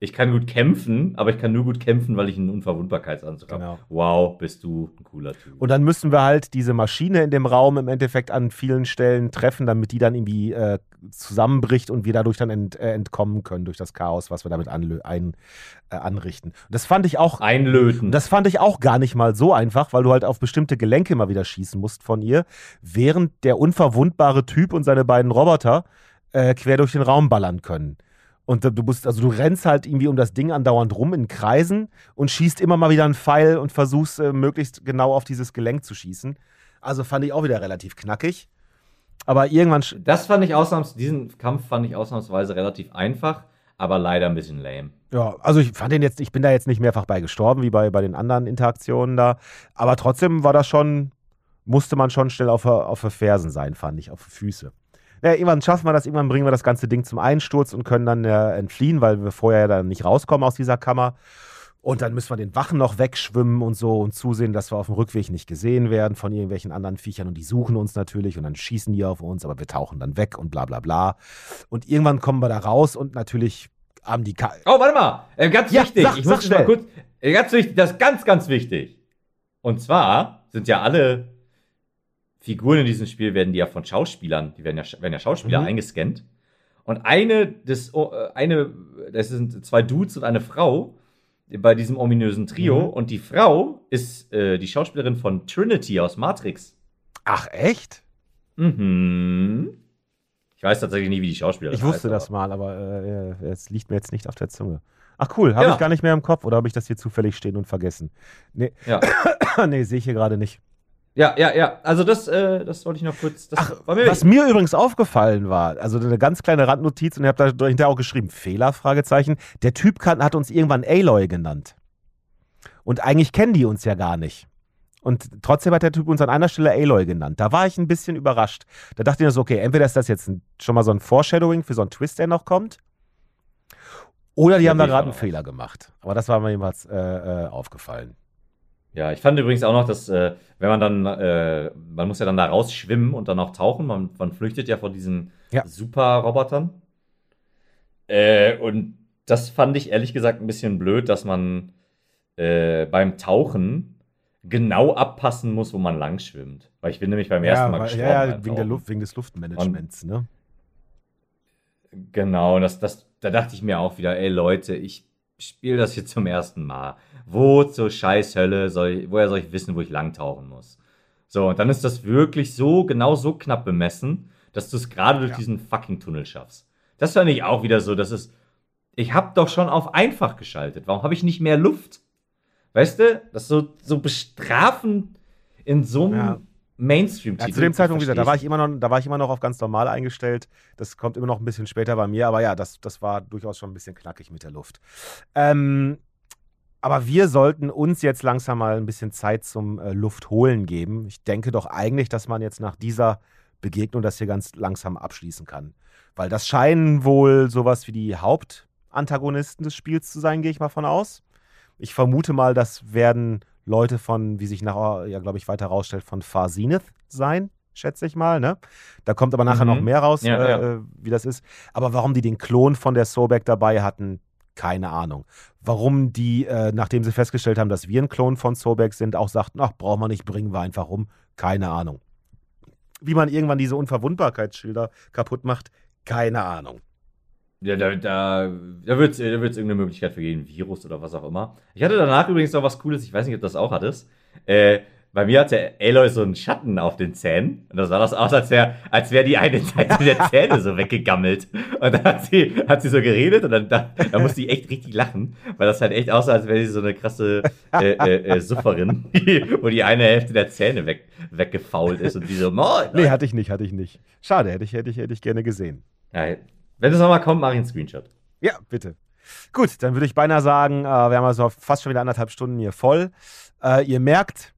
ich kann gut kämpfen, aber ich kann nur gut kämpfen, weil ich einen Unverwundbarkeitsanzug habe.
Genau.
Wow, bist du ein cooler Typ.
Und dann müssen wir halt diese Maschine in dem Raum im Endeffekt an vielen Stellen treffen, damit die dann irgendwie äh, zusammenbricht und wir dadurch dann ent, äh, entkommen können durch das Chaos, was wir damit anlö- ein, äh, anrichten. Und das fand ich auch
Einlöten.
Das fand ich auch gar nicht mal so einfach, weil du halt auf bestimmte Gelenke mal wieder schießen musst von ihr, während der unverwundbare Typ und seine beiden Roboter äh, quer durch den Raum ballern können. Und du musst, also du rennst halt irgendwie um das Ding andauernd rum in Kreisen und schießt immer mal wieder einen Pfeil und versuchst äh, möglichst genau auf dieses Gelenk zu schießen. Also fand ich auch wieder relativ knackig. Aber irgendwann,
Das fand ich ausnahms, diesen Kampf fand ich ausnahmsweise relativ einfach, aber leider ein bisschen lame.
Ja, also ich fand den jetzt, ich bin da jetzt nicht mehrfach bei gestorben, wie bei, bei den anderen Interaktionen da. Aber trotzdem war das schon, musste man schon schnell auf, auf Fersen sein, fand ich, auf Füße. Naja, irgendwann schaffen wir das, irgendwann bringen wir das ganze Ding zum Einsturz und können dann äh, entfliehen, weil wir vorher ja dann nicht rauskommen aus dieser Kammer. Und dann müssen wir den Wachen noch wegschwimmen und so und zusehen, dass wir auf dem Rückweg nicht gesehen werden von irgendwelchen anderen Viechern. Und die suchen uns natürlich und dann schießen die auf uns, aber wir tauchen dann weg und bla bla bla. Und irgendwann kommen wir da raus und natürlich haben die Ka
Oh, warte mal, äh, ganz
Ja,
wichtig.
sag-
ich
sag
muss jetzt mal
schnell.
kurz, äh, ganz wichtig, das ist ganz, ganz wichtig. Und zwar sind ja alle Figuren in diesem Spiel werden die ja von Schauspielern, die werden ja, werden ja Schauspieler
Mhm.
eingescannt. Und eine des, oh, äh, eine, das sind zwei Dudes und eine Frau bei diesem ominösen Trio.
Mhm.
Und die Frau ist äh, die Schauspielerin von Trinity aus Matrix.
Ach, echt?
Mhm. Ich weiß tatsächlich nie, wie die Schauspielerin
Ich wusste
heißt,
das mal, aber äh, äh, es liegt mir jetzt nicht auf der Zunge. Ach cool, habe
Ja.
ich gar nicht mehr im Kopf oder habe ich das hier zufällig stehen und vergessen? Nee,
Ja.
nee sehe ich hier gerade nicht.
Ja, ja, ja. Also das, äh, das wollte ich noch kurz.
Ach,
mir
was mir übrigens aufgefallen war, also eine ganz kleine Randnotiz und ich habe da dahinter auch geschrieben, Fehler, Fragezeichen. Der Typ kann, hat uns irgendwann Aloy genannt. Und eigentlich kennen die uns ja gar nicht. Und trotzdem hat der Typ uns an einer Stelle Aloy genannt. Da war ich ein bisschen überrascht. Da dachte ich mir so, okay, entweder ist das jetzt ein, schon mal so ein Foreshadowing für so einen Twist, der noch kommt. Oder die
Ja,
haben da gerade einen. Fehler gemacht. Aber das war mir jedenfalls äh, äh, aufgefallen.
Ja, ich fand übrigens auch noch, dass, äh, wenn man dann, äh, man muss ja dann da rausschwimmen und dann auch tauchen, man, man flüchtet ja vor diesen
Ja.
Super-Robotern. Äh, und das fand ich ehrlich gesagt ein bisschen blöd, dass man äh, beim Tauchen genau abpassen muss, wo man lang schwimmt. Weil ich bin nämlich beim ersten
Ja,
Mal
weil-
gestorben.
ja, ja wegen, der. Luft, wegen des Luftmanagements, ne?
Genau, das, das, da dachte ich mir auch wieder, ey Leute, ich spiele das hier zum ersten Mal. Wo zur Scheißhölle soll ich, woher soll ich wissen, wo ich langtauchen muss? So, und dann ist das wirklich so, genau so knapp bemessen, dass du es gerade durch diesen fucking Tunnel schaffst. Das fand ich auch wieder so, dass es, ich hab doch schon auf einfach geschaltet. Warum habe ich nicht mehr Luft? Weißt du, das ist so, so bestrafend in so einem
Ja.
Mainstream-Titel.
Ja, zu dem Zeitpunkt, wie gesagt, da war, ich immer noch, da war ich immer noch auf ganz normal eingestellt. Das kommt immer noch ein bisschen später bei mir, aber ja, das, das war durchaus schon ein bisschen knackig mit der Luft. Ähm, aber wir sollten uns jetzt langsam mal ein bisschen Zeit zum äh, Luftholen geben. Ich denke doch eigentlich, dass man jetzt nach dieser Begegnung das hier ganz langsam abschließen kann. Weil das scheinen wohl sowas wie die Hauptantagonisten des Spiels zu sein, gehe ich mal von aus. Ich vermute mal, das werden Leute von, wie sich nachher, ja, glaube ich, weiter rausstellt, von Far Zenith sein, schätze ich mal. Ne? Da kommt aber nachher
Mhm.
noch mehr raus,
Ja,
äh,
ja.
äh, wie das ist. Aber warum die den Klon von der Sobek dabei hatten, keine Ahnung. Warum die, äh, nachdem sie festgestellt haben, dass wir ein Klon von Sobek sind, auch sagten, ach, brauchen wir nicht, bringen wir einfach um, keine Ahnung. Wie man irgendwann diese Unverwundbarkeitsschilder kaputt macht, keine Ahnung.
Ja, da, da, da wird es da wird's irgendeine Möglichkeit für jeden Virus oder was auch immer. Ich hatte danach übrigens noch was Cooles, ich weiß nicht, ob du das auch hattest. Äh, bei mir hatte Aloy so einen Schatten auf den Zähnen. Und das sah das aus, als wäre als wär die eine Seite der Zähne so weggegammelt. Und dann hat sie, hat sie so geredet und dann da, da musste ich echt richtig lachen, weil das halt echt aussah, als wäre sie so eine krasse äh, äh, äh, Sufferin, wo die eine Hälfte der Zähne weg, weggefault ist und die so, moin.
Nee, hatte ich nicht, hatte ich nicht. Schade, hätte ich, hätte ich, hätte ich gerne gesehen.
Ja, wenn es nochmal kommt, mache ich einen Screenshot.
Ja, bitte. Gut, dann würde ich beinahe sagen, äh, wir haben also fast schon wieder anderthalb Stunden hier voll. Äh, ihr merkt,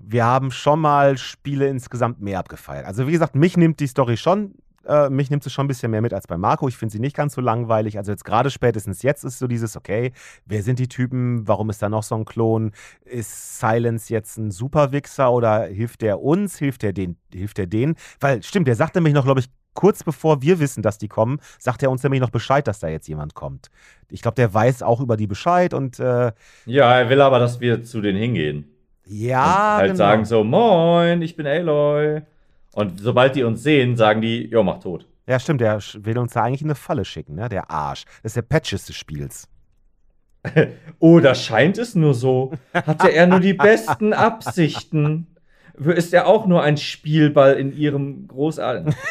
wir haben schon mal Spiele insgesamt mehr abgefeiert. Also wie gesagt, mich nimmt die Story schon, äh, mich nimmt sie schon ein bisschen mehr mit als bei Marco. Ich finde sie nicht ganz so langweilig. Also jetzt gerade spätestens jetzt ist so dieses, okay, wer sind die Typen? Warum ist da noch so ein Klon? Ist Silence jetzt ein Superwichser oder hilft der uns? Hilft der den? Hilft der denen? Weil stimmt, der sagt nämlich noch, glaube ich, kurz bevor wir wissen, dass die kommen, sagt er uns nämlich noch Bescheid, dass da jetzt jemand kommt. Ich glaube, der weiß auch über die Bescheid und äh,
Ja, er will aber, dass wir zu denen hingehen.
ja,
und halt
genau.
sagen so, moin, ich bin Aloy. Und sobald die uns sehen, sagen die, jo, mach tot.
Ja, stimmt, der will uns da eigentlich in eine Falle schicken, ne? Der Arsch. Das ist der Patches des Spiels.
Oh, da scheint es nur so. Hatte er nur die besten Absichten? Ist er auch nur ein Spielball in ihrem großartigen.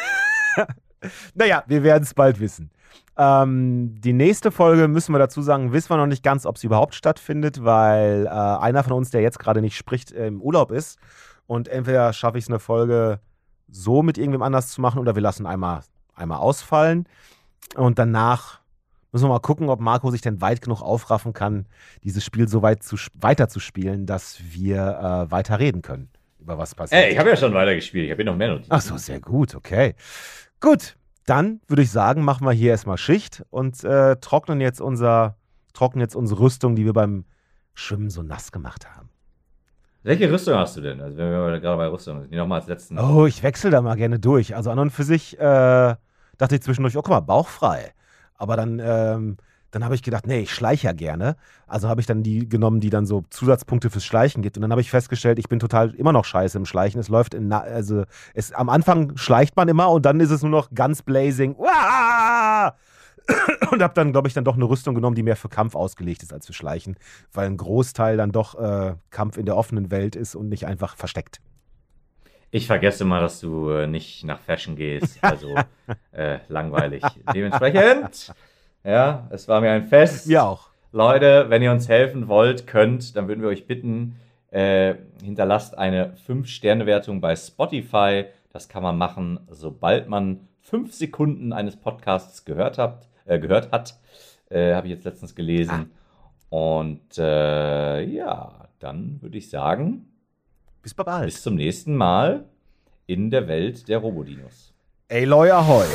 Naja, wir werden es bald wissen. Ähm, die nächste Folge, müssen wir dazu sagen, wissen wir noch nicht ganz, ob sie überhaupt stattfindet, weil äh, einer von uns, der jetzt gerade nicht spricht, äh, im Urlaub ist. Und entweder schaffe ich es eine Folge so mit irgendwem anders zu machen oder wir lassen einmal, einmal ausfallen. Und danach müssen wir mal gucken, ob Marco sich denn weit genug aufraffen kann, dieses Spiel so weit zu, weiter zu spielen, dass wir äh, weiter reden können, über was passiert.
Ey, ich habe ja schon weitergespielt. Ich habe hier noch mehr Notizen.
Ach so, sehr gut, okay. Gut, dann würde ich sagen, machen wir hier erstmal Schicht und äh, trocknen jetzt unser, trocknen jetzt unsere Rüstung, die wir beim Schwimmen so nass gemacht haben.
Welche Rüstung hast du denn? Also, wenn wir gerade bei Rüstung sind, die nochmal als letzten.
Oh, ich wechsle da mal gerne durch. Also an und für sich äh, dachte ich zwischendurch, oh guck mal, bauchfrei. Aber dann, ähm, dann habe ich gedacht, nee, ich schleiche ja gerne. Also habe ich dann die genommen, die dann so Zusatzpunkte fürs Schleichen gibt. Und dann habe ich festgestellt, ich bin total immer noch scheiße im Schleichen. Es läuft in, na- also es, am Anfang schleicht man immer und dann ist es nur noch ganz blazing. Uah! Und habe dann, glaube ich, dann doch eine Rüstung genommen, die mehr für Kampf ausgelegt ist als für Schleichen, weil ein Großteil dann doch äh, Kampf in der offenen Welt ist und nicht einfach versteckt.
Ich vergesse mal, dass du äh, nicht nach Fashion gehst. Also äh, langweilig. Dementsprechend, ja, es war mir ein Fest.
Wir auch.
Leute, wenn ihr uns helfen wollt, könnt, dann würden wir euch bitten, äh, hinterlasst eine 5-Sterne-Wertung bei Spotify. Das kann man machen, sobald man 5 Sekunden eines Podcasts gehört, habt, äh, gehört hat. Äh, Habe ich jetzt letztens gelesen. Und äh, ja, dann würde ich sagen,
Bis bald.
bis zum nächsten Mal in der Welt der Robodinos.
Aloy Ahoy.